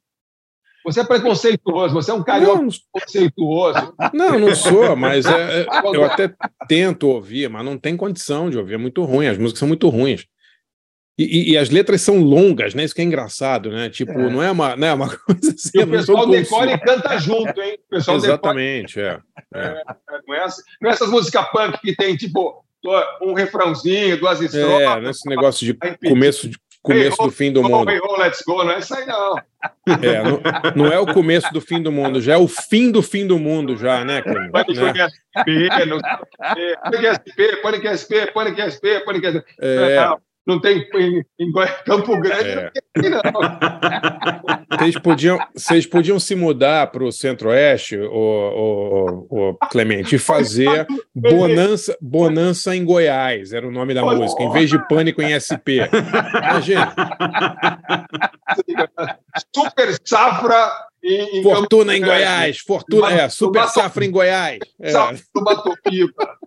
Speaker 4: Você é preconceituoso, você é um carioca
Speaker 2: Não,
Speaker 4: preconceituoso.
Speaker 2: Não, não sou, mas é- é- eu até tento ouvir, mas não tem condição de ouvir, é muito ruim, as músicas são muito ruins. E, e- e as letras são longas, né? Isso que é engraçado, né? Tipo,
Speaker 5: É.
Speaker 2: não é uma, não é uma coisa assim.
Speaker 4: E o pessoal decora e canta junto, hein? O pessoal decora
Speaker 2: Exatamente, é. é.
Speaker 4: Não é, não é essas músicas punk que tem, tipo, um refrãozinho, duas
Speaker 2: É,
Speaker 4: estrofas.
Speaker 2: nesse negócio de
Speaker 4: Aí,
Speaker 2: começo, de, começo do fim do
Speaker 4: Go,
Speaker 2: mundo.
Speaker 4: hey, ho, let's go, não é isso aí, não.
Speaker 2: É, não, não é o começo do fim do mundo, já é o fim do fim do mundo, já, né, Clemente?
Speaker 4: Pânico
Speaker 2: Né?
Speaker 4: O quê. Pânico SP, Pânico SP, Pânico SP, Pânico SP.
Speaker 2: É.
Speaker 4: Não, não tem em, em Campo Grande,
Speaker 2: É.
Speaker 4: não tem não.
Speaker 2: Vocês podiam, vocês podiam se mudar para o Centro-Oeste, o, Clemente, e fazer Bonança, Bonança em Goiás, era o nome da música, em vez de Pânico em SP. Imagina,
Speaker 4: Super safra em, em
Speaker 2: Fortuna em. Goiás, Fortuna, é, Super Safra em Goiás. É.
Speaker 4: Safra do Batopiba.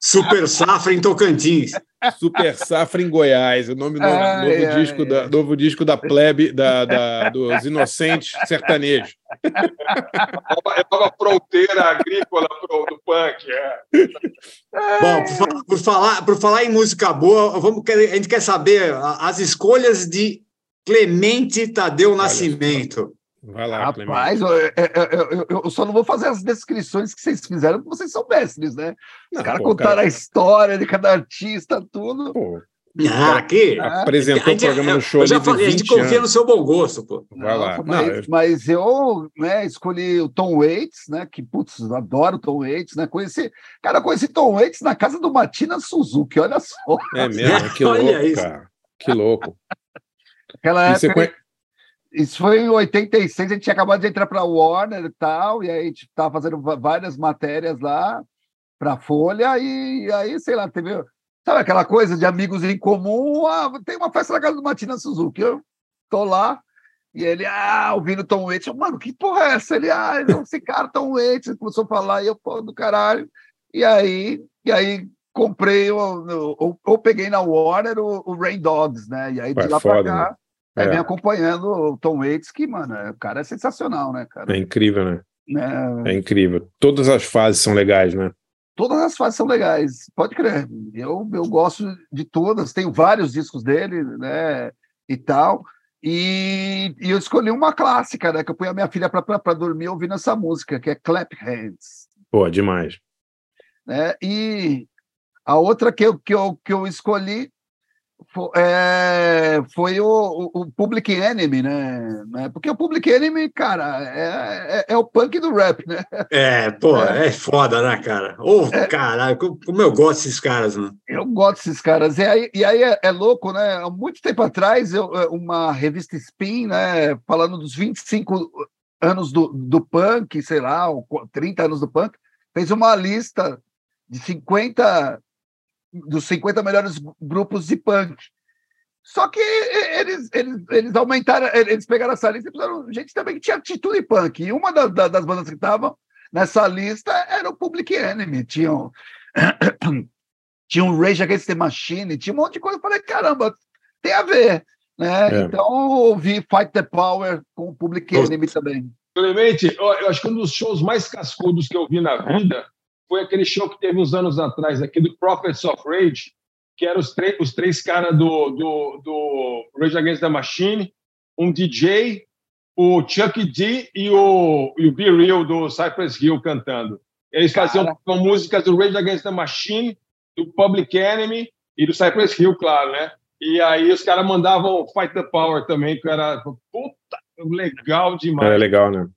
Speaker 3: Super Safra em Tocantins.
Speaker 2: Super Safra em Goiás, o nome do
Speaker 5: Ai,
Speaker 2: novo,
Speaker 5: ai,
Speaker 2: disco da, novo disco da plebe, da, da- dos inocentes sertanejos.
Speaker 4: É uma fronteira agrícola pro, do punk. É.
Speaker 3: Bom, por, por falar, por falar em música boa, vamos, querer- a gente quer saber as escolhas de Clemente Tadeu Nascimento.
Speaker 2: Vai lá.
Speaker 5: Rapaz, eu, eu- eu- eu- só não vou fazer as descrições que vocês fizeram, porque vocês são mestres, né? Os
Speaker 2: Não,
Speaker 5: caras
Speaker 2: pô,
Speaker 5: contaram
Speaker 2: cara.
Speaker 5: a história de cada artista, tudo.
Speaker 2: Pô,
Speaker 3: Ah, aqui.
Speaker 2: apresentou o programa no show
Speaker 3: eu já falei, a gente
Speaker 2: 20
Speaker 3: confia
Speaker 2: anos.
Speaker 3: no seu bom gosto, pô.
Speaker 2: Vai lá. Não,
Speaker 5: mas,
Speaker 2: eu-
Speaker 5: mas eu né, escolhi o Tom Waits, né? Que, putz, eu adoro Tom Waits, né? Conheci, cara, eu conheci Tom Waits na casa do Matina Suzuki, olha só.
Speaker 2: É mesmo, que
Speaker 3: Olha
Speaker 2: louco,
Speaker 3: isso.
Speaker 2: cara. Que louco.
Speaker 5: Aquela
Speaker 2: você
Speaker 5: época,
Speaker 2: conhe-
Speaker 5: Isso foi em 86, a gente tinha acabado de entrar para a Warner e tal, e aí a gente estava fazendo várias matérias lá para a Folha, e aí, sei lá, teve. Sabe aquela coisa de amigos em comum? Ah, tem uma festa na casa do Matina Suzuki. Eu tô lá, e ele, ah, ouvindo Tom Waits. Eu, Mano, que porra é essa? Ele, ah, esse cara, Tom Waits, ele começou a falar, e eu, pô, do caralho. E aí, e aí comprei, o- o- ou, ou peguei na Warner o, o Rain Dogs, né? E aí de
Speaker 2: Ué,
Speaker 5: lá para cá.
Speaker 2: né? É.
Speaker 5: vem acompanhando o Tom Waits, que, mano, é- o cara é sensacional, né, cara?
Speaker 2: É incrível, né?
Speaker 5: Né?
Speaker 2: É incrível. Todas as fases são legais, né?
Speaker 5: Todas as fases são legais, pode crer. Eu, eu gosto de todas, tenho vários discos dele, né, e tal. E, e eu escolhi uma clássica, né, que eu ponho a minha filha para dormir ouvindo essa música, que é Clap Hands.
Speaker 2: Pô, demais.
Speaker 5: né? E a outra que eu, que eu, que eu escolhi fo- é, foi o, o, Public Enemy, né? né? Porque o Public Enemy, cara, é, é, é o punk do rap, né?
Speaker 3: É, pô, é, foda, né, cara? Ô, caralho, como- eu gosto desses caras, mano.
Speaker 5: Eu gosto desses caras. E aí, e aí é, é louco, né? Há muito tempo atrás, eu, é, uma revista Spin, né, falando dos 25 anos do, do punk, sei lá, ou 30 anos do punk, fez uma lista de 50 dos 50 melhores grupos de punk. Só que eles, eles, eles aumentaram, eles pegaram essa lista e fizeram gente também que tinha atitude punk. E uma da- da- das bandas que estavam nessa lista era o Public Enemy. Tinham, tinha um Rage Against the Machine, tinha um monte de coisa. Eu falei, caramba, tem a ver. Né?
Speaker 4: É.
Speaker 5: Então, ouvi Fight the Power com o Public Enemy também.
Speaker 4: Clemente, eu acho que um dos shows mais cascudos que eu vi na vida foi aquele show que teve uns anos atrás aqui do Prophets of Rage, que eram os, três- os três caras do, do, do Rage Against the Machine, um DJ, o Chuck D e o, e o Be Real do Cypress Hill cantando. Eles faziam com músicas do Rage Against the Machine, do Public Enemy e do Cypress Hill, claro, né? E aí os caras mandavam Fight the Power também, que era puta, legal demais.
Speaker 2: É legal, né?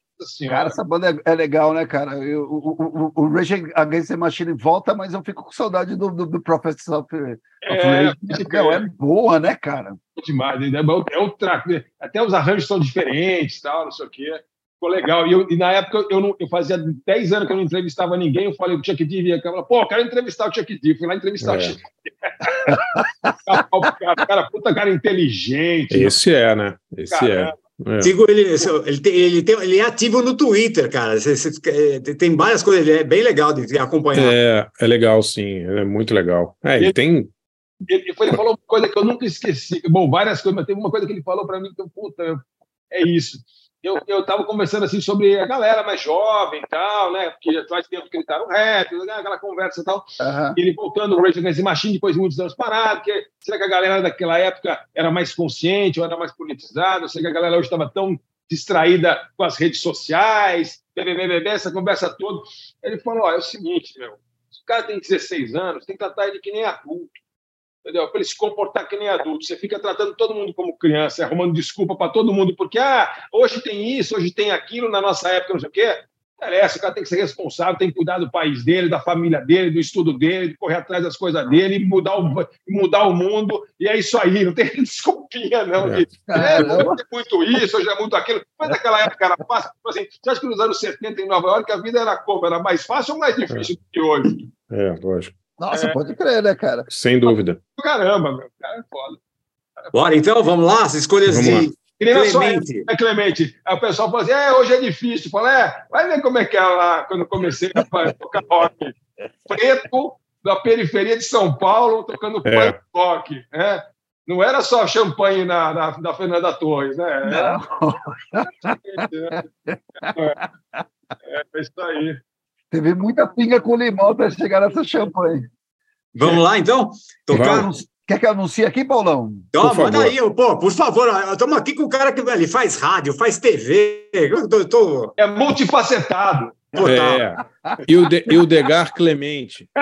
Speaker 5: Cara, essa banda é, é legal, né, cara? Eu- o, o, o, Rage Against the Machine volta, mas eu fico com saudade do, do, do Prophets of, of
Speaker 4: É,
Speaker 5: Rage. Meu, é boa, né, cara?
Speaker 4: demais. né? É o track. né? Até os arranjos são diferentes, tal, não sei o quê. Ficou legal. E, eu- e na época eu, não, eu fazia 10 anos que eu não entrevistava ninguém. Eu falei, o Chuck D vinha falei, Pô, eu quero entrevistar o Chuck D. Fui lá entrevistar
Speaker 2: É.
Speaker 4: o Chuck D. o cara, cara, puta cara inteligente.
Speaker 2: Esse é, né? Esse é. É.
Speaker 3: Sigo ele, ele, tem, ele, tem, ele é ativo no Twitter, cara. É, tem várias coisas, ele é bem legal de acompanhar.
Speaker 2: É, é legal, sim. É muito legal. É, ele tem.
Speaker 4: Ele, ele falou uma coisa que eu nunca esqueci. Bom, várias coisas, mas teve uma coisa que ele falou para mim que eu, puta, é isso. Eu, eu tava conversando assim sobre a galera mais jovem e tal, né? Porque faz tempo que ele tá no rap, né, aquela conversa e tal. E ele voltando no Rage Against the Machine depois de muitos anos parado, porque será que a galera daquela época era mais consciente ou era mais politizada? Será que a galera hoje estava tão distraída com as redes sociais, BBBBB, essa conversa toda? Ele falou, ó, é o seguinte, meu, se o cara tem 16 anos, tem que tratar ele que nem adulto entendeu? Para ele se comportar que nem adulto. Você fica tratando todo mundo como criança, arrumando desculpa para todo mundo, porque ah, hoje tem isso, hoje tem aquilo, na nossa época não sei o quê. Interessa, o cara tem que ser responsável, tem que cuidar do país dele, da família dele, do estudo dele, de correr atrás das coisas dele, e mudar o, mudar o mundo, e é isso aí, não tem desculpinha, não. De, é, hoje é muito isso, hoje é muito aquilo. Mas naquela época era fácil. Tipo Assim, você acha que nos anos 70 em Nova York a vida era como? Era mais fácil ou mais difícil do que hoje?
Speaker 2: É, lógico.
Speaker 5: Nossa,
Speaker 4: é.
Speaker 5: pode crer, né, cara?
Speaker 2: Sem dúvida.
Speaker 4: Caramba, meu. Cara, é foda. Cara, é foda.
Speaker 3: Bora, então, vamos lá? As escolhas
Speaker 2: vamos
Speaker 3: de.
Speaker 4: Lá.
Speaker 3: Clemente.
Speaker 4: É, Clemente. Aí o pessoal fala assim: é, hoje é difícil. Fala, é, vai ver como é que é lá quando eu comecei a tocar rock. Preto, da periferia de São Paulo, tocando
Speaker 2: é.
Speaker 4: punk rock. Né? Não era só champanhe na, na, da Fernanda Torres, né? Era... Não. É, é, é, é isso aí.
Speaker 5: Teve muita pinga com limão até chegar nessa champanhe.
Speaker 3: Vamos lá, então? Tocar.
Speaker 5: Quer que eu anuncie aqui, Paulão?
Speaker 3: Então, por manda favor. aí, pô, por favor. Estamos aqui com o cara que ele faz rádio, faz TV. Eu tô, tô...
Speaker 4: É multifacetado.
Speaker 3: Total.
Speaker 2: É. E o, de, e o Degar Clemente.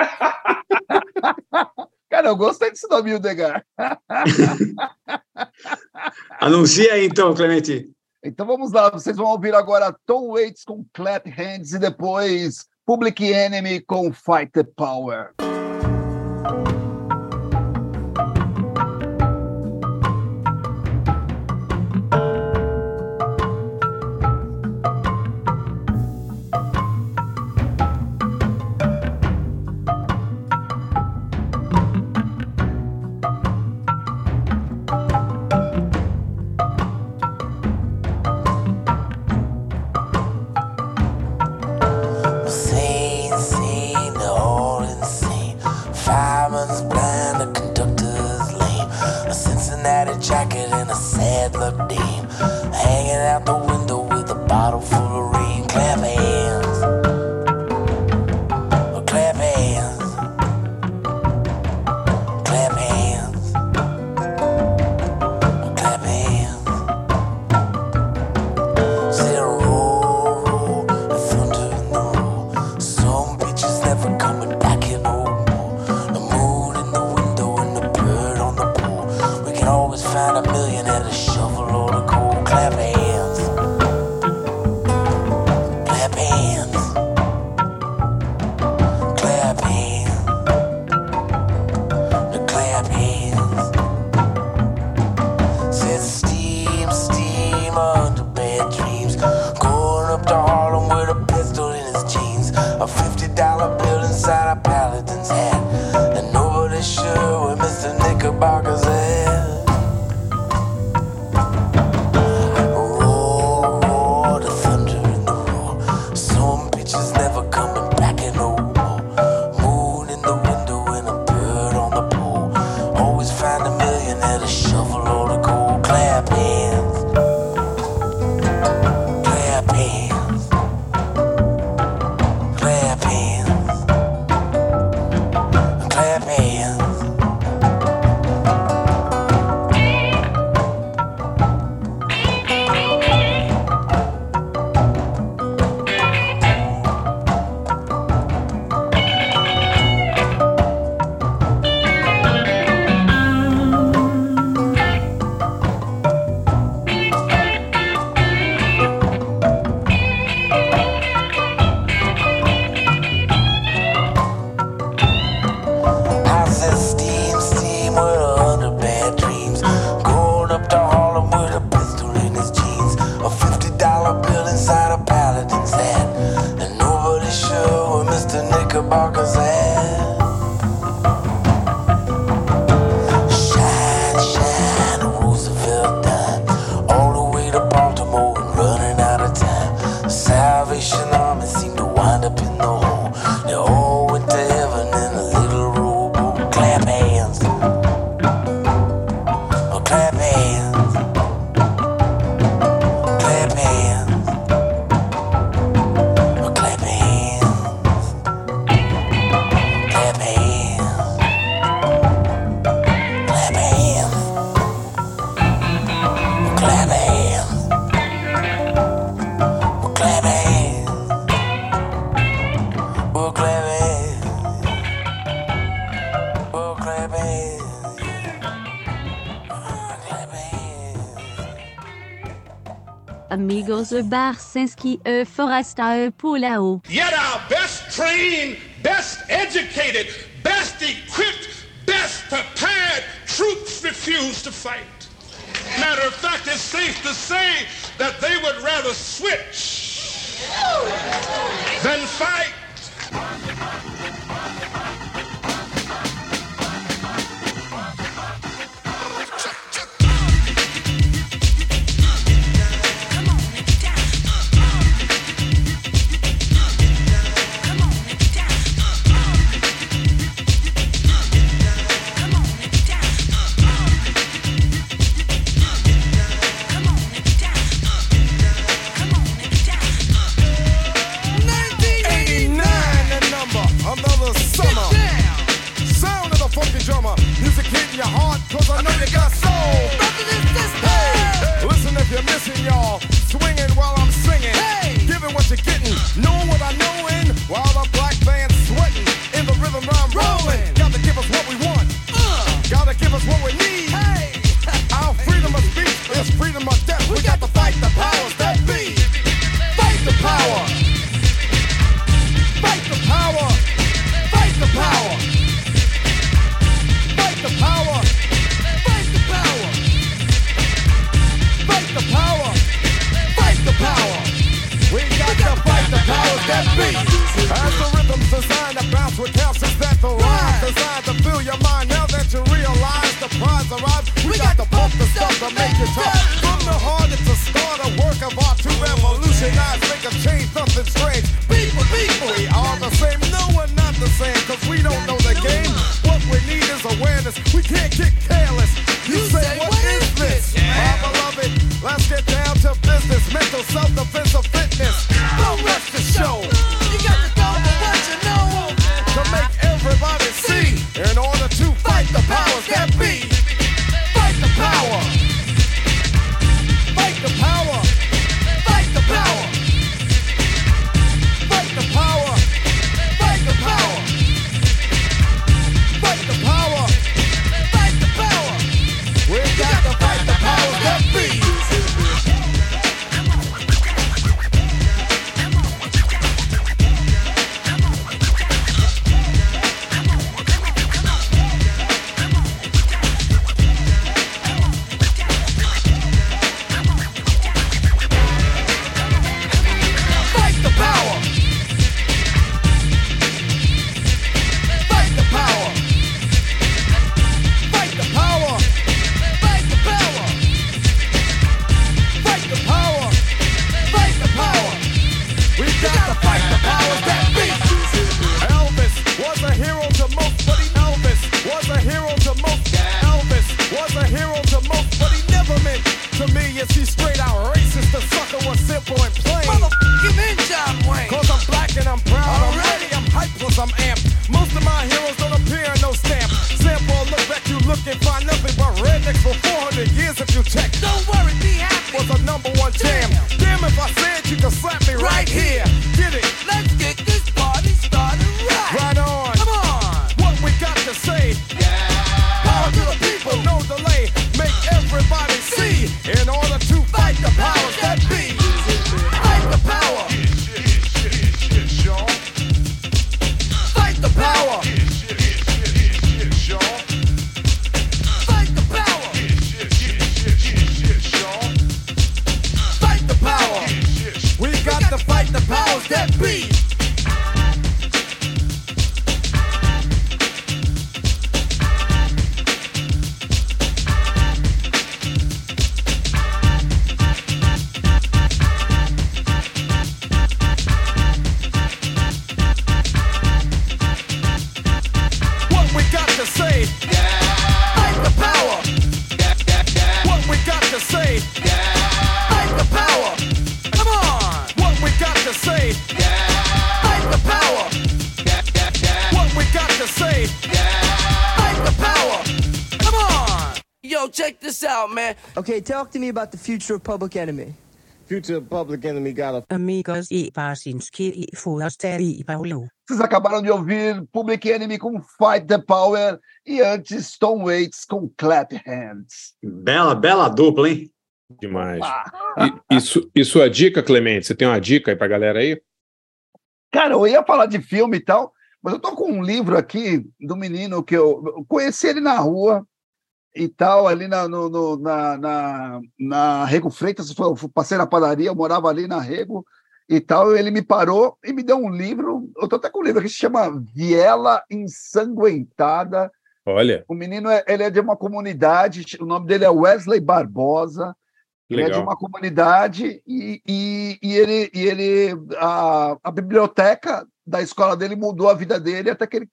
Speaker 5: Cara, eu gostei desse nome, Degar.
Speaker 3: Anuncia aí, então, Clemente.
Speaker 5: Então vamos lá, vocês vão ouvir agora Tom Waits com Clap Hands e depois Public Enemy com Fight the Power.
Speaker 16: out the
Speaker 12: amigos Barsinski e euh, Forasta euh, Polao.
Speaker 17: Yet our best trained, best educated, best equipped, best prepared troops refuse to fight. Matter of fact, it's safe to say that they would rather switch than
Speaker 18: fight.
Speaker 19: Talk to me about the future of Public Enemy.
Speaker 20: Future of Public Enemy got a
Speaker 21: Amigos e e e Paulo.
Speaker 5: Vocês acabaram de ouvir Public Enemy com Fight the Power e antes Tom Waits com Clap Hands.
Speaker 3: Bela, bela dupla, hein?
Speaker 2: Demais. E, e, su- e sua dica, Clemente? Você tem uma dica aí pra galera aí?
Speaker 5: Cara, eu ia falar de filme e tal, mas eu tô com um livro aqui do menino que eu, eu conheci ele na rua e tal, ali na, no, no- na, na, na Rego Freitas, eu passei na padaria, eu morava ali na Rego e tal, e ele me parou e me deu um livro, eu tô até com um livro que se chama Viela Ensanguentada.
Speaker 2: Olha,
Speaker 5: O menino é, ele é de uma comunidade, o nome dele é Wesley Barbosa, ele é de
Speaker 2: legal.
Speaker 5: uma comunidade e, e, e ele, e ele a, a biblioteca da escola dele mudou a vida dele até que ele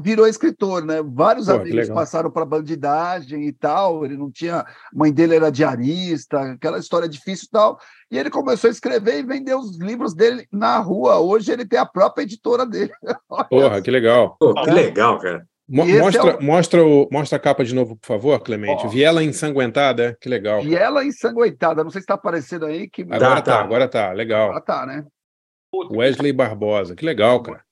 Speaker 5: virou escritor, né? Vários
Speaker 2: Pô,
Speaker 5: amigos passaram para bandidagem e tal. Ele não tinha, a mãe dele era diarista, aquela história difícil e tal. E ele começou a escrever e vender os livros dele na rua. Hoje ele tem a própria editora dele.
Speaker 2: Porra, que legal.
Speaker 3: Pô, que legal, cara.
Speaker 2: Mo-
Speaker 5: esse
Speaker 2: mostra,
Speaker 5: é o-
Speaker 2: mostra, o, mostra a capa de novo, por favor, Clemente.
Speaker 5: Ó.
Speaker 2: Viela ensanguentada, que legal.
Speaker 5: E ela ensanguentada, não sei se está aparecendo aí. Que...
Speaker 2: Agora tá, agora tá, legal.
Speaker 5: Agora tá, né?
Speaker 2: Wesley Barbosa, que legal, cara.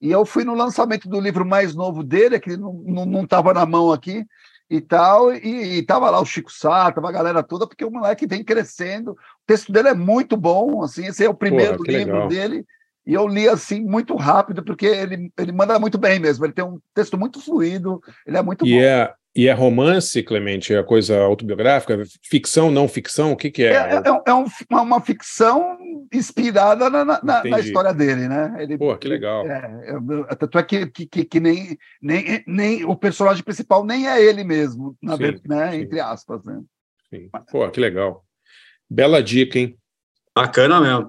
Speaker 5: E eu fui no lançamento do livro mais novo dele, que não estava na mão aqui e tal, e, e tava lá o Chico Sá, tava a galera toda, porque o moleque vem crescendo. O texto dele é muito bom, assim, esse é o primeiro
Speaker 2: Porra,
Speaker 5: livro
Speaker 2: legal.
Speaker 5: dele, e eu li assim muito rápido, porque ele, ele manda muito bem mesmo, ele tem um texto muito fluido, ele é muito
Speaker 2: E
Speaker 5: bom.
Speaker 2: é, e é romance, Clemente? É coisa autobiográfica? Ficção, não ficção? O que, que é?
Speaker 5: É, é- é um- uma, uma ficção inspirada na, na- na- história dele, né? Ele,
Speaker 2: Pô, que legal.
Speaker 5: É, é, tanto é que, que, que, que nem, nem, nem o personagem principal nem é ele mesmo, na
Speaker 2: Sim,
Speaker 5: ver- né?
Speaker 2: sim.
Speaker 5: Entre aspas, né?
Speaker 2: Sim. Pô, que legal. Bela dica, hein?
Speaker 3: Bacana mesmo.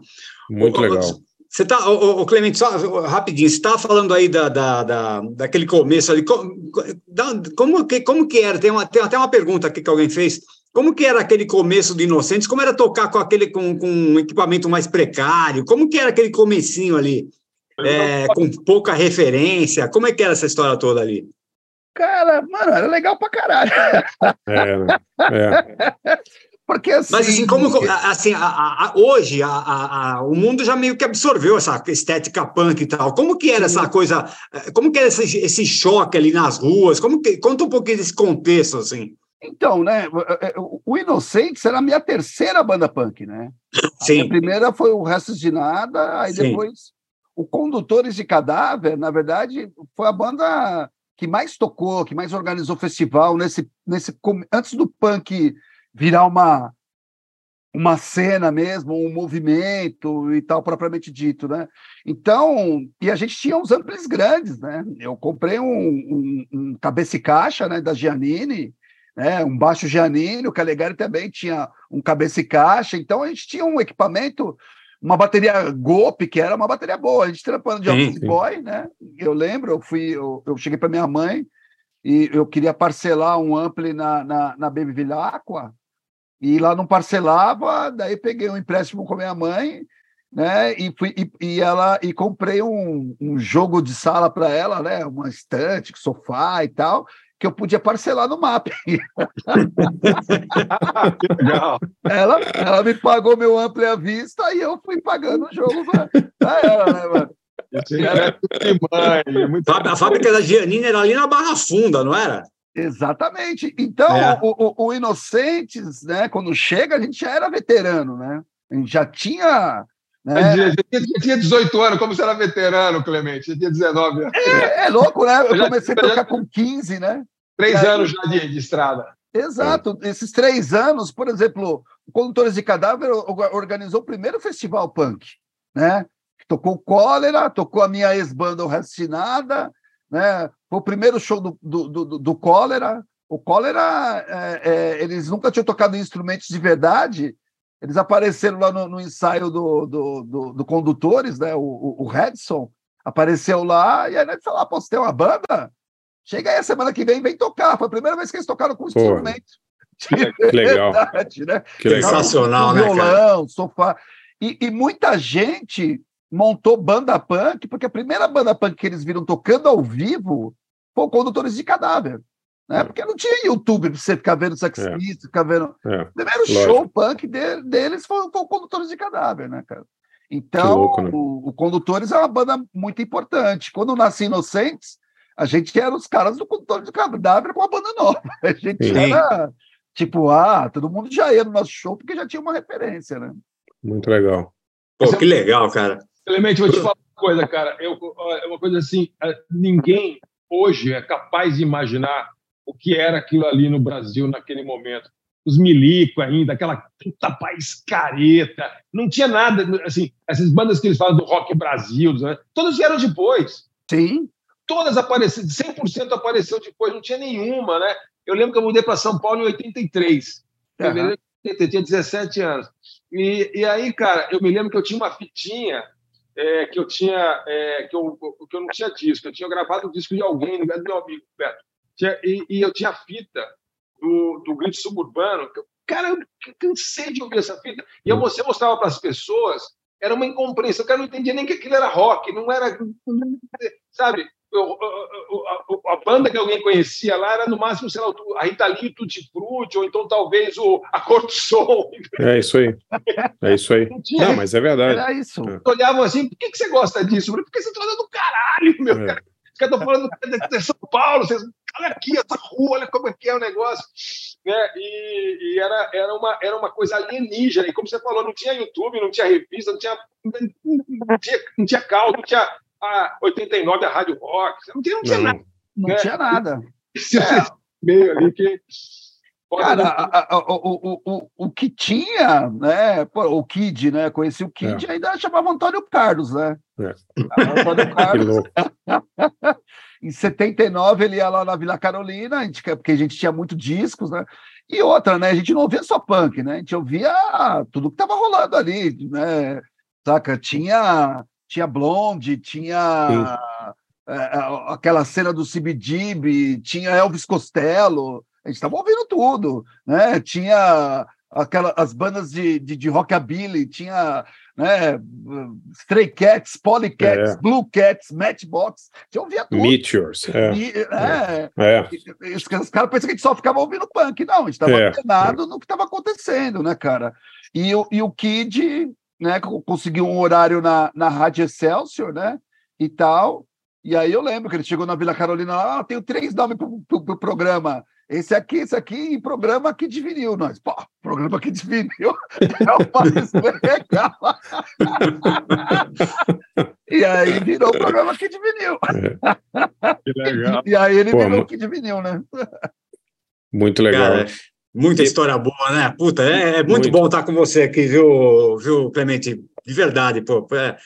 Speaker 2: Muito legal.
Speaker 3: Você tá, ô, ô, Clemente, só rapidinho, você estava falando aí da, da, da- daquele começo ali. co- co- da- Como que, como que era? Tem, uma, tem até uma pergunta aqui que alguém fez. Como que era aquele começo do Inocentes? Como era tocar com aquele com, com um equipamento mais precário? Como que era aquele comecinho ali? É, com pouca referência? Como é que era essa história toda ali?
Speaker 5: Cara, mano, era legal pra caralho.
Speaker 2: É? É.
Speaker 5: Porque assim.
Speaker 3: Mas assim, como assim, a- a- a- hoje a- a- a- o mundo já meio que absorveu essa estética punk e tal. Como que era essa coisa? eh, Como que era esse, esse choque ali nas ruas? Como que conta um pouquinho desse contexto assim?
Speaker 5: Então, né? o- O Inocentes era a minha terceira banda punk, né? A
Speaker 3: Sim.
Speaker 5: minha primeira foi o Restos de Nada, aí
Speaker 3: Sim.
Speaker 5: depois o Condutores de Cadáver, na verdade, foi a banda que mais tocou, que mais organizou festival nesse, nesse antes do punk virar uma uma cena mesmo, um movimento e tal propriamente dito, né? Então, e a gente tinha uns amplis grandes, né? Eu comprei um, um, um cabeça e caixa, né, da Giannini, né, um baixo Giannini, o Calegari também tinha um cabeça e caixa, então a gente tinha um equipamento, uma bateria Gope, que era uma bateria boa, a gente trampando de Office. Boy, né? Eu lembro, eu fui, eu, eu cheguei para minha mãe e eu queria parcelar um ampli na, na, na Baby Villaqua, e lá não parcelava, daí peguei um empréstimo com a minha mãe, né? E fui e, e ela e comprei um, um jogo de sala para ela, né? Uma estante, sofá e tal, que eu podia parcelar no MAP.
Speaker 4: Legal.
Speaker 5: ela, ela me pagou meu ampli à vista e eu fui pagando o jogo pra ela, né, mano?
Speaker 3: A fábrica da Giannini era ali na Barra Funda, não era?
Speaker 5: Exatamente. Então,
Speaker 3: É.
Speaker 5: o, o- o Inocentes, né, quando chega, a gente já era veterano, né? A gente já tinha. Né?
Speaker 4: Tinha- você tinha 18 anos, como você era veterano, Clemente? Você tinha 19 anos.
Speaker 5: É, é louco, né? Eu
Speaker 4: Já-
Speaker 5: comecei a
Speaker 4: já-
Speaker 5: tocar com 15, né?
Speaker 4: Três
Speaker 5: aí-
Speaker 4: anos já de, de estrada.
Speaker 5: Exato. Esses três anos, por exemplo, o Condutores de Cadáver or- organizou o primeiro festival punk, né? Tocou Cólera, tocou a minha ex-banda O Restinada, né? Foi o primeiro show do, do, do, do Cólera. O Cólera, é, é, eles nunca tinham tocado instrumentos de verdade. Eles apareceram lá no, no ensaio do, do, do, do Condutores, né? O, o, o Redson apareceu lá e aí nós falou: ah, você tem uma banda? Chega aí a semana que vem, vem tocar. Foi a primeira vez que eles tocaram com
Speaker 2: Pô,
Speaker 5: instrumento.
Speaker 2: que legal.
Speaker 5: Verdade, né?
Speaker 2: Que legal.
Speaker 3: Sensacional,
Speaker 5: Com
Speaker 3: né, cara?
Speaker 5: Violão, sofá. E, e muita gente montou banda punk, porque a primeira banda punk que eles viram tocando ao vivo foi o Condutores de Cadáver. Né? Porque não tinha YouTube para você ficar vendo Sex
Speaker 2: É.
Speaker 5: Pistols, ficar vendo.
Speaker 2: É,
Speaker 5: O primeiro
Speaker 2: lógico.
Speaker 5: show punk de- deles foi, foi o Condutores de Cadáver, né, cara? Então,
Speaker 2: louco, né?
Speaker 5: o, o Condutores é uma banda muito importante. Quando nasci Inocentes, a gente era os caras do Condutores de Cadáver com a banda nova. A gente
Speaker 2: Sim.
Speaker 5: era tipo, ah, todo mundo já ia no nosso show porque já tinha uma referência, né?
Speaker 2: Muito legal.
Speaker 3: Pô, que legal, cara.
Speaker 4: Clemente, vou te falar uma coisa, cara. Eu, é uma coisa assim, é, ninguém hoje é capaz de imaginar o que era aquilo ali no Brasil naquele momento. Os milico ainda, aquela puta país careta, não tinha nada, assim, essas bandas que eles falam do Rock Brasil, né, todas vieram depois.
Speaker 5: Sim.
Speaker 4: Todas apareceram, 100% apareceu depois, não tinha nenhuma, né? Eu lembro que eu mudei para São Paulo em 83, fevereiro de 83, eu tinha 17 anos. E, e aí, cara, eu me lembro que eu tinha uma fitinha é, que eu tinha é, que, eu, que eu não tinha disco, eu tinha gravado o disco de alguém, no lugar do meu amigo, Beto. Tinha- e, e eu tinha a fita do, do Grito Suburbano. que eu- Cara, eu cansei de ouvir essa fita. E eu, você mostrava para as pessoas, era uma incompreensão. O cara não entendia nem que aquilo era rock, não era. Sabe? Eu- eu- a, a banda que alguém conhecia lá era no máximo, sei lá, a Rita Lee e o Tutti Frutti, ou então talvez o, a Cor do Som.
Speaker 2: É isso aí. É isso aí. Não, mas é verdade.
Speaker 5: Era isso.
Speaker 2: É.
Speaker 4: olhavam assim, por que, que você gosta disso? Falei, Porque você tá do caralho, meu
Speaker 2: É.
Speaker 4: cara. Os caras estão falando de, de São Paulo, vocês, olha aqui essa rua, olha como é que é o negócio. Né? E, e era, era, uma, era uma coisa alienígena. E como você falou, não tinha YouTube, não tinha revista, não tinha, não tinha, não tinha caldo, não tinha a 89, a Rádio Rock, não tinha, não tinha
Speaker 2: Não.
Speaker 4: nada.
Speaker 5: Não
Speaker 4: É.
Speaker 5: tinha nada.
Speaker 4: Esse meio ali que.
Speaker 5: Cara, a- a- o, o, o, o que tinha, né? pô, o Kid, né? Conheci o Kid
Speaker 2: É.
Speaker 5: ainda chamava Antônio Carlos, né?
Speaker 2: É.
Speaker 5: Antônio Carlos. em 79 ele ia lá na Vila Carolina, a gente, porque a gente tinha muito discos, né? E outra, né? A gente não ouvia só punk, né? A gente ouvia tudo que tava rolando ali, né? Saca? Tinha, tinha Blonde, tinha é, é, aquela cena do CBGB, tinha Elvis Costello, a gente estava ouvindo tudo, né? Tinha aquela, as bandas de, de, de rockabilly, tinha né, Stray Cats, Polycats,
Speaker 2: É.
Speaker 5: Blue Cats, Matchbox, a gente ouvia tudo.
Speaker 2: Meteors. É.
Speaker 5: E, é,
Speaker 2: É.
Speaker 5: os, os caras pensam que a gente só ficava ouvindo punk. Não, a gente estava
Speaker 2: É.
Speaker 5: antenado no que estava acontecendo, né, cara? E, e o Kid, né, co- conseguiu um horário na, na Rádio Excelsior, né, e tal. E aí eu lembro que ele chegou na Vila Carolina lá, ah, tenho três nomes pro, pro, pro programa. Esse aqui, esse aqui, e programa aqui de vinil. Nós, pô, programa aqui de vinil é o mais legal. e aí virou o programa aqui de vinil.
Speaker 4: Que legal.
Speaker 5: E aí ele
Speaker 2: Pô,
Speaker 5: virou aqui de vinil, né?
Speaker 2: Muito legal.
Speaker 3: Cara, muita história boa, né? Puta, é, é muito,
Speaker 2: Muito.
Speaker 3: bom estar com você aqui, viu, viu Clemente? De verdade, pô. É,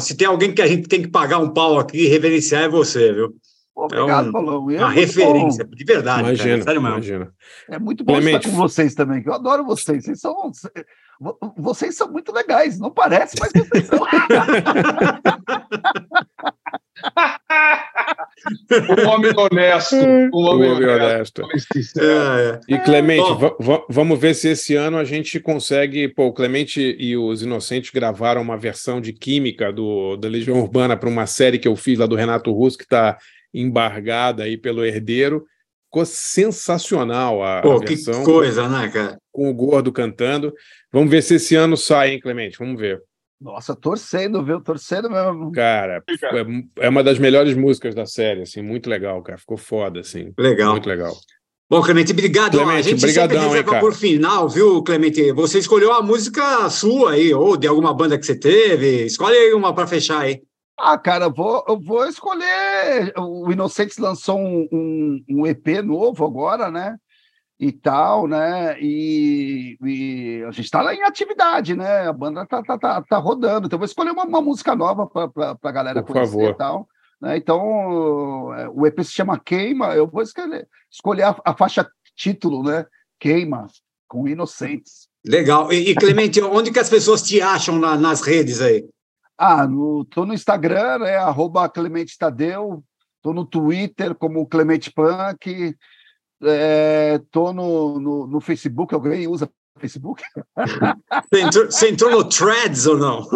Speaker 3: se tem alguém que a gente tem que pagar um pau aqui e reverenciar é você, viu?
Speaker 5: Obrigado,
Speaker 3: é um-
Speaker 5: Paulão. É
Speaker 3: uma referência,
Speaker 5: bom.
Speaker 3: de verdade. cara,
Speaker 2: Imagina,
Speaker 3: sério mesmo.
Speaker 2: imagina.
Speaker 5: É muito bom
Speaker 2: Clemente.
Speaker 5: estar com vocês também, que eu adoro vocês. Vocês são, vocês são muito legais, não parece, mas vocês são.
Speaker 4: Um homem honesto. Um
Speaker 2: O
Speaker 4: homem
Speaker 2: homem
Speaker 4: honesto.
Speaker 2: honesto.
Speaker 3: É, é.
Speaker 2: E Clemente, vamos ver se esse ano a gente consegue. Pô, o Clemente e os Inocentes gravaram uma versão de Química do, da Legião Urbana para uma série que eu fiz lá do Renato Russo, que está embargada aí pelo herdeiro. Ficou sensacional a, a
Speaker 3: Pô, que
Speaker 2: versão,
Speaker 3: coisa, né, cara?
Speaker 2: com o Gordo cantando. Vamos ver se esse ano sai, hein, Clemente? Vamos ver.
Speaker 5: Nossa, torcendo, viu? Torcendo mesmo.
Speaker 2: Cara, é, é uma das melhores músicas da série, assim, muito legal, cara. Ficou foda, assim.
Speaker 3: Legal.
Speaker 2: Muito legal.
Speaker 3: Bom, Clemente, obrigado. Ó, a
Speaker 2: Clemente,
Speaker 3: gente
Speaker 2: brigadão,
Speaker 3: sempre reserva por final, viu, Clemente? Você escolheu a música sua aí, ou de alguma banda que você teve. Escolhe aí uma para fechar aí.
Speaker 5: Ah, cara, eu vou, eu vou escolher. O Inocentes lançou um, um, um EP novo agora, né? E tal, né? E, e a gente está lá em atividade, né? A banda tá, tá, tá, tá rodando. Então, eu vou escolher uma, uma música nova para a galera
Speaker 2: Por
Speaker 5: conhecer
Speaker 2: favor.
Speaker 5: e tal. Né? Então, é, o EP se chama Queima. Eu vou escolher, escolher a, a faixa título, né? Queima, com Inocentes.
Speaker 3: Legal. E, e, Clemente, onde que as pessoas te acham na- nas redes aí?
Speaker 5: Ah, no, tô no Instagram, né? Arroba Clemente Tadeu. Tô no Twitter como Clemente Punk. É, tô no, no, no Facebook. Alguém usa Facebook?
Speaker 3: Você entrou, você entrou no Threads ou não?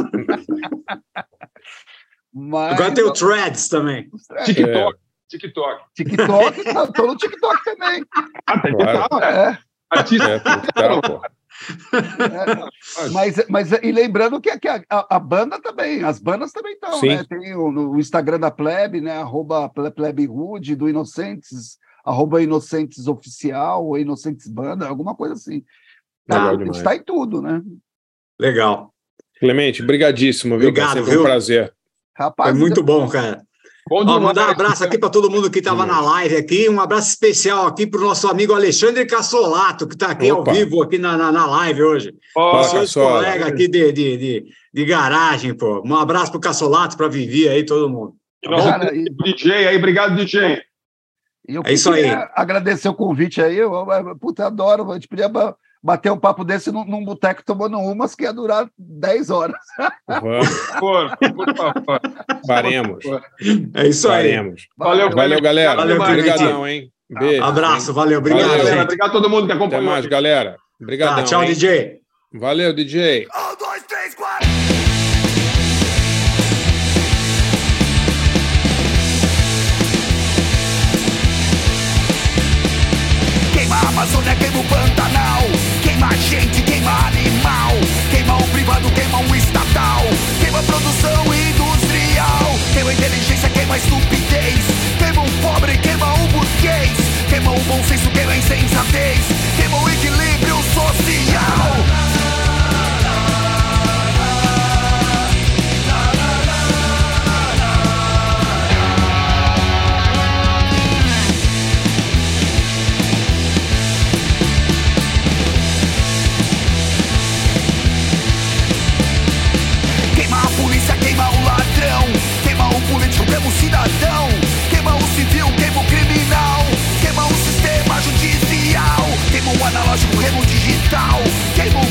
Speaker 5: Mas,
Speaker 3: Agora tem o Threads também.
Speaker 4: TikTok. TikTok.
Speaker 5: TikTok, tá, tô no TikTok também.
Speaker 4: Ah, tem que estar.
Speaker 5: É,
Speaker 4: Artista.
Speaker 2: É, tem que pô.
Speaker 5: É. mas, mas e lembrando que, que a, a- banda também, as bandas também estão, né? Tem o, no Instagram da Plebe, né? Arroba do Inocentes, arroba Inocentes Oficial, ou Inocentes Banda, alguma coisa assim.
Speaker 2: Legal
Speaker 5: a gente tá em tudo, né?
Speaker 3: Legal.
Speaker 2: Clemente, brigadíssimo, viu?
Speaker 3: Obrigado,
Speaker 2: Sempre um
Speaker 3: viu?
Speaker 2: prazer.
Speaker 5: Rapaz,
Speaker 3: Foi muito bom, cara.
Speaker 4: Bom
Speaker 3: Ó, mandar um abraço aqui para todo mundo que estava na live aqui. Um abraço especial aqui para o nosso amigo Alexandre Cassolato, que está aqui
Speaker 2: Opa.
Speaker 3: ao vivo aqui na, na, na live hoje.
Speaker 2: Fala,
Speaker 3: Seus
Speaker 2: Cassola.
Speaker 3: colegas aqui de, de, de, de garagem, pô. Um abraço para o Cassolato, para Vivi aí, todo mundo.
Speaker 4: e nosso
Speaker 5: Cara, e-
Speaker 4: DJ aí, obrigado, DJ.
Speaker 5: Eu
Speaker 3: É isso aí.
Speaker 5: agradecer o convite aí. Eu, eu, puta, adoro. A gente podia bater um papo desse num, num boteco tomando umas que ia durar 10 horas.
Speaker 2: Vamos.
Speaker 4: por, por favor.
Speaker 2: Faremos.
Speaker 3: É isso
Speaker 2: Faremos. aí.
Speaker 4: Valeu,
Speaker 2: valeu, galera.
Speaker 3: Valeu,
Speaker 2: Obrigadão, hein? Tá. Beijo.
Speaker 3: Abraço, valeu. Obrigado,
Speaker 2: valeu.
Speaker 4: Obrigado a todo mundo que acompanhou.
Speaker 2: Até mais, galera. Obrigado.
Speaker 3: Tá, tchau,
Speaker 2: hein?
Speaker 3: DJ.
Speaker 2: Valeu, DJ.
Speaker 18: Um, dois, três, quatro.
Speaker 5: Queima a Amazônia, queima o Pantanal. Queima a gente, queima animal. Queima o privado, queima o estatal. Queima a produção industrial. Queima a inteligência, queima a estupidez. Queima o pobre, queima o burguês. Queima o bom senso, queima a insensatez. Queima o equilíbrio social. Político, queima o cidadão. Queima o civil, queima o criminal. Queima o sistema judicial. Queima o analógico, queima o digital. Queima o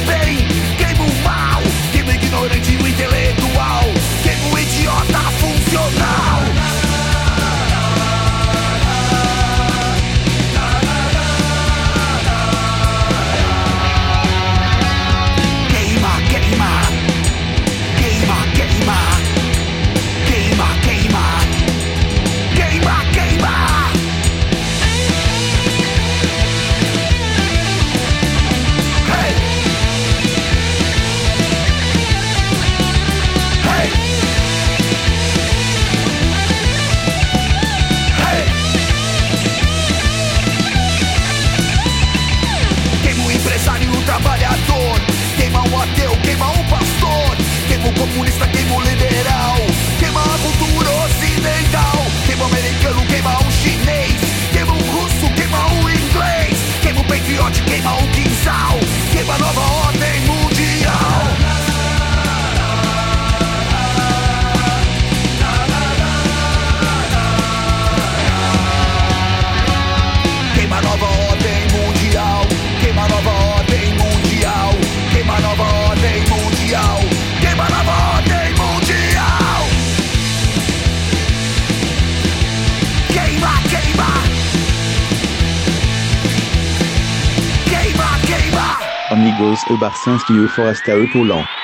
Speaker 5: Comunista, queima o liberal. Queima a cultura ocidental. Queima o americano, queima o chinês. Queima o russo, queima o inglês. Queima o patriote, queima o quinzal. Queima a nova
Speaker 22: Amigos e Barcinski e Foresta e Paulão.